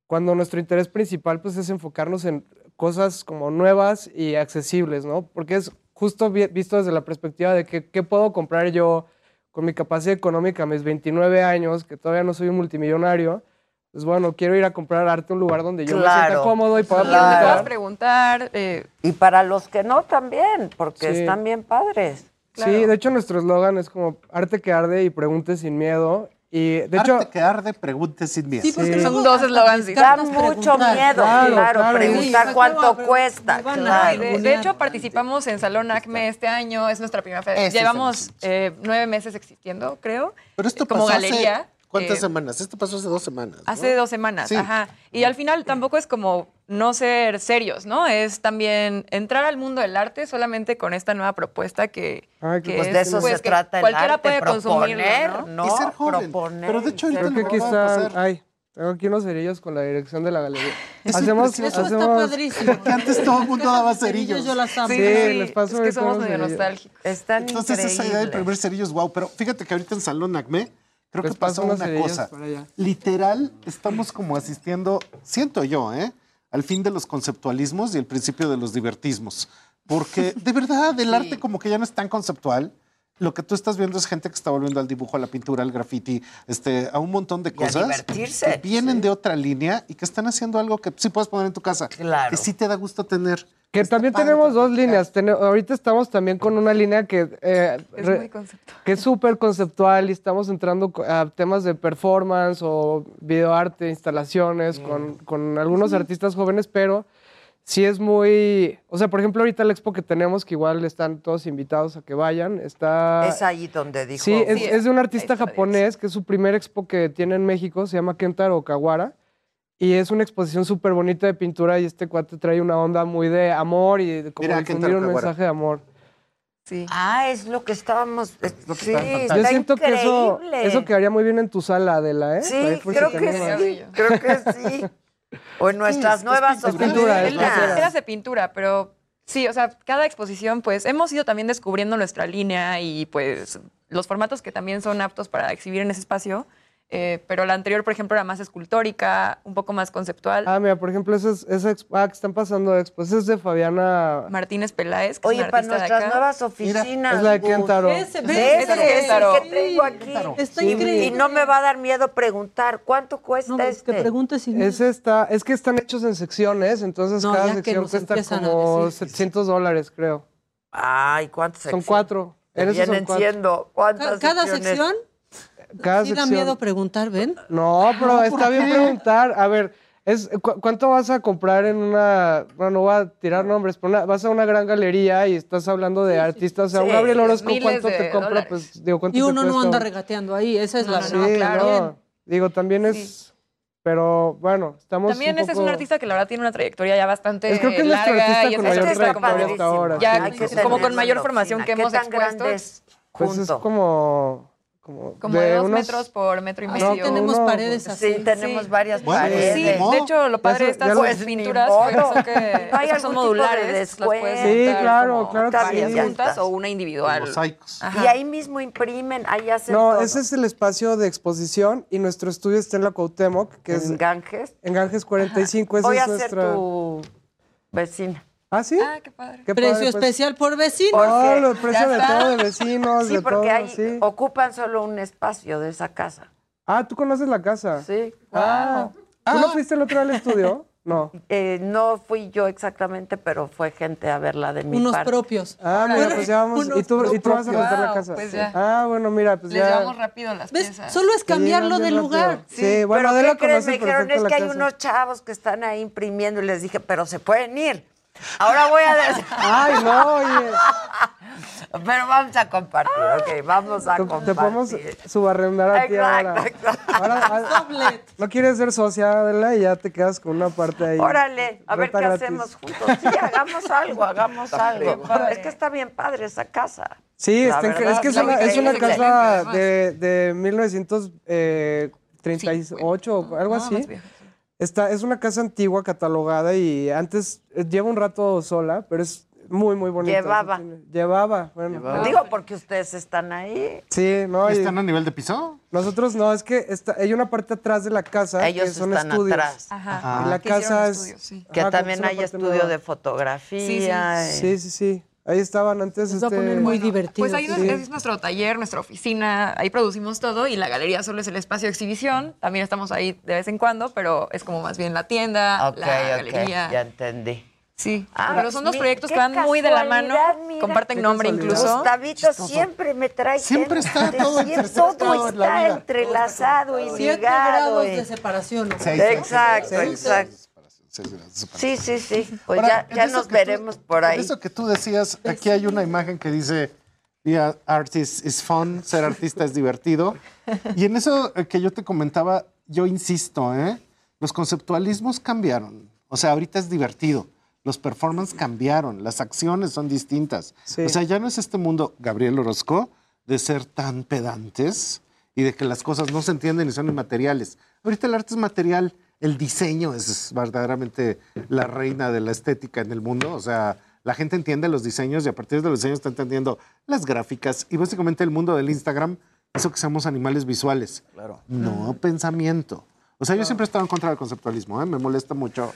cuando nuestro interés principal pues es enfocarnos en cosas como nuevas y accesibles, ¿no? Porque es justo vi- visto desde la perspectiva de que, qué puedo comprar yo con mi capacidad económica a mis 29 años, que todavía no soy un multimillonario, pues bueno, quiero ir a comprar arte a un lugar donde yo me sienta Claro, cómodo y pueda Y donde puedas preguntar. preguntar. eh, Y para los que no también, porque Sí. están bien padres. Sí, de hecho nuestro eslogan es como arte que arde y pregunte sin miedo. Y de hecho, Arte que arde, pregunte sin miedo. Sí, porque Sí. luego Dos eslogans Da mucho preguntar. miedo, Claro, claro, claro. preguntar Sí, cuánto ¿cómo cuesta. claro. De, de hecho, participamos en Salón ACME este año, es nuestra primera feria. Llevamos eh, nueve meses existiendo, creo, Pero esto como pasó galería. hace... ¿Cuántas eh, semanas? Esto pasó hace dos semanas. ¿no? Hace dos semanas, Sí. ajá. Y al final tampoco es como no ser serios, ¿no? Es también entrar al mundo del arte solamente con esta nueva propuesta que, Ay, que Pues es, de eso pues, se trata el cualquiera arte, puede consumirlo, proponer, ¿no? ¿no? Y ser joven. Proponer Pero de hecho ahorita creo que pasar. Ay, tengo aquí unos cerillos con la dirección de la galería. (laughs) Eso es hacemos. Eso está hacemos. padrísimo. Que antes todo el mundo daba cerillos. Yo las amo. Sí, Sí, les paso es que somos medio nostálgicos. Están Entonces esa idea de increíbles. imprimir cerillos, wow. Pero fíjate que ahorita en Salón Acme creo Les que pasó una cosa. Literal, estamos como asistiendo, siento yo, ¿eh? Al fin de los conceptualismos y el principio de los divertismos. Porque de verdad, el arte como que ya no es tan conceptual. Lo que tú estás viendo es gente que está volviendo al dibujo, a la pintura, al graffiti, este, a un montón de Y a cosas divertirse, que vienen de otra línea y que están haciendo algo que sí puedes poner en tu casa. Claro. Que sí te da gusto tener. Que también tenemos dos líneas. Ahorita estamos también con una línea que, eh, Es muy que es súper conceptual y estamos entrando a temas de performance o videoarte, instalaciones con, con algunos artistas jóvenes, pero sí es muy... O sea, por ejemplo, ahorita la expo que tenemos, que igual están todos invitados a que vayan, está... Es ahí donde dijo. Sí, es, Sí, es de un artista japonés, que es su primer expo que tiene en México, se llama Kentaro Okawara. Y es una exposición súper bonita de pintura y este cuate trae una onda muy de amor y de como Mira, difundir un mensaje de amor. Sí. Ah, es lo que estábamos. es- lo que sí, está Yo siento que eso, increíble. eso quedaría muy bien en tu sala, Adela, ¿eh? Sí, creo que sí. Creo que sí. O en nuestras es nuevas es pintura, es. Eras de pintura, pero sí, o sea, cada exposición, pues hemos ido también descubriendo nuestra línea y pues los formatos que también son aptos para exhibir en ese espacio. Eh, pero la anterior, por ejemplo, era más escultórica, un poco más conceptual. Ah, mira, por ejemplo, esa, es- esa expo, ah, que están pasando expos, esa es de Fabiana. Martínez Peláez, que Oye, es una para artista de nuestras acá. nuevas oficinas. es la de Ese es el que tengo aquí. Está Sí, increíble. Y no me va a dar miedo preguntar cuánto cuesta No, que este. preguntes si Ese está, es que están hechos en secciones, entonces No, cada que sección cuesta como decir. 700 dólares, creo. Ay, ¿cuántos Son cuatro. En esos son Vienen cuatro. siendo cuántas Ca- Cada secciones? sección Cada sí da sección- miedo preguntar, ¿ven? No, pero está bien preguntar. A ver, es, ¿cu- ¿cuánto vas a comprar en una... Bueno, no voy a tirar nombres, pero una- vas a una gran galería y estás hablando de artistas. O sea, un Sí, Gabriel Orozco, ¿cuánto de te compra? dólares. Pues, digo, ¿cuánto Y te uno no cuesta anda un- regateando ahí, esa es la No, Sí, no, claro. no. Digo, también es... Pero bueno, estamos También un este es poco- un artista que la verdad tiene una trayectoria ya bastante Es- creo que es larga artista y con es mayor un artista como- trayectoria hasta ahora. ya sí. Como con mayor la formación que ¿Qué hemos tan expuesto. es Pues es como... Como, Como de, dos unos- metros por metro y No, medio. tenemos uno- paredes así. Sí, tenemos Sí. varias Bueno, paredes. Sí, de hecho, lo padre de estas Pues, pinturas son que ¿No (laughs) hay estas son de modulares, las puedes descuento? Sí, claro, claro que sí. juntas o una individual. Mosaicos. Y ahí mismo imprimen, ahí hacen No, todo. ese es el espacio de exposición y nuestro estudio está en la Cuauhtémoc, que es en Ganges. en Ganges 45. Esa Voy a es ser nuestra... tu vecina. ¿Ah, sí? Ah, qué padre. Qué Precio padre, pues. especial por vecino. Por- No, porque los precios de todo, de vecinos, Sí, de porque todo, ahí sí. ocupan solo un espacio de esa casa. Ah, ¿tú conoces la casa? Sí. Ah, ¿tú no fuiste el otro día al estudio? (laughs) No. Eh, no fui yo exactamente, pero fue gente a verla de mi Unos parte. propios. Ah, mira, pues ya vamos. Unos ¿Y tú, y tú vas a rentar la Wow, casa? pues ya. Ah, bueno, mira, pues Les ya. llevamos rápido las ¿Ves? piezas. Solo es Sí, cambiarlo de lugar. Sí, bueno, pero ¿qué crees? conoce Me dijeron, es la que hay casa. unos chavos que están ahí imprimiendo y les dije, pero se pueden ir. Ahora voy a decir. (laughs) Ay, no, oye. Pero vamos a compartir, ok, vamos a Te- compartir. Te podemos subarrendar a ti ahora. Exacto. Ahora, (laughs) ah, ¿No quieres ser socia, Adela? Y ya te quedas con una parte ahí. Órale, a ver qué gratis. hacemos juntos. Sí, hagamos algo, hagamos algo. Es que está bien padre esa casa. Sí, está verdad, es que es una, es una casa de, de 1938 o algo así. Sí. Está, es una casa antigua catalogada y antes eh, lleva un rato sola, pero es muy, muy bonita. Llevaba. Sí, Llevaba, bueno. Llevaba. Digo, porque ustedes están ahí. Sí, no, y ¿Están a nivel de piso? nosotros no, es que está, hay una parte atrás de la casa Ellos que son están estudios. atrás. Ajá. Y la Que hicieron casa es... estudios, sí. Que Ajá, también hay estudio nueva. de fotografía. y- Sí, sí, sí. Ahí estaban antes. Se va a este, poner muy divertido. Pues ahí sí. es nuestro taller, nuestra oficina, ahí producimos todo y la galería solo es el espacio de exhibición. También estamos ahí de vez en cuando, pero es como más bien la tienda, la galería. ya entendí. Sí, Ah, pero son dos mi- proyectos que van muy de la mano, mira. comparten nombre incluso. Gustavito Chistoso. siempre me trae Siempre gente. está todo Siempre todo está entrelazado y Siete ligado. grados y- de separación. ¿no? Seis, Exacto, seis, exacto. Separación. Sí, sí, sí. Pues Ahora, ya, ya nos que tú- veremos por ahí. en Eso que tú decías, aquí hay una imagen que dice, "Be artist is fun, ser artista es divertido. (laughs) Y en eso eh, que yo te comentaba, yo insisto, ¿eh? los conceptualismos cambiaron. O sea, ahorita es divertido. Los performances cambiaron, las acciones son distintas. O sea, ya no es este mundo, Gabriel Orozco, de ser tan pedantes y de que las cosas no se entienden y son inmateriales. Ahorita el arte es material, el diseño es verdaderamente la reina de la estética en el mundo. O sea, la gente entiende los diseños y a partir de los diseños está entendiendo las gráficas y básicamente el mundo del Instagram hizo que seamos animales visuales. Claro. No pensamiento. O sea, yo siempre he estado en contra del conceptualismo, ¿eh? me molesta mucho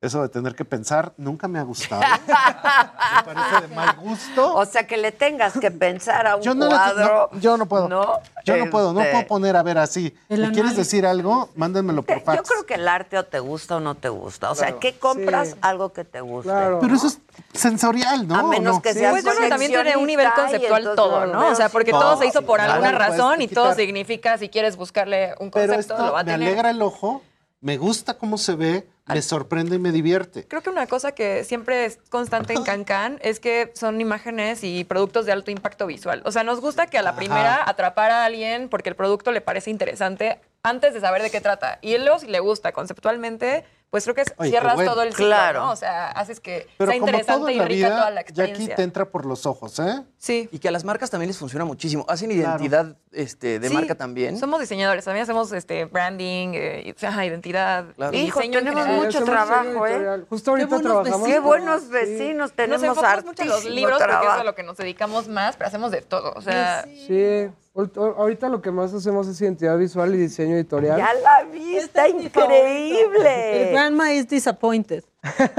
eso de tener que pensar, nunca me ha gustado. (laughs) me parece de mal gusto. O sea, que le tengas que pensar a un Yo no, cuadro. no, yo no puedo. ¿no? Yo no puedo, no Este, puedo poner a ver así. ¿Y quieres decir algo? Mándenmelo por Yo fax. creo que el arte o te gusta o no te gusta. O sea, Claro. que compras Sí. algo que te guste. Pero eso es sensorial, ¿no? A menos que seas Pues yo creo que también tiene un nivel conceptual todo, ¿no? O sea, porque todo se hizo por claro, alguna no puedes razón y todo significa, si quieres buscarle un Pero concepto, esto lo va a me tener. alegra el ojo, me gusta cómo se ve, me sorprende y me divierte. Creo que una cosa que siempre es constante en Cancan es que son imágenes y productos de alto impacto visual. O sea, nos gusta que a la primera atrapar a alguien porque el producto le parece interesante antes de saber de qué trata. Y luego, si le gusta conceptualmente, pues creo que es- Oye, cierras qué bueno. todo el ciclo, Claro. ¿no? O sea, haces que Pero sea como todo interesante en y la rica toda la ya aquí experiencia. te entra por los ojos, ¿eh? Sí. Y que a las marcas también les funciona muchísimo. Hacen Claro. identidad este, de Sí, marca también. Somos diseñadores, también hacemos este branding, eh, identidad, Claro. Hijo, tenemos general. mucho trabajo, ¿eh? Justo ahorita buenos trabajamos. vecinos. Qué buenos sí. vecinos Nos tenemos enfocamos mucho en los libros porque eso es trabajo. a lo que nos dedicamos más, pero hacemos de todo. O sea, Sí. Ahor- Ahorita lo que más hacemos es identidad visual y diseño editorial. Ya la vi, está El increíble. grandma is disappointed.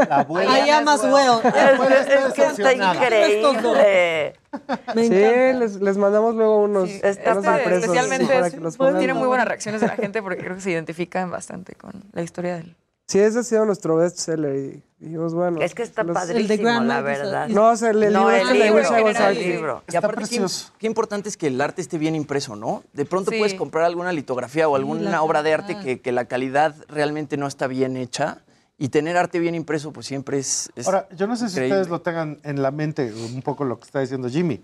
La abuela. I am as well. Es, es que está increíble. Me sí, encanta. les, les mandamos luego unos. Este, unas impresos especialmente para es- que los pues, pongan. tiene muy buenas reacciones de la gente porque creo que se identifican bastante con la historia del. Sí, ese ha sido nuestro bestseller y dijimos, bueno. Es que está los- padrísimo, la verdad. No, o sea, el, el No, libro el este de libro, el Artist. libro. Y aparte, qué, qué importante es que el arte esté bien impreso, ¿no? De pronto Sí. puedes comprar alguna litografía o alguna la obra de arte que, que la calidad realmente no está bien hecha. Y tener arte bien impreso, pues siempre es. es Ahora, yo no sé si increíble. ustedes lo tengan en la mente, un poco lo que está diciendo Jimmy,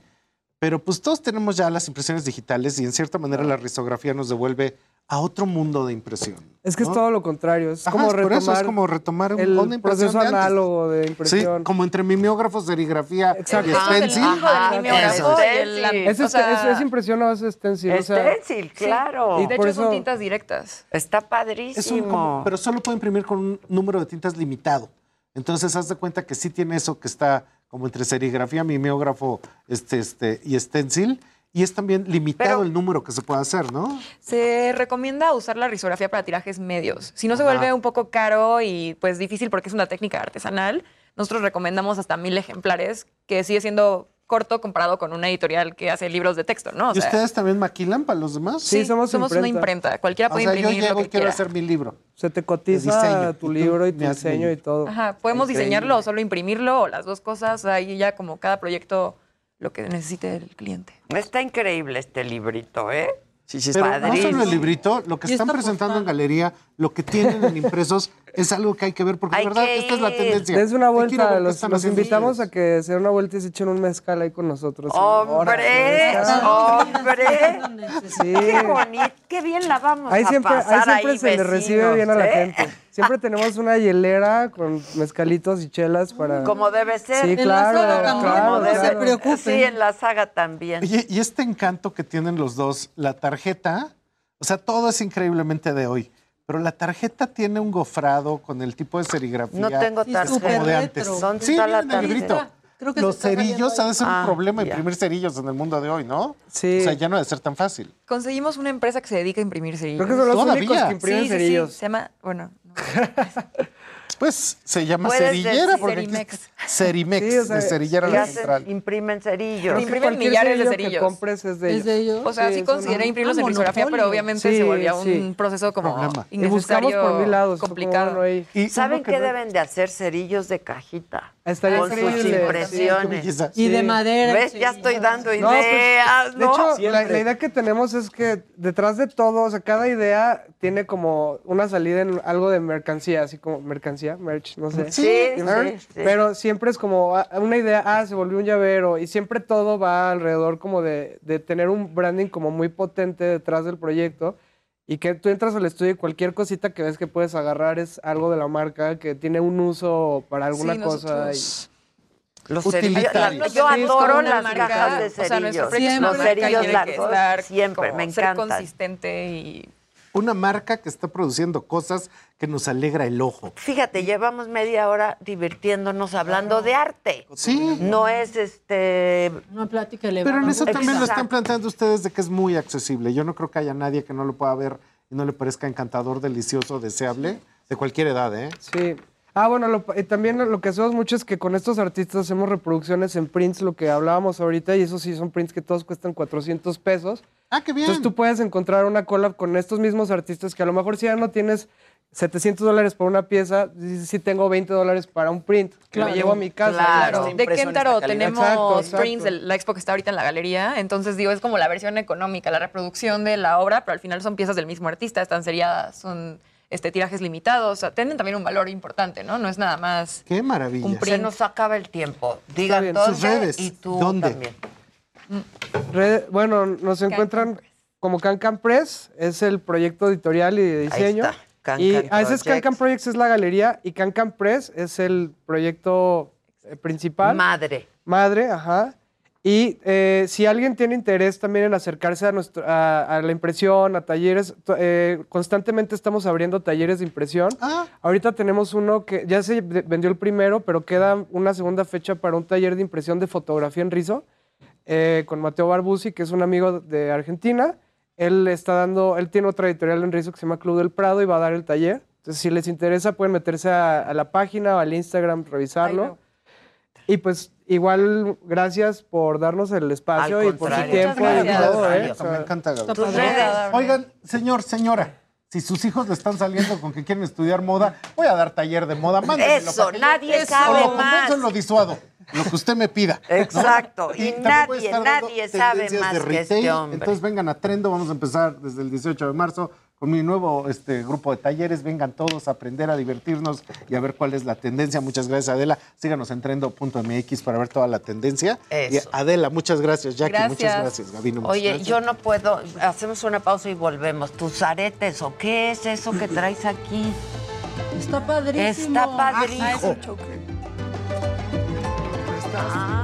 pero pues todos tenemos ya las impresiones digitales y en cierta manera la risografía nos devuelve a otro mundo de impresión. Es que es todo lo contrario. Es Ajá, como es por retomar eso, es como retomar un- el una impresión proceso de análogo de Sí, impresión. como entre mimeógrafo, serigrafía Exacto. y stencil. Es, o sea, es, es impresión a base de stencil. o sea, Stencil, claro. Y de por hecho son tintas directas. Está Es un padrísimo. como- pero solo puede imprimir con un número de tintas limitado. Entonces, haz de cuenta que sí tiene eso que está como entre serigrafía, mimeógrafo este, este, y stencil. Y es también limitado Pero- el número que se puede hacer, ¿no? Se recomienda usar la risografía para tirajes medios. Si no se Ajá. vuelve un poco caro y pues difícil porque es una técnica artesanal, nosotros recomendamos hasta mil ejemplares, que sigue siendo corto comparado con una editorial que hace libros de texto, ¿no? O ¿Y sea, ustedes también maquilan para los demás? sí, somos, una imprenta. Cualquiera O puede sea, yo imprimir llego lo y quiero quiera. hacer mi libro. Se te cotiza diseño. tu libro y tu diseño y todo. Ajá, podemos Increíble. diseñarlo o solo imprimirlo o las dos cosas. Ahí ya como cada proyecto lo que necesite el cliente. Está increíble este librito, ¿eh? Sí, sí, Pero está. no solo el librito, lo que están presentando en galería, lo que tienen en impresos, (laughs) es algo que hay que ver, porque de verdad esta es la tendencia. Dense una vuelta, los, los invitamos a que se den una vuelta y se echen un mezcal ahí con nosotros. ¡Hombre! ¡Hombre! Sí. ¡Qué bonito! ¡Qué bien la vamos Ahí a siempre, ahí pasar siempre ahí, se le recibe bien a la ¿eh? gente. Siempre tenemos una hielera con mezcalitos y chelas para... Como debe ser. Sí, En la claro, saga también, claro, Como no se preocupen. Sí, en la saga también. Oye, y este encanto que tienen los dos, la tarjeta, o sea, todo es increíblemente de hoy, pero la tarjeta tiene un gofrado con el tipo de serigrafía. No tengo tarjeta. como de antes. ¿Dónde Sí, está la tarjeta? Librito. Creo que Los cerillos ha de ser Ah, un problema ya. imprimir cerillos en el mundo de hoy, ¿no? Sí. O sea, ya no debe ser tan fácil. Conseguimos una empresa que se dedica a imprimir cerillos. Creo que son los Todavía. únicos que imprimen sí, sí, sí, cerillos. Se llama, bueno, no. (laughs) Pues se llama cerillera porque Cerimex. Cerimex, Sí, o sea, de cerillera la hacen- central. imprimen cerillos. Imprimen millares de que cerillos. compres es de ellos. ¿Es de ellos? O sea, sí, Sí, consideré imprimirlos Ah, en lisografía, pero obviamente Sí, se volvía sí. un proceso como Problema. Y buscamos innecesario, por mil lados. como, complicado. bueno, ahí. Y ¿Saben qué no- deben de hacer? Cerillos de cajita. Estaría con sus increíble. impresiones. Y de madera. ¿Ves? Ya estoy dando No, pues, ideas, De ¿no? hecho, la, la idea que tenemos es que detrás de todo, o sea, cada idea tiene como una salida en algo de mercancía, así como mercancía, merch, no sé. Sí, sí, Merch, sí. Pero siempre es como ah, una idea, ah, se volvió un llavero, y siempre todo va alrededor como de, de tener un branding como muy potente detrás del proyecto, y que tú entras al estudio y cualquier cosita que ves que puedes agarrar es algo de la marca, que tiene un uso para alguna Sí, cosa. nosotros- Los cerillos. Yo adoro las marca, cajas de O sea, cerillos. es una Los y cerillos largos siempre, me ser encantan. consistente y Una marca que está produciendo cosas que nos alegra el ojo. Fíjate, llevamos media hora divirtiéndonos hablando de arte. Sí. No es este. Una plática elevada. Pero en eso también lo están planteando ustedes de que es muy accesible. Yo no creo que haya nadie que no lo pueda ver y no le parezca encantador, delicioso, deseable, de cualquier edad, ¿eh? Sí. Ah, bueno, lo- y también lo que hacemos mucho es que con estos artistas hacemos reproducciones en prints, lo que hablábamos ahorita, y eso sí son prints que todos cuestan 400 pesos. Ah, qué bien. Entonces tú puedes encontrar una collab con estos mismos artistas que a lo mejor si ya no tienes 700 dólares por una pieza, sí, sí tengo 20 dólares para un print que Claro. me llevo a mi casa. Claro. ¿no? De calidad. tenemos Exacto, exacto. prints de la expo que está ahorita en la galería, entonces digo, es como la versión económica, la reproducción de la obra, pero al final son piezas del mismo artista, están seriadas, son este, tirajes limitados, o sea, tienen también un valor importante, ¿no? No es nada más Qué maravilla. un Se nos acaba el tiempo. Digan dónde Sus redes, y tú ¿dónde? también. Red- bueno, nos encuentran Press. como Cancan Press, es el proyecto editorial y de diseño. está, Can y Can a veces Projects. Cancan Projects es la galería y Cancan Press es el proyecto eh, principal. Madre. Madre, ajá. Y eh, si alguien tiene interés también en acercarse a, nuestro, a, a la impresión, a talleres, to- eh, constantemente estamos abriendo talleres de impresión. Ah. Ahorita tenemos uno que ya se vendió el primero, pero queda una segunda fecha para un taller de impresión de fotografía en rizo eh, con Mateo Barbusi, que es un amigo de Argentina. Él está dando, él tiene otra editorial en rizo que se llama Club del Prado y va a dar el taller. Entonces, si les interesa, pueden meterse a, a la página o al Instagram, revisarlo. Ahí veo. Y pues igual gracias por darnos el espacio Al y por su tiempo Muchas y todo, ¿eh? Al O sea, me encanta. Oigan, señor, señora, si sus hijos le están saliendo con que quieren estudiar moda, voy a dar taller de moda. Mándenmelo Eso, que yo- nadie o sabe lo más. lo disuado. Lo que usted me pida. ¿no? Exacto. Y nadie, nadie sabe más de que este hombre. Entonces vengan a Trendo, vamos a empezar desde el 18 de marzo con mi nuevo este, grupo de talleres. Vengan todos a aprender, a divertirnos y a ver cuál es la tendencia. Muchas gracias, Adela. Síganos en trendo.mx para ver toda la tendencia. Eso. Y Adela, muchas gracias, Jackie. Muchas Gracias. gracias, Gabino. muchas Oye, gracias. yo no puedo. Hacemos una pausa y volvemos. ¿Tus aretes o qué es eso que traes aquí? Está padrísimo. Está padrísimo. Ah,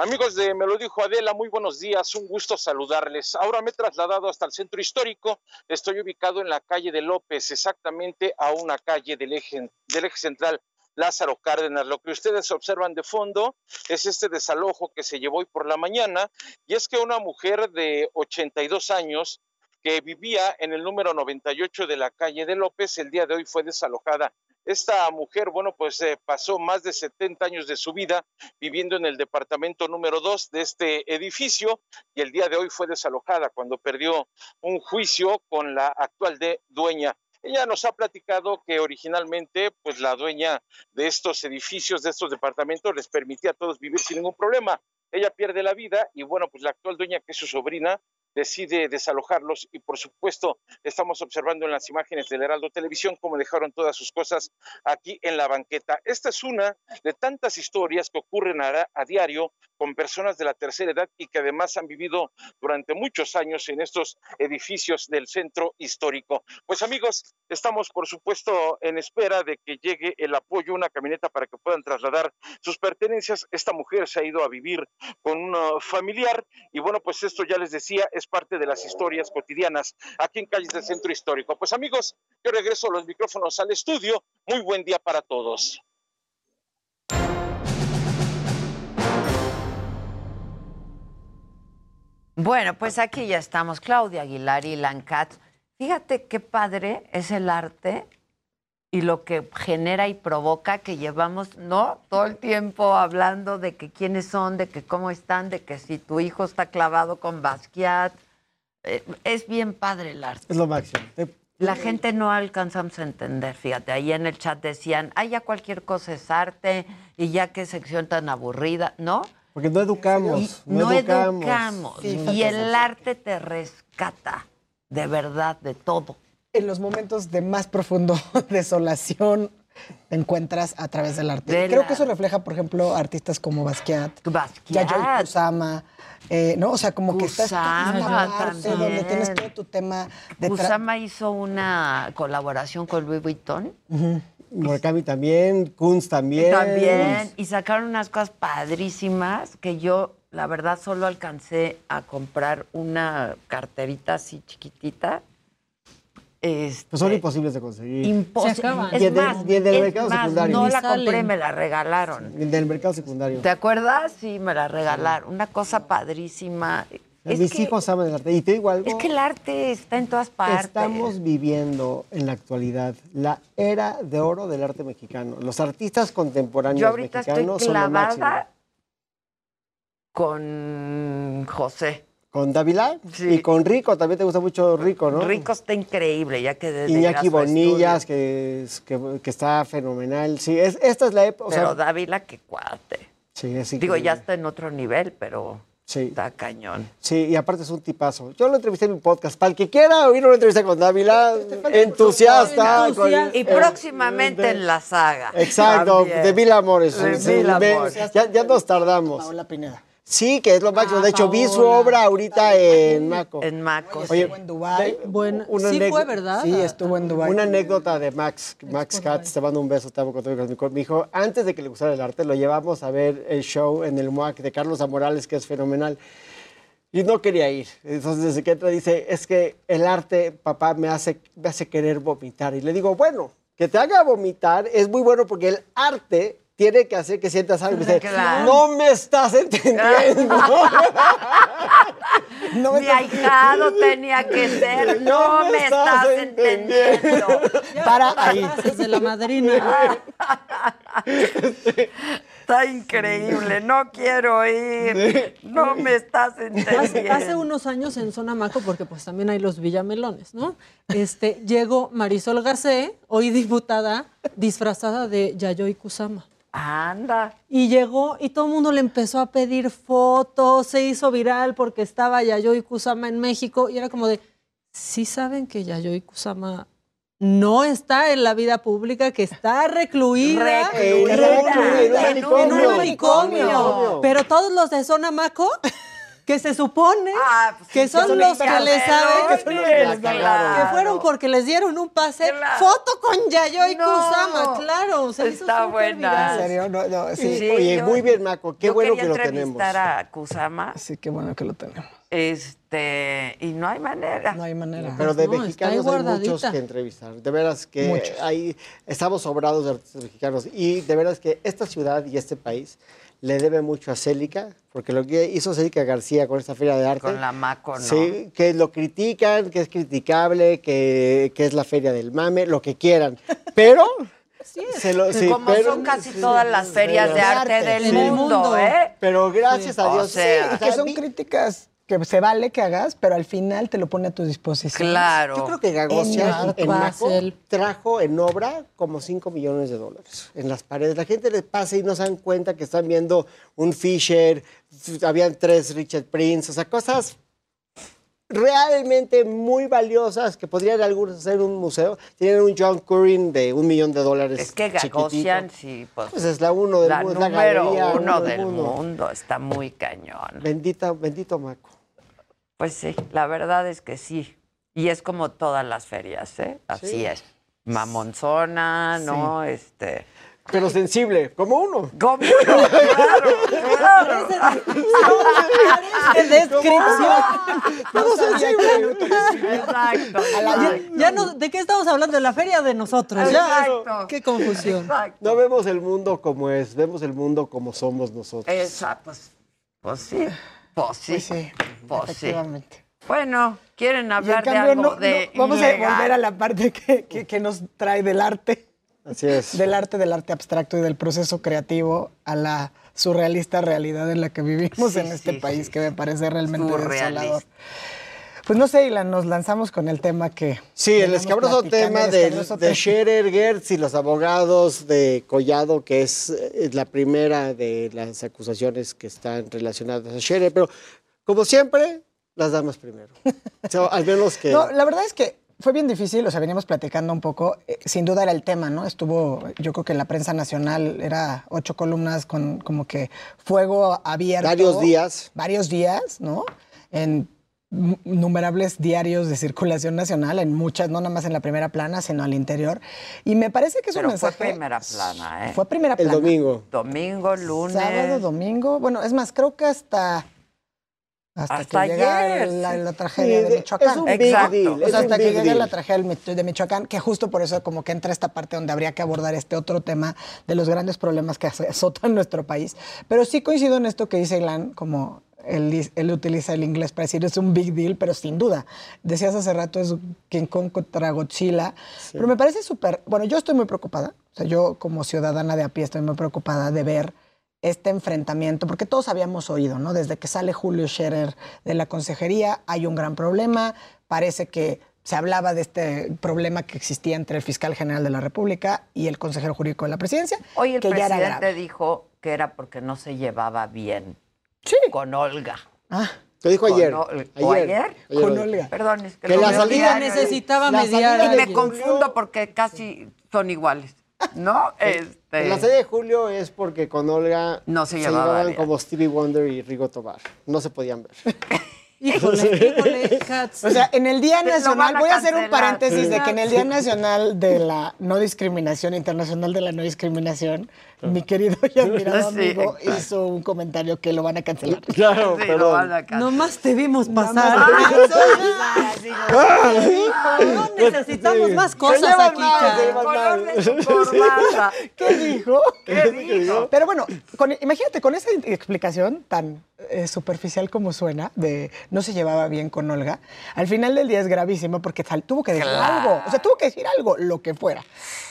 Amigos de Me lo dijo Adela, muy buenos días, un gusto saludarles. Ahora me he trasladado hasta el centro histórico, estoy ubicado en la calle de López, exactamente a una calle del eje, del eje central Lázaro Cárdenas. Lo que ustedes observan de fondo es este desalojo que se llevó hoy por la mañana y es que una mujer de 82 años que vivía en el número 98 de la calle de López, el día de hoy fue desalojada. Esta mujer, bueno, pues eh, pasó más de 70 años de su vida viviendo en el departamento número 2 de este edificio y el día de hoy fue desalojada cuando perdió un juicio con la actual dueña. Ella nos ha platicado que originalmente, pues la dueña de estos edificios, de estos departamentos, les permitía a todos vivir sin ningún problema. Ella pierde la vida y bueno, pues la actual dueña, que es su sobrina, decide desalojarlos y por supuesto estamos observando en las imágenes del Heraldo Televisión cómo dejaron todas sus cosas aquí en la banqueta. Esta es una de tantas historias que ocurren a, a diario con personas de la tercera edad y que además han vivido durante muchos años en estos edificios del centro histórico. Pues amigos, estamos por supuesto en espera de que llegue el apoyo, una camioneta para que puedan trasladar sus pertenencias. Esta mujer se ha ido a vivir con un uh, familiar y bueno, pues esto ya les decía, es parte de las historias cotidianas aquí en calles del centro histórico. Pues amigos, yo regreso los micrófonos al estudio. Muy buen día para todos. Bueno, pues aquí ya estamos. Claudia Aguilar y Lancat. Fíjate qué padre es el arte y lo que genera y provoca que llevamos, ¿no? Todo el tiempo hablando de que quiénes son, de que cómo están, de que si tu hijo está clavado con Basquiat. Eh, es bien padre el arte. Es lo máximo. La gente no alcanzamos a entender, fíjate, ahí en el chat decían, ay, ya cualquier cosa es arte y ya qué sección tan aburrida, ¿no? Porque no educamos. Y no, no educamos. educamos. Sí, y el arte te rescata, de verdad, de todo. En los momentos de más profundo (laughs) desolación te encuentras a través del arte. De Creo la- que eso refleja, por ejemplo, artistas como Basquiat, Basquiat. Yayoi Kusama, eh, ¿no? O sea, como que estás en también. donde tienes todo tu tema de Kusama hizo una colaboración con Louis Vuitton. Murakami también, Kunz también. También. Y sacaron unas cosas padrísimas que yo, la verdad, solo alcancé a comprar una carterita así chiquitita. Este, Pues son imposibles de conseguir. Es más, y en del es mercado más, secundario. no la compré, me la regalaron. En del mercado secundario. ¿Te acuerdas? Sí, me la regalaron. Una cosa padrísima. Es Mis que, hijos aman el arte. Y te digo algo. es que el arte está en todas partes. Estamos viviendo en la actualidad la era de oro del arte mexicano. Los artistas contemporáneos Yo ahorita estoy mexicanos son lo máximo. clavada con José. Con Dávila y con Rico, también te gusta mucho Rico, ¿no? Rico está increíble, ya que desde Iñaki Bonillas, que, es- que, que está fenomenal. Sí, es, esta es la época. o sea, Pero Dávila, qué cuate. sí, es Digo, ya está en otro nivel, pero Sí. está cañón. Sí, y aparte es un tipazo. Yo lo entrevisté en mi podcast. Para el que quiera oír una entrevista con Dávila, entusiasta. con- Y eh, próximamente de- en la saga. Exacto, También. de Mil Amores. De Mil Amores. Ya, ya nos tardamos. Paola Pineda. Sí, que es lo máximo. Ah, de hecho, vi su obra ahorita en Maco. En Maco. Oye, Estuvo en Dubái. Bueno, sí fue, ¿verdad? Sí, estuvo en Dubái. Una anécdota de Max, Max Katz, te mando un beso, te amo con todo mi corazón. Me dijo, antes de que le gustara el arte, lo llevamos a ver el show en el MOAC de Carlos Amorales, que es fenomenal. Y no quería ir. Entonces, desde que entra, dice, es que el arte, papá, me hace, me hace querer vomitar. Y le digo, bueno, que te haga vomitar es muy bueno porque el arte tiene que hacer que sientas algo. Dice, Claro. no me estás entendiendo. (laughs) No me Mi ahijado tenía que ser. No, me estás entendiendo. Para ahí. De la madrina. Está increíble. No quiero ir. No me estás entendiendo. hace unos años en Zona Maco, porque pues también hay los villamelones, ¿no? Este, llegó Marisol Gacé, hoy diputada, disfrazada de Yayoi Kusama. Anda. Y llegó y todo el mundo le empezó a pedir fotos, se hizo viral porque estaba Yayoi Kusama en México y era como de, ¿sí saben que Yayoi Kusama no está en la vida pública, que está recluida, Recluida. recluida En un en un manicomio. manicomio? Pero todos los de Zona Maco, que se supone Ah, pues que son los que le saben, Que son los que les que fueron porque les dieron un pase, foto con Yayoi No. Kusama, claro, se Está buena. ¿En serio? No, no, sí. Sí, Oye, yo- muy bien, Maco. Qué bueno que lo tenemos. entrevistar a Kusama. Sí, qué bueno que lo tenemos. Este, y no hay manera. No hay manera. Pero de No, mexicanos hay muchos que entrevistar. De veras que Muchos. ahí estamos sobrados de artistas mexicanos. Y de veras que esta ciudad y este país le debe mucho a Célica, porque lo que hizo Célica García con esta feria de arte. Con la Maco, ¿no? Sí, que lo critican, que es criticable, que, que es la feria del mame, lo que quieran. (laughs) Pero. se lo- sí, Como pero- son casi sí, todas las ferias de arte, del Sí. mundo, ¿eh? Pero gracias a O Dios. sea, sí, Que son críticas que se vale que hagas, pero al final te lo pone a tu disposición. Claro. Yo creo que Gagosian En en, Maco trajo en obra como 5 millones de dólares en las paredes. La gente le pasa y no se dan cuenta que están viendo un Fisher, habían tres Richard Prince, o sea, cosas realmente muy valiosas que podrían algunos hacer en un museo. Tienen un John Currin de un millón de dólares. Es que. Gagosian, sí, pues. Pues es la uno del la mundo, es la número galería uno del del mundo. mundo. Está muy cañón. Bendita, bendito Maco. Pues sí, la verdad es que sí. Y es como todas las ferias, ¿eh? Así Sí. es. Mamonzona, ¿no? Este. Pero sensible, como uno. Como uno, claro, claro. ¡Qué (laughs) descripción! Pero sensible. Exacto. Ya, ya no, ¿De qué estamos hablando? De la feria de nosotros. Ya, Exacto. qué confusión. Exacto. No vemos el mundo como es, vemos el mundo como somos nosotros. Esa, pues, pues sí. Pues sí. Pues sí, Pues sí. efectivamente. Bueno, ¿quieren hablar de algo no- de no, vamos a volver a la parte que, que- que nos trae del arte. Así es. Del arte, del arte abstracto y del proceso creativo a la surrealista realidad en la que vivimos Sí, en este sí, país, que me parece realmente Surrealista. desolador. Pues no sé, Ilan, nos lanzamos con el tema que. Sí, el escabroso tema el de, escabroso de tema. Scherer, Gertz y los abogados de Collado, que es, la primera de las acusaciones que están relacionadas a Scherer. Pero, como siempre, las damas primero. (laughs) O sea, al menos que... No, la verdad es que fue bien difícil, o sea, veníamos platicando un poco. eh, sin duda era el tema, ¿no? Estuvo, yo creo que en la prensa nacional era ocho columnas con como que fuego abierto. Varios días. Varios días, ¿no? En n- innumerables diarios de circulación nacional, en muchas, no nada más en la primera plana, sino al interior. Y me parece que es Pero un fue mensaje. primera plana, ¿eh? Fue primera El plana. domingo. Domingo, lunes. Sábado, domingo. Bueno, es más, creo que hasta. Hasta, Hasta que llega ayer, la, tragedia Sí, de Michoacán. es un big Exacto. deal, O sea, hasta que deal. la tragedia de Michoacán, que justo por eso como que entra esta parte donde habría que abordar este otro tema de los grandes problemas que azo- azotan nuestro país. Pero sí coincido en esto que dice Ilan, como él, utiliza el inglés para decir es un big deal, pero sin duda. Decías hace rato es King Kong contra Godzilla, pero me parece súper, bueno, yo estoy muy preocupada, o sea, yo como ciudadana de a pie estoy muy preocupada de ver este enfrentamiento, porque todos habíamos oído, ¿no? Desde que sale Julio Scherer de la consejería, hay un gran problema, parece que se hablaba de este problema que existía entre el fiscal general de la República y el consejero jurídico de la presidencia, Hoy el que ya era presidente dijo que era porque no se llevaba bien con Olga. Ah, Lo dijo Con ayer. Ol- ¿O Ayer. ayer? Ayer Con. Olga. Perdón, es que, Que la salida- necesitaba La mediar. salida Y me Julio- confundo porque casi son iguales, ¿no? Este, La serie de julio es porque con Olga No se llevaba llevaban bien. como Stevie Wonder y Rigo Tobar. No se podían ver. (laughs) Híjole, híjole, Katz. O sea, en el Día Nacional, a voy a hacer un paréntesis de que en el Día Nacional de la No Discriminación, Internacional de la No Discriminación, mi querido y admirado (laughs) Sí, amigo exacto. hizo un comentario que lo van a cancelar. (laughs) Claro, sí, cancelar. Nomás te vimos pasar. No necesitamos más cosas aquí. (laughs) ¿Qué dijo? ¿Qué dijo? Pero bueno, con- imagínate, con esa explicación tan eh, superficial como suena, de no se llevaba bien con Olga, al final del día es gravísimo porque tuvo que decir Claro. algo. O sea, tuvo que decir algo, lo que fuera.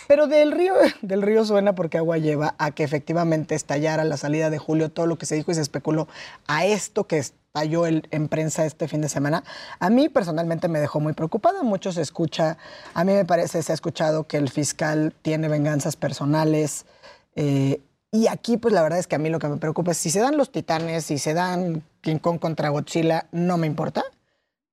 Pero del río, (laughs) del río suena porque agua lleva a que efectivamente estallara la salida de Julio, todo lo que se dijo y se especuló a esto que estalló en prensa este fin de semana. A mí personalmente me dejó muy preocupada. Mucho se escucha, a mí me parece, se ha escuchado que el fiscal tiene venganzas personales. eh, y aquí, pues la verdad es que a mí lo que me preocupa es si se dan los titanes, si se dan King Kong contra Godzilla, no me importa.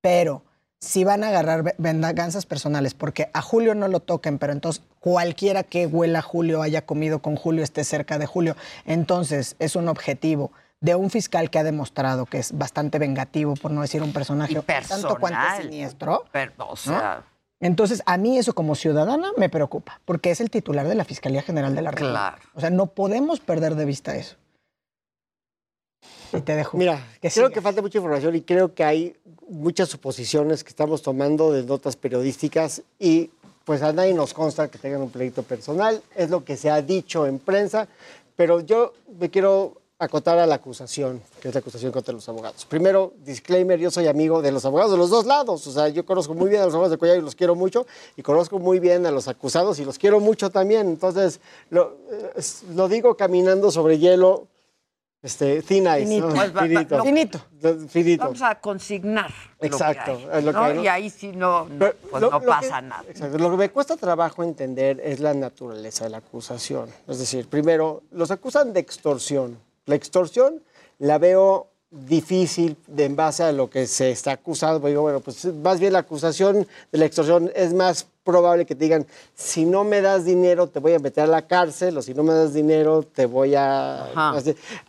Pero si van a agarrar ve- venganzas personales, porque a Julio no lo toquen, pero entonces cualquiera que huela a Julio, haya comido con Julio, esté cerca de Julio, entonces es un objetivo de un fiscal que ha demostrado que es bastante vengativo, por no decir un personaje Y tanto cuanto personal. siniestro. O sea, Entonces, a mí eso como ciudadana me preocupa, porque es el titular de la Fiscalía General de la República. Claro. O sea, no podemos perder de vista eso. Y te dejo. Mira, que creo que falta mucha información y creo que hay muchas suposiciones que estamos tomando de notas periodísticas y pues a nadie nos consta que tengan un pleito personal, es lo que se ha dicho en prensa, pero yo me quiero acotar a la acusación, que es la acusación contra los abogados. Primero, disclaimer, yo soy amigo de los abogados de los dos lados, o sea, yo conozco muy bien a los abogados de Collado y los quiero mucho, y conozco muy bien a los acusados y los quiero mucho también, entonces lo, eh, lo digo caminando sobre hielo, este, thin ice, Finito. ¿no? Pues va- va- Finito. Finito. Finito. vamos a consignar. lo Exacto, que hay, es lo que ¿no? hay, ¿no? Y ahí sí no, no, Pero pues lo- no lo pasa que- nada. exacto, Lo que me cuesta trabajo entender es la naturaleza de la acusación. Es decir, primero, los acusan de extorsión. La extorsión la veo difícil de en base a lo que se está acusando. Digo, bueno, pues más bien la acusación de la extorsión es más probable que te digan, si no me das dinero te voy a meter a la cárcel o si no me das dinero te voy a... Ajá.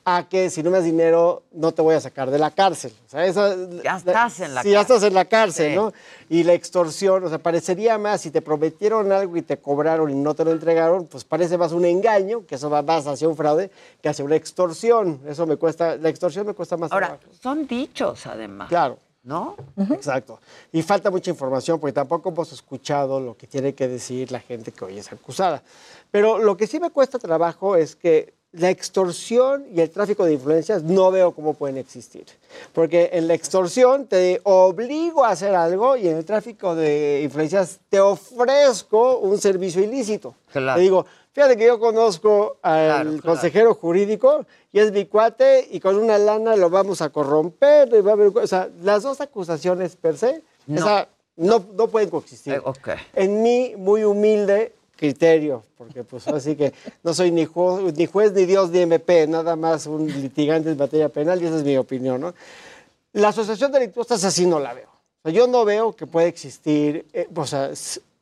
A que si no me das dinero no te voy a sacar de la cárcel. O sea, esa- Ya estás en la ya cárcel. estás en la cárcel, Sí. ¿no? Y la extorsión, o sea, parecería más, si te prometieron algo y te cobraron y no te lo entregaron, pues parece más un engaño, que eso va más hacia un fraude, que hacia una extorsión. Eso me cuesta, la extorsión me cuesta más Ahora, trabajo. son dichos además. Claro. ¿No? Exacto. Y falta mucha información porque tampoco hemos escuchado lo que tiene que decir la gente que hoy es acusada. Pero lo que sí me cuesta trabajo es que la extorsión y el tráfico de influencias no veo cómo pueden existir. Porque en la extorsión te obligo a hacer algo y en el tráfico de influencias te ofrezco un servicio ilícito. Claro. Te digo, fíjate que yo conozco al Claro, claro. consejero jurídico y es mi cuate y con una lana lo vamos a corromper. y va a haber- o sea, las dos acusaciones per se No. esa, no, no pueden coexistir. Eh. En mi muy humilde criterio, porque pues así que no soy ni, ju- ni juez, ni Dios, ni MP, nada más un litigante en materia penal y esa es mi opinión, ¿no? La asociación delictuosa esa sí no la veo. O sea, yo no veo que pueda existir, eh, o sea,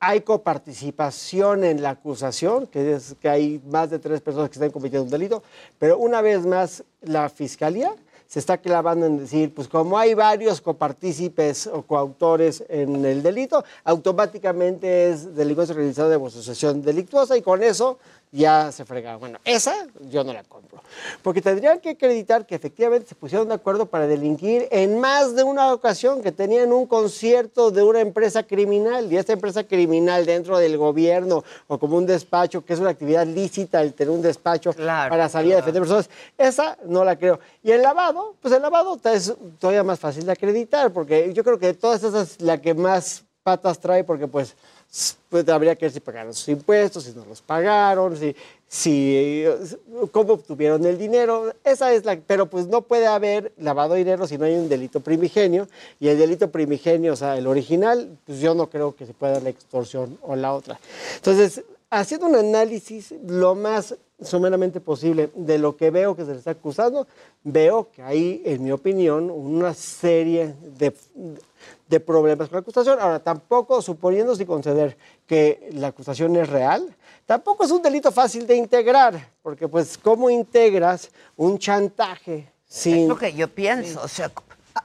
hay coparticipación en la acusación, que es que hay más de tres personas que están cometiendo un delito, pero una vez más la fiscalía se está clavando en decir, pues como hay varios copartícipes o coautores en el delito, automáticamente es delincuencia realizada de asociación delictuosa y con eso ya se frega. Bueno, esa yo no la compro. Porque tendrían que acreditar que efectivamente se pusieron de acuerdo para delinquir en más de una ocasión, que tenían un concierto de una empresa criminal y esta empresa criminal dentro del gobierno o como un despacho, que es una actividad lícita el tener un despacho para salir a defender personas, esa no la creo. Y el lavado, pues el lavado es todavía más fácil de acreditar, porque yo creo que de todas esas es la que más patas trae, porque pues pues habría que ver si pagaron sus impuestos, si no los pagaron, si, si cómo obtuvieron el dinero. Esa es la, pero pues no puede haber lavado de dinero si no hay un delito primigenio. Y el delito primigenio, o sea, el original, pues yo no creo que se pueda la extorsión o la otra. Entonces, haciendo un análisis lo más someramente posible de lo que veo que se le está acusando, veo que hay, en mi opinión, una serie de, de problemas con la acusación. Ahora, tampoco, suponiendo y conceder que la acusación es real, tampoco es un delito fácil de integrar, porque pues, ¿cómo integras un chantaje sin... Es lo que yo pienso, o sea,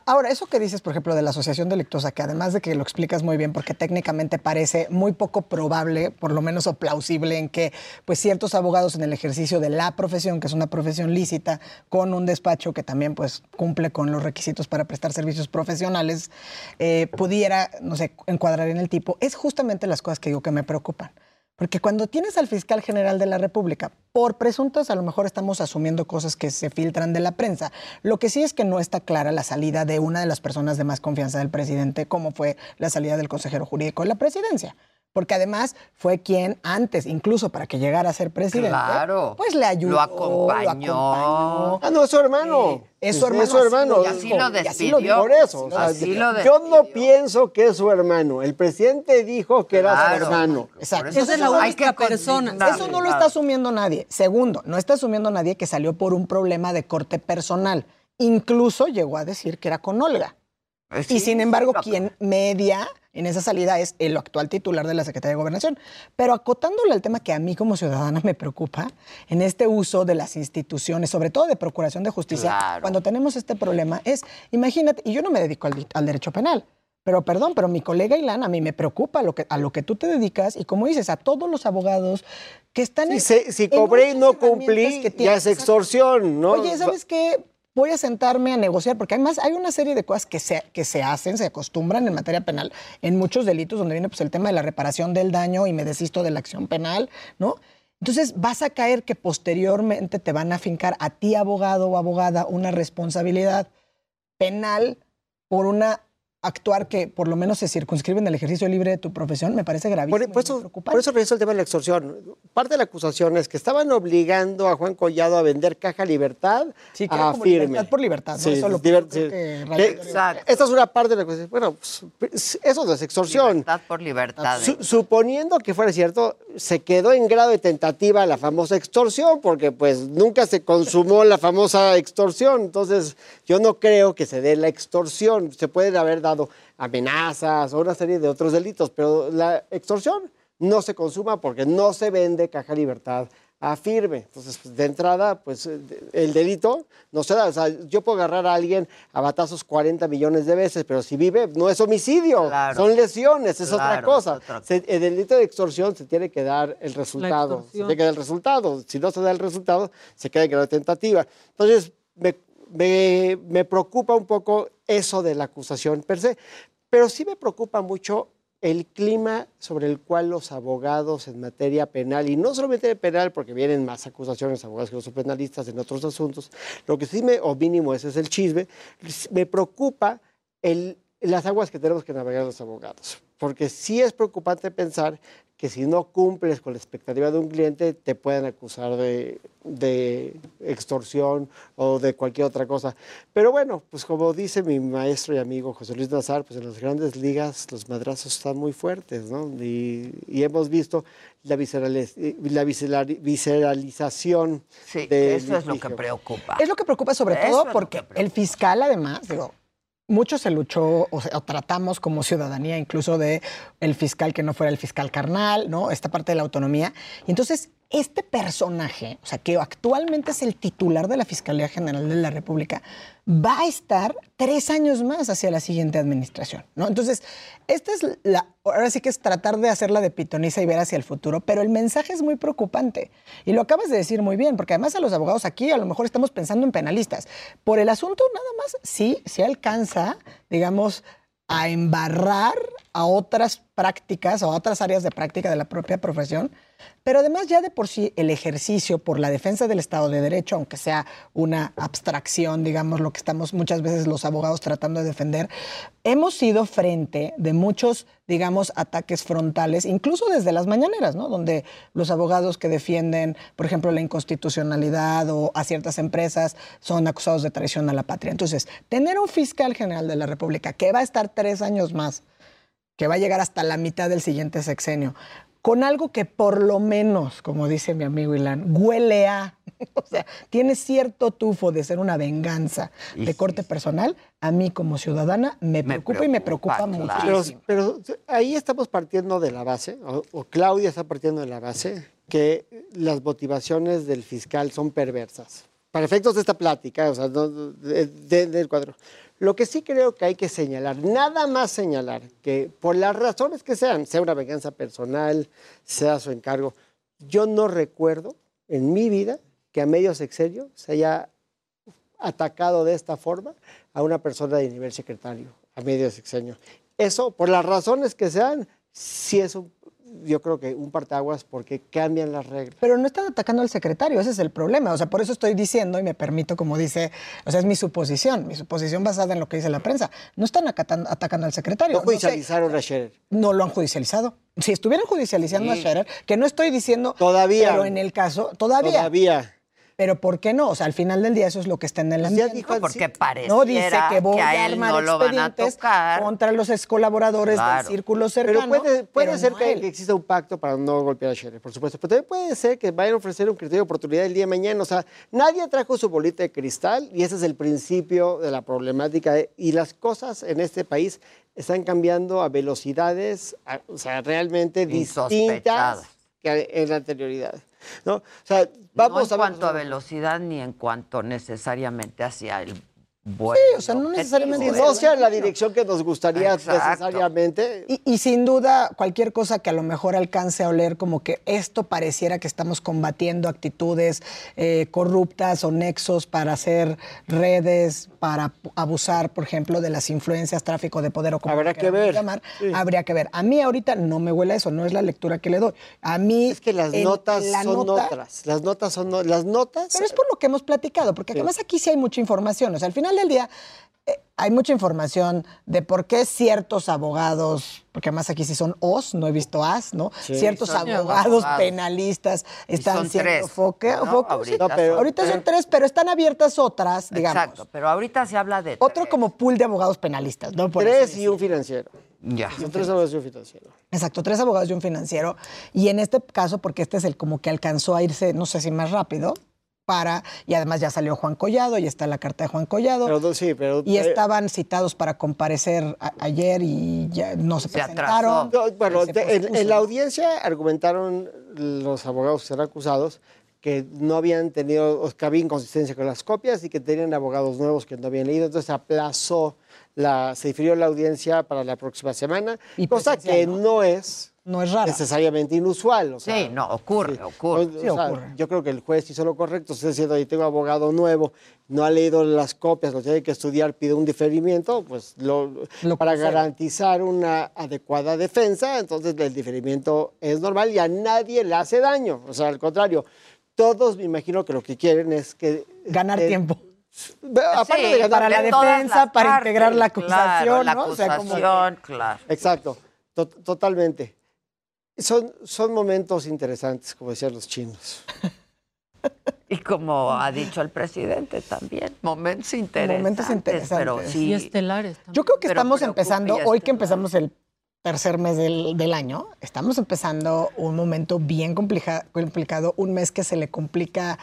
Ahora, eso que dices, por ejemplo, de la asociación delictuosa, que además de que lo explicas muy bien, porque técnicamente parece muy poco probable, por lo menos o plausible, en que pues ciertos abogados en el ejercicio de la profesión, que es una profesión lícita, con un despacho que también pues cumple con los requisitos para prestar servicios profesionales, eh, pudiera, no sé, encuadrar en el tipo, es justamente las cosas que digo que me preocupan. Porque cuando tienes al fiscal general de la República, por presuntos, a lo mejor estamos asumiendo cosas que se filtran de la prensa. Lo que sí es que no está clara la salida de una de las personas de más confianza del presidente, como fue la salida del consejero jurídico de la presidencia. Porque además fue quien antes, incluso para que llegara a ser presidente, Claro. pues le ayudó, Lo acompañó. Ah, no, es su hermano. Es su hermano, Es su así hermano. lo- y así lo Y despidió. Por eso. o sea, Así lo yo no pienso que es su hermano. El presidente dijo que era su hermano. Exacto. Esa es la única persona. Eso no lo está asumiendo nadie. Segundo, no está asumiendo nadie que salió por un problema de corte personal. Incluso llegó a decir que era con Olga. Pues y sin embargo, quien media en esa salida es el actual titular de la Secretaría de Gobernación. Pero acotándole al tema que a mí como ciudadana me preocupa, en este uso de las instituciones, sobre todo de Procuración de Justicia, Claro. cuando tenemos este problema, es, imagínate, y yo no me dedico al, derecho penal, pero perdón, pero mi colega Ilan, a mí me preocupa lo que, a lo que tú te dedicas y como dices, a todos los abogados que están... Si, en- se- si cobré y no cumplí, ya es extorsión, ¿no? Oye, ¿sabes qué? Voy a sentarme a negociar, porque además hay una serie de cosas que se, que se hacen, se acostumbran en materia penal, en muchos delitos donde viene pues, el tema de la reparación del daño y me desisto de la acción penal, ¿no? Entonces vas a caer que posteriormente te van a fincar a ti, abogado o abogada, una responsabilidad penal por una actuar que por lo menos se circunscribe en el ejercicio libre de tu profesión, me parece gravísimo. Por, por eso, por eso regreso al tema de la extorsión. Parte de la acusación es que estaban obligando a Juan Collado a vender Caja Libertad Sí, que a como firme. libertad por libertad, ¿no? Sí, Eso lo liber- creo sí. que Que- Radio- Esta es una parte de la acusación. Bueno, pues, eso no es extorsión. Libertad por libertad. Su- suponiendo que fuera cierto, se quedó en grado de tentativa la famosa extorsión, porque pues nunca se consumó la famosa extorsión. Entonces, yo no creo que se dé la extorsión. Se pueden haber dado amenazas o una serie de otros delitos, pero la extorsión no se consuma porque no se vende caja libertad a firme. Entonces, pues, de entrada, pues eh, el delito no se da. O sea, yo puedo agarrar a alguien a batazos 40 millones de veces, pero si vive, no es homicidio, Claro. son lesiones, es otra Claro, cosa. es otra Se- el delito de extorsión se tiene que dar el resultado. Se tiene que dar el resultado. Si no se da el resultado, se queda en grado de tentativa. Entonces, me, me- me preocupa un poco eso de la acusación per se. Pero sí me preocupa mucho el clima sobre el cual los abogados en materia penal, y no solamente penal, porque vienen más acusaciones, abogados que no son penalistas en otros asuntos, lo que sí me, o mínimo ese es el chisme, me preocupa el, las aguas que tenemos que navegar los abogados, porque sí es preocupante pensar que si no cumples con la expectativa de un cliente, te pueden acusar de, de, extorsión o de cualquier otra cosa. Pero bueno, pues como dice mi maestro y amigo José Luis Nazar, pues en las grandes ligas los madrazos están muy fuertes, ¿no? Y, y hemos visto la, visceraliz la visceralización sí, de eso es lo que preocupa. Es lo que preocupa sobre Eso todo porque el fiscal además, digo, mucho se luchó o, sea, o tratamos como ciudadanía incluso de el fiscal que no fuera el fiscal carnal, ¿no? Esta parte de la autonomía. Y entonces este personaje, o sea, que actualmente es el titular de la Fiscalía General de la República, va a estar tres años más hacia la siguiente administración, ¿no? Entonces, esta es la, ahora sí que es tratar de hacerla de pitoniza y ver hacia el futuro, pero el mensaje es muy preocupante. Y lo acabas de decir muy bien, porque además a los abogados aquí a lo mejor estamos pensando en penalistas. Por el asunto nada más, sí, sí alcanza, digamos, a embarrar a otras prácticas, a otras áreas de práctica de la propia profesión, pero además ya de por sí el ejercicio por la defensa del Estado de Derecho, aunque sea una abstracción, digamos, lo que estamos muchas veces los abogados tratando de defender, hemos sido frente de muchos, digamos, ataques frontales, incluso desde las mañaneras, ¿no? Donde los abogados que defienden, por ejemplo, la inconstitucionalidad o a ciertas empresas son acusados de traición a la patria. Entonces, tener un fiscal general de la República que va a estar tres años más, que va a llegar hasta la mitad del siguiente sexenio, con algo que por lo menos, como dice mi amigo Ilan, huele a, (laughs) o sea, tiene cierto tufo de ser una venganza de corte personal, a mí como ciudadana me preocupa, y me preocupa mucho. Pero, pero ahí estamos partiendo de la base, o, o Claudia está partiendo de la base, que las motivaciones del fiscal son perversas. Para efectos de esta plática, o sea, no- de- de- del cuadro. Lo que sí creo que hay que señalar, nada más señalar, que por las razones que sean, sea una venganza personal, sea su encargo, yo no recuerdo en mi vida que a medio sexenio se haya atacado de esta forma a una persona de nivel secretario, a medio sexenio. Eso, por las razones que sean, sí es un, yo creo que un parteaguas porque cambian las reglas. Pero no están atacando al secretario, ese es el problema. O sea, por eso estoy diciendo y me permito, como dice, o sea, es mi suposición, mi suposición basada en lo que dice la prensa. No están acatan- atacando al secretario. No judicializaron a Scherer. No lo han judicializado. Si estuvieran judicializando Sí. a Scherer, que no estoy diciendo. Todavía. Pero en el caso. Todavía. Todavía. Pero ¿por qué no? O sea, al final del día eso es lo que está en el Pues ambiente. No, porque pareciera No dice que voy que a a él armar no lo van a expedientes tocar. contra los ex colaboradores Claro. del círculo cercano. Pero puede, puede pero ser no que, exista un pacto para no golpear a Scherer, por supuesto. Pero también puede ser que vayan a ofrecer un criterio de oportunidad el día de mañana. O sea, nadie trajo su bolita de cristal y ese es el principio de la problemática. Y las cosas en este país están cambiando a velocidades, a- o sea, realmente distintas que en la anterioridad. ¿No? O sea, vamos no en cuanto a velocidad ni en cuanto necesariamente hacia el buen Sí, o sea, no necesariamente no sea en la dirección que nos gustaría Exacto. necesariamente. Y, y sin duda, cualquier cosa que a lo mejor alcance a oler como que esto pareciera que estamos combatiendo actitudes eh, corruptas o nexos para hacer redes, para abusar, por ejemplo, de las influencias, tráfico de poder o como Habrá que ver. llamar, Sí. habría que ver. A mí ahorita no me huele a eso, no es la lectura que le doy. A mí Es que las en notas la son nota- otras. Las notas son no- las notas. Pero es por lo que hemos platicado, porque Sí. además aquí sí hay mucha información. O sea, al final del día eh, hay mucha información de por qué ciertos abogados, porque además aquí sí son os, no he visto as, ¿no? Sí. Ciertos abogados, abogados. penalistas están son siendo tres, foque- ¿no? focos. Ahorita Sí, pero- son ahorita son tres. pero están abiertas otras, digamos. Exacto, pero ahorita se habla de Otro como pool de abogados penalistas, ¿no? Por Tres y un financiero. Ya. Son tres abogados y un financiero. Exacto, tres abogados y un financiero. Y en este caso, porque este es el como que alcanzó a irse, no sé si más rápido, para, y además ya salió Juan Collado, y está la carta de Juan Collado. Pero sí, pero y eh, estaban citados para comparecer a- ayer y ya no se, presentaron. No, bueno, Se de- en, la audiencia argumentaron los abogados que serán acusados que no habían tenido, que había inconsistencia con las copias y que tenían abogados nuevos que no habían leído, entonces se aplazó, la, se difirió la audiencia para la próxima semana, cosa presencial, que ¿no? ¿no? es no es rara. necesariamente inusual. o sea, Sí, no, ocurre, ocurre. o sea, Yo creo que el juez hizo lo correcto. Estoy diciendo, ahí tengo abogado nuevo, no ha leído las copias, lo tiene que estudiar, pide un diferimiento, pues lo, para garantizar una adecuada defensa, entonces el diferimiento es normal y a nadie le hace daño. O sea, al contrario, todos me imagino que lo que quieren es que... Ganar eh, tiempo. Aparte Sí, de ganar para la defensa, para partes, integrar la claro, acusación, la ¿no? O sea, como- acusación, claro. Exacto, to- totalmente. Son, son momentos interesantes, como decían los chinos. (laughs) Y como ha dicho el presidente también, momentos interesantes. Momentos interesantes. Pero sí. Y estelares también. Yo creo que Pero estamos empezando, hoy que empezamos el tercer mes del, del año, estamos empezando un momento bien complica- complicado, un mes que se le complica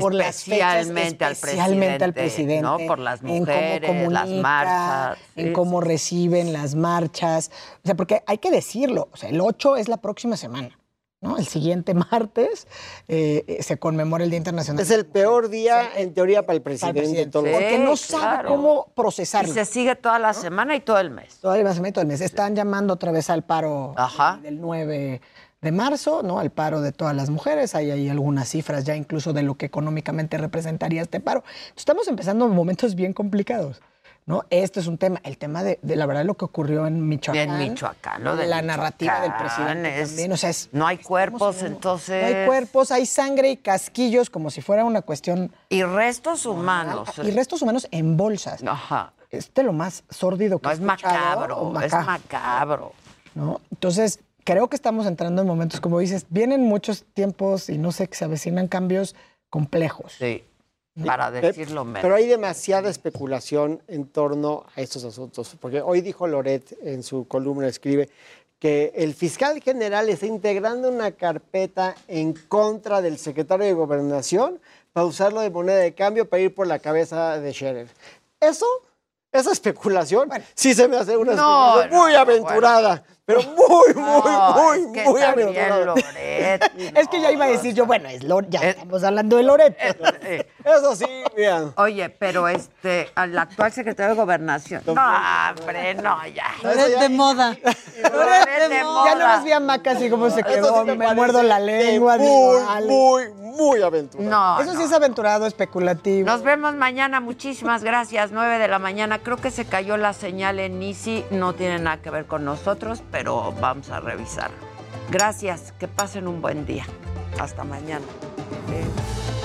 por las fechas, Especialmente al especialmente al presidente, presidente, ¿no? Por las en cómo mujeres, las comunica, marchas, en sí, cómo reciben las marchas, o sea, porque hay que decirlo, o sea, el 8 es la próxima semana, ¿no? El siguiente (laughs) martes eh, se conmemora el Día Internacional. Es el peor día, en teoría, para el presidente. presidente. en todo lo- Porque no sabe claro. cómo Y procesarlo. se sigue toda la semana y todo el mes. Todo el mes, todo el mes. Están llamando otra vez al paro Ajá. del 9 de marzo, ¿no? Al paro de todas las mujeres. Hay ahí algunas cifras ya incluso de lo que económicamente representaría este paro. Estamos empezando en momentos bien complicados, ¿no? Este es un tema, el tema de, de la verdad lo que ocurrió en Michoacán. En Michoacán, lo de La narrativa del presidente es- también, o sea, es- No hay cuerpos, entonces. no hay cuerpos, hay sangre y casquillos como si fuera una cuestión... Y restos humanos. Y restos humanos en bolsas. Ajá. Este es lo más sórdido que No, he es macabro, o es maca- macabro. ¿no? Entonces, creo que estamos entrando en momentos, como dices, vienen muchos tiempos y no sé, que se avecinan cambios complejos. Sí, para decirlo menos. Pero hay demasiada especulación en torno a estos asuntos, porque hoy dijo Loret en su columna, escribe que el fiscal general está integrando una carpeta en contra del secretario de Gobernación para usarlo de moneda de cambio para ir por la cabeza de Scherer. Eso, esa especulación, sí se me hace una No, especulación no, muy aventurada, pero muy, muy, No, muy, es que muy (laughs) Es que ya iba a decir yo, bueno, es Lor- ya estamos hablando de Loret. Eso sí, mira. Oye, pero este, al actual secretario de Gobernación. No, hombre, no, ya. Loret de moda. Loret de moda. Ya no nos vi a Maca así como se quedó, sí me muerdo la lengua. muy, muy, muy aventurado. No, Eso sí no. es aventurado, especulativo. Nos vemos mañana, muchísimas gracias, 9 de la mañana. Creo que se cayó la señal en Easy, no tiene nada que ver con nosotros, pero vamos a revisar. Gracias, que pasen un buen día. Hasta mañana. Eh.